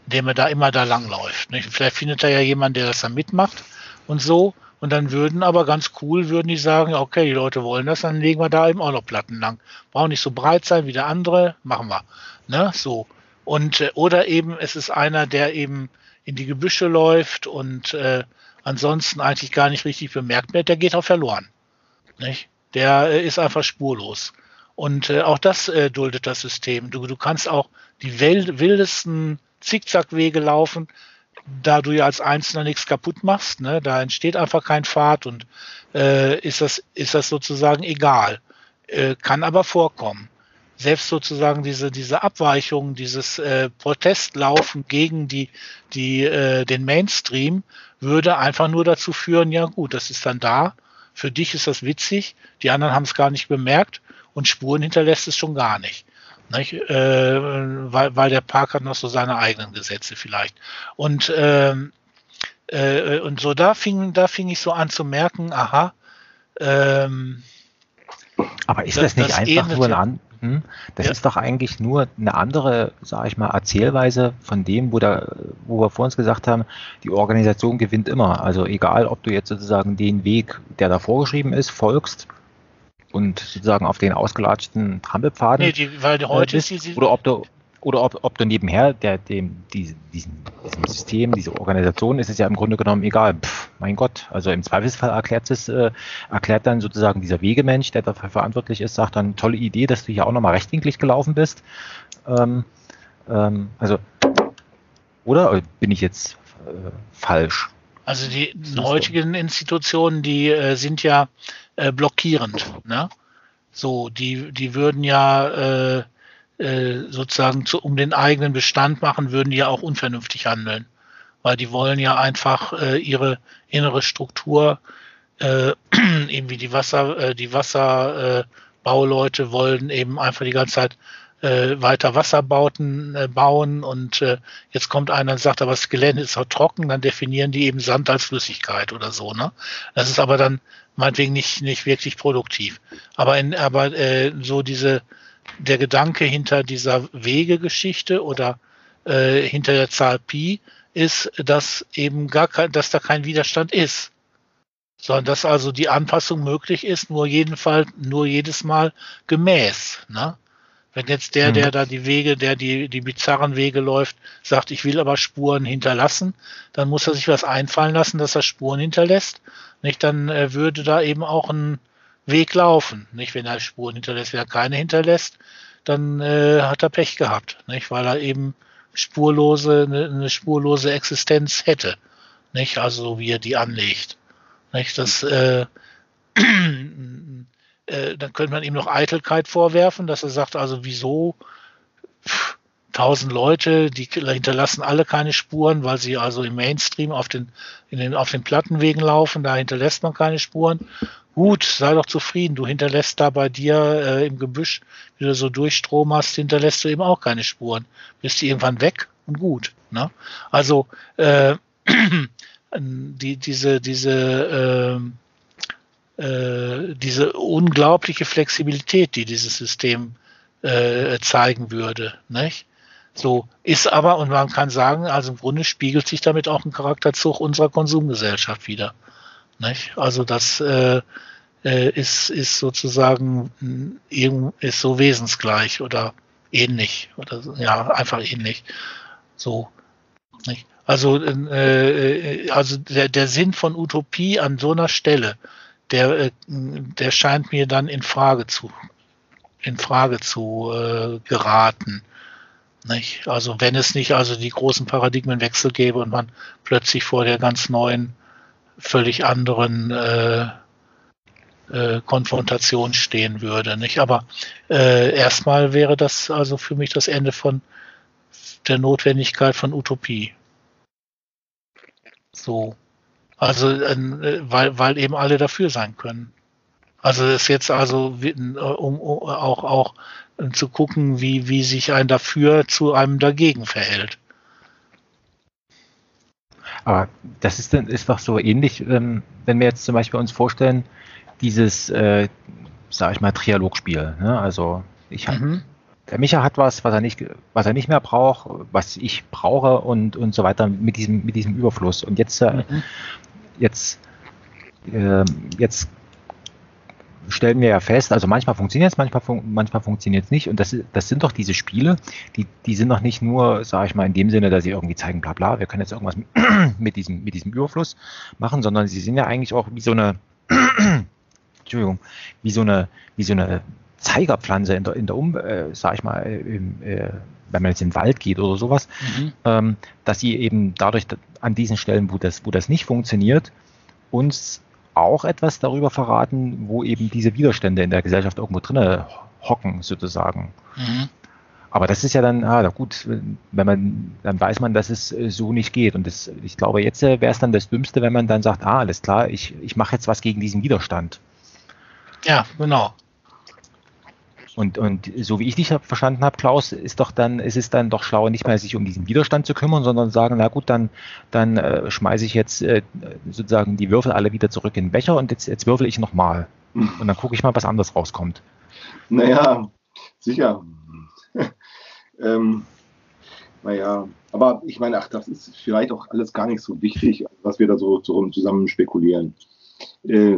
indem er da immer da langläuft. Nicht? Vielleicht findet er ja jemand, der das dann mitmacht und so. Und dann würden aber ganz cool, würden die sagen, okay, die Leute wollen das, dann legen wir da eben auch noch Platten lang. Brauchen nicht so breit sein wie der andere, machen wir. Ne, so. Und, äh, oder eben, es ist einer, der eben in die Gebüsche läuft und äh, ansonsten eigentlich gar nicht richtig bemerkt wird, der geht auch verloren. Nicht? Der äh, ist einfach spurlos. Und äh, auch das äh, duldet das System. Du, du kannst auch die wildesten Zickzackwege laufen, da du ja als Einzelner nichts kaputt machst, ne, da entsteht einfach kein Pfad und äh, ist, das, ist das sozusagen egal. Äh, kann aber vorkommen. Selbst sozusagen diese, diese Abweichung, dieses äh, Protestlaufen gegen die, die, äh, den Mainstream würde einfach nur dazu führen, ja gut, das ist dann da, für dich ist das witzig, die anderen haben es gar nicht bemerkt und Spuren hinterlässt es schon gar nicht. Nicht? Äh, weil, weil der Park hat noch so seine eigenen Gesetze vielleicht. Und, ähm, äh, und so da fing, da fing ich so an zu merken, aha, ähm, aber ist das, das nicht das einfach nur ein, an, hm? Das ja. ist doch eigentlich nur eine andere, sage ich mal, Erzählweise von dem, wo, da, wo wir vor uns gesagt haben, die Organisation gewinnt immer. Also egal, ob du jetzt sozusagen den Weg, der da vorgeschrieben ist, folgst und sozusagen auf den ausgelatschten Trampelpfaden nee, die, weil heute bist, oder ob du oder ob, ob du nebenher der, dem, die, diesem, diesem System, diese Organisation ist es ja im Grunde genommen egal. Pff, mein Gott, also im Zweifelsfall erklärt es, äh, erklärt dann sozusagen dieser Wegemensch, der dafür verantwortlich ist, sagt dann, tolle Idee, dass du hier auch nochmal rechtwinklig gelaufen bist. Ähm, ähm, also, oder bin ich jetzt äh, falsch? Also die heutigen Institutionen, die äh, sind ja äh, blockierend. Ne? So, die, die würden ja äh, sozusagen zu, um den eigenen Bestand machen, würden die ja auch unvernünftig handeln. Weil die wollen ja einfach äh, ihre innere Struktur, äh, eben wie die Wasser, äh, die Wasserbauleute äh, wollen eben einfach die ganze Zeit äh, weiter Wasserbauten äh, bauen und äh, jetzt kommt einer und sagt, aber das Gelände ist auch trocken, dann definieren die eben Sand als Flüssigkeit oder so. Ne? Das ist aber dann meinetwegen nicht, nicht wirklich produktiv. Aber, in, aber äh, so diese der Gedanke hinter dieser Wegegeschichte oder äh, hinter der Zahl Pi ist, dass eben gar kein, dass da kein Widerstand ist, sondern dass also die Anpassung möglich ist, nur jedenfalls, nur jedes Mal gemäß. Ne? Wenn jetzt der, der mhm. da die Wege, der die, die bizarren Wege läuft, sagt, ich will aber Spuren hinterlassen, dann muss er sich was einfallen lassen, dass er Spuren hinterlässt. Nicht, dann äh, würde da eben auch ein, Weg laufen. Nicht, wenn er Spuren hinterlässt, wenn er keine hinterlässt, dann äh, hat er Pech gehabt, nicht, weil er eben spurlose eine, eine spurlose Existenz hätte, nicht, also so wie er die anlegt, nicht, das äh, äh, dann könnte man ihm noch Eitelkeit vorwerfen, dass er sagt, also wieso tausend Leute, die hinterlassen alle keine Spuren, weil sie also im Mainstream auf den, in den, auf den Plattenwegen laufen, da hinterlässt man keine Spuren. Gut, sei doch zufrieden. Du hinterlässt da bei dir äh, im Gebüsch, wie du so Durchstrom hast, hinterlässt du eben auch keine Spuren. Bist du irgendwann weg und gut. Ne? Also äh, die, diese, diese, äh, äh, diese unglaubliche Flexibilität, die dieses System äh, zeigen würde. Nicht? So ist aber, und man kann sagen, also im Grunde spiegelt sich damit auch ein Charakterzug unserer Konsumgesellschaft wieder. Nicht? Also das äh, äh, ist, ist sozusagen ist so wesensgleich oder ähnlich oder ja einfach ähnlich. So. Nicht? Also, äh, äh, also der, der Sinn von Utopie an so einer Stelle, der, äh, der scheint mir dann in Frage zu in Frage zu äh, geraten. Nicht? Also wenn es nicht also die großen Paradigmenwechsel gäbe und man plötzlich vor der ganz neuen, völlig anderen äh, äh, Konfrontation stehen würde. Nicht? Aber äh, erstmal wäre das also für mich das Ende von der Notwendigkeit von Utopie. So. Also, äh, weil, weil eben alle dafür sein können. Also das ist jetzt also um, um auch auch zu gucken, wie wie sich ein dafür zu einem dagegen verhält. Aber das ist, ist doch so ähnlich, ähm, wenn wir jetzt zum Beispiel uns vorstellen, dieses, äh, sag ich mal, Trialogspiel. Ne? Also ich mhm. der Micha hat was, was er nicht, was er nicht mehr braucht, was ich brauche und, und so weiter mit diesem, mit diesem Überfluss. Und jetzt, äh, mhm. jetzt, äh, jetzt stellen wir ja fest, also manchmal funktioniert es, manchmal, fun manchmal funktioniert es nicht. Und das, das sind doch diese Spiele, die, die sind doch nicht nur, sage ich mal, in dem Sinne, dass sie irgendwie zeigen, bla bla, wir können jetzt irgendwas mit diesem, mit diesem Überfluss machen, sondern sie sind ja eigentlich auch wie so eine, Entschuldigung, wie so eine, wie so eine Zeigerpflanze in der, in der Um, äh, sag ich mal, im, äh, wenn man jetzt in den Wald geht oder sowas, mhm. ähm, dass sie eben dadurch an diesen Stellen, wo das, wo das nicht funktioniert, uns auch etwas darüber verraten, wo eben diese Widerstände in der Gesellschaft irgendwo drinne hocken, sozusagen. Mhm. Aber das ist ja dann, ah, gut, wenn man, dann weiß man, dass es äh, so nicht geht. Und das, ich glaube, jetzt äh, wäre es dann das Dümmste, wenn man dann sagt, ah, alles klar, ich, ich mache jetzt was gegen diesen Widerstand. Ja, genau. Und, und so wie ich dich verstanden habe, Klaus, ist doch dann, ist es dann doch schlauer, nicht mehr sich um diesen Widerstand zu kümmern, sondern sagen, na gut, dann, dann äh, schmeiße ich jetzt äh, sozusagen die Würfel alle wieder zurück in den Becher und jetzt, jetzt würfel ich nochmal. Und dann gucke ich mal, was anderes rauskommt. Naja, sicher. ähm, naja, aber ich meine, ach, das ist vielleicht auch alles gar nicht so wichtig, was wir da so, so zusammen spekulieren. Äh,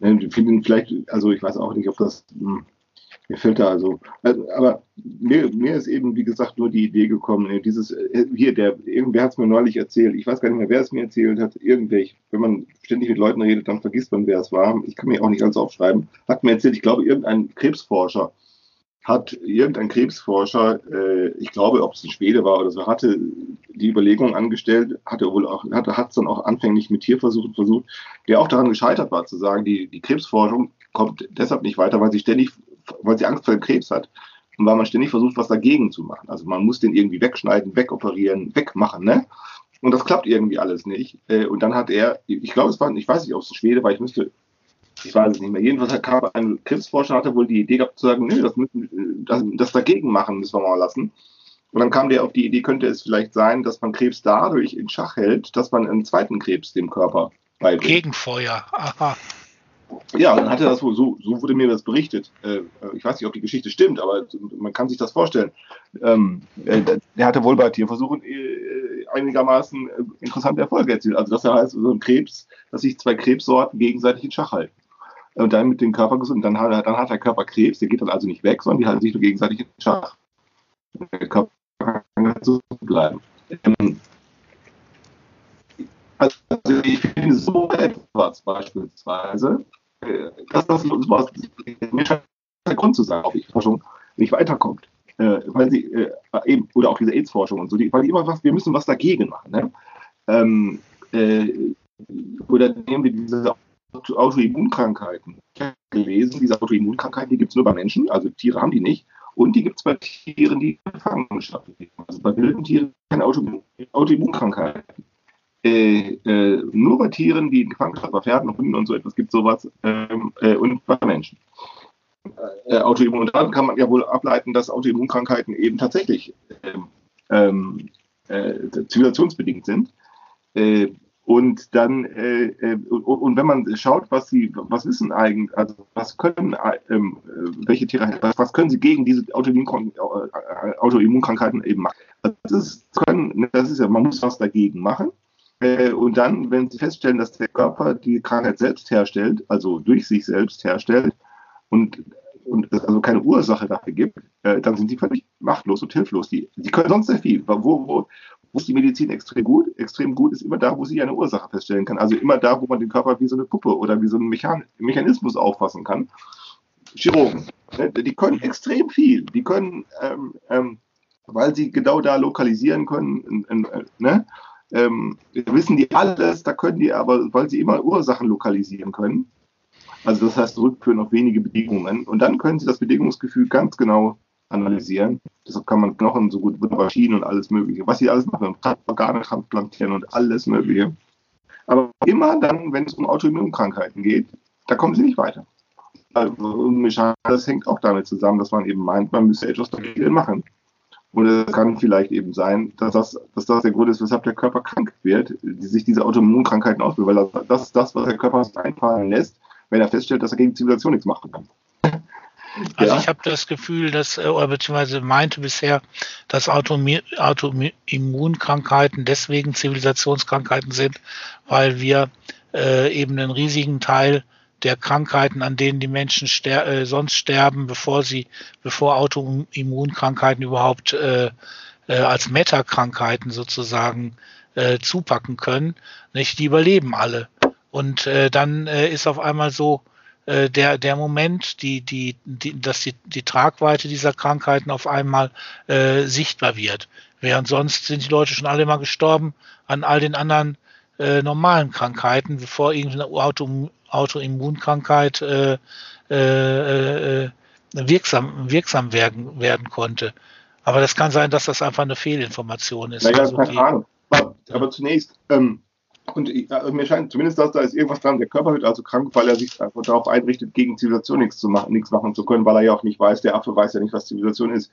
ne, finden vielleicht, also ich weiß auch nicht, ob das hm, mir fällt da also, also aber mir, mir, ist eben, wie gesagt, nur die Idee gekommen, äh, dieses, äh, hier, der, irgendwer hat es mir neulich erzählt, ich weiß gar nicht mehr, wer es mir erzählt hat, irgendwelch, wenn man ständig mit Leuten redet, dann vergisst man, wer es war. Ich kann mir auch nicht alles aufschreiben. Hat mir erzählt, ich glaube, irgendein Krebsforscher hat irgendein Krebsforscher, äh, ich glaube, ob es ein Schwede war oder so, hatte die Überlegung angestellt, hatte wohl auch, hatte, hat es dann auch anfänglich mit Tierversuchen versucht, der auch daran gescheitert war, zu sagen, die, die Krebsforschung kommt deshalb nicht weiter, weil sie ständig weil sie Angst vor dem Krebs hat und weil man ständig versucht, was dagegen zu machen. Also man muss den irgendwie wegschneiden, wegoperieren, wegmachen, ne? Und das klappt irgendwie alles nicht. Äh, und dann hat er, ich glaube, es war, ich weiß nicht, ob es Schwede war, ich müsste, ich weiß es nicht mehr. Jedenfalls kam ein Krebsforscher, hatte wohl die Idee gehabt zu sagen, nö, das, müssen, das, das dagegen machen müssen wir mal lassen. Und dann kam der auf die Idee, könnte es vielleicht sein, dass man Krebs dadurch in Schach hält, dass man einen zweiten Krebs dem Körper beibringt. Gegenfeuer, aha. Ja, dann hat er das wohl, so, so wurde mir das berichtet. Äh, ich weiß nicht, ob die Geschichte stimmt, aber man kann sich das vorstellen. Ähm, äh, der hatte wohl bei Tierversuchen äh, einigermaßen äh, interessante Erfolge erzielt. Also das heißt, so ein Krebs, dass sich zwei Krebssorten gegenseitig in Schach halten. Und dann mit dem Körper gesund, dann hat, dann hat der Körper Krebs, der geht dann also nicht weg, sondern die halten sich nur gegenseitig in Schach. Der Körper kann so bleiben. Ähm, also ich finde so etwas beispielsweise, dass das sowas, mir scheint der Grund zu sein, ob die Forschung nicht weiterkommt. Äh, weil sie äh, eben, oder auch diese AIDS-Forschung und so, die, weil die immer was, wir müssen was dagegen machen. Ne? Ähm, äh, oder nehmen wir diese Autoimmunkrankheiten. Ich habe gelesen, diese Autoimmunkrankheiten, die gibt es nur bei Menschen, also Tiere haben die nicht. Und die gibt es bei Tieren, die in Gefangenschaft leben. Also bei wilden Tieren keine Autoimmunkrankheiten. Äh, äh, nur bei Tieren, die in Gefangenschaft, bei Pferden, Hunden und so etwas gibt sowas ähm, äh, und bei Menschen. Äh, Autoimmun und dann kann man ja wohl ableiten, dass Autoimmunkrankheiten eben tatsächlich ähm, ähm äh, zivilisationsbedingt sind. Äh, und dann und, und, wenn man schaut, was sie, was wissen eigentlich, also was können ähm, welche Tiere, was, was, können sie gegen diese Autoimmunkrankheiten eben machen? Das ist, können, das ist ja, man muss was dagegen machen. Äh, und dann, wenn sie feststellen, dass der Körper die Krankheit selbst herstellt, also durch sich selbst herstellt und, und es also keine Ursache dafür gibt, äh, dann sind sie völlig machtlos und hilflos. Die, die können sonst sehr viel. Wo, wo, wo ist die Medizin extrem gut? Extrem gut ist immer da, wo sie eine Ursache feststellen kann. Also immer da, wo man den Körper wie so eine Puppe oder wie so einen Mechan Mechanismus auffassen kann. Chirurgen, ne, die können extrem viel. Die können, ähm, ähm, weil sie genau da lokalisieren können, äh, ne? Ähm, wissen die alles, da können die aber, weil sie immer Ursachen lokalisieren können, also das heißt zurückführen auf wenige Bedingungen und dann können sie das Bedingungsgefühl ganz genau analysieren. Deshalb kann man Knochen so gut wunderbar schienen und alles Mögliche. Was sie alles machen, Organe transplantieren und alles Mögliche. Aber immer dann, wenn es um Autoimmunkrankheiten geht, da kommen sie nicht weiter. Also, das hängt auch damit zusammen, dass man eben meint, man müsse etwas dagegen machen. Und es kann vielleicht eben sein, dass das, dass das der Grund ist, weshalb der Körper krank wird, die sich diese Autoimmunkrankheiten ausbilden, weil das, das ist das, was der Körper sich einfallen lässt, wenn er feststellt, dass er gegen Zivilisation nichts machen kann. Also ja. ich habe das Gefühl, dass, äh, oder beziehungsweise meinte bisher, dass Autoimmunkrankheiten deswegen Zivilisationskrankheiten sind, weil wir äh, eben einen riesigen Teil der Krankheiten, an denen die Menschen ster äh, sonst sterben, bevor sie, bevor Autoimmunkrankheiten überhaupt äh, äh, als Metakrankheiten sozusagen äh, zupacken können, nicht? Die überleben alle. Und äh, dann äh, ist auf einmal so äh, der, der Moment, die, die, die, dass die, die Tragweite dieser Krankheiten auf einmal äh, sichtbar wird. Während sonst sind die Leute schon alle mal gestorben an all den anderen äh, normalen Krankheiten, bevor irgendeine Auto, Autoimmunkrankheit äh, äh, äh, wirksam, wirksam werden, werden konnte. Aber das kann sein, dass das einfach eine Fehlinformation ist. Naja, also keine Ahnung. Aber, aber zunächst, ähm, Und ich, also mir scheint zumindest, dass da ist irgendwas dran. Der Körper wird also krank, weil er sich einfach darauf einrichtet, gegen Zivilisation nichts zu machen, nichts machen zu können, weil er ja auch nicht weiß, der Affe weiß ja nicht, was Zivilisation ist.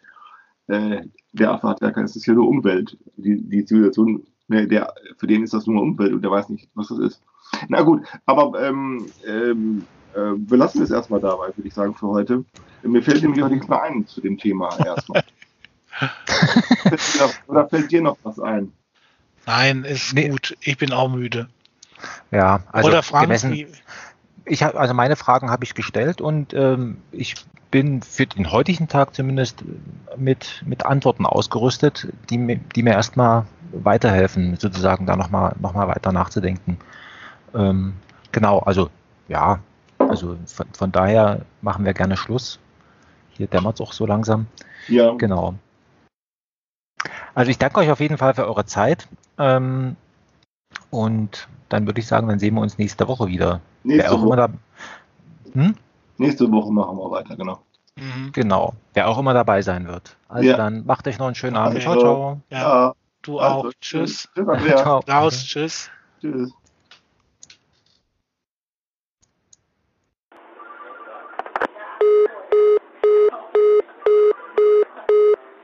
Äh, der Affe hat ja kein, es ist ja nur Umwelt. Die, die Zivilisation, der, der, für den ist das nur Umwelt und der weiß nicht, was das ist. Na gut, aber ähm, ähm, äh, wir lassen es erstmal dabei, würde ich sagen, für heute. Mir fällt nämlich auch nichts mehr ein zu dem Thema erstmal. Oder fällt dir noch was ein? Nein, ist nee. gut. Ich bin auch müde. Ja, also Oder Frank, gemessen, ich hab, also meine Fragen habe ich gestellt und ähm, ich bin für den heutigen Tag zumindest mit, mit Antworten ausgerüstet, die, mir- die mir erstmal weiterhelfen, sozusagen da nochmal noch mal weiter nachzudenken. Ähm, genau, also ja, also von, von daher machen wir gerne Schluss. Hier dämmert es auch so langsam. Ja, Genau. Also ich danke euch auf jeden Fall für eure Zeit. Ähm, und dann würde ich sagen, dann sehen wir uns nächste Woche wieder. nächste, Wer auch immer Woche, da. Hm? nächste Woche machen wir weiter, genau. mhm. Genau. Wer auch immer dabei sein wird. Also Ja. dann macht euch noch einen schönen Abend. Ciao, ciao. ja, du also, auch. Tschüss. Tschüss. Ciao. Raus, tschüss. Tschüss.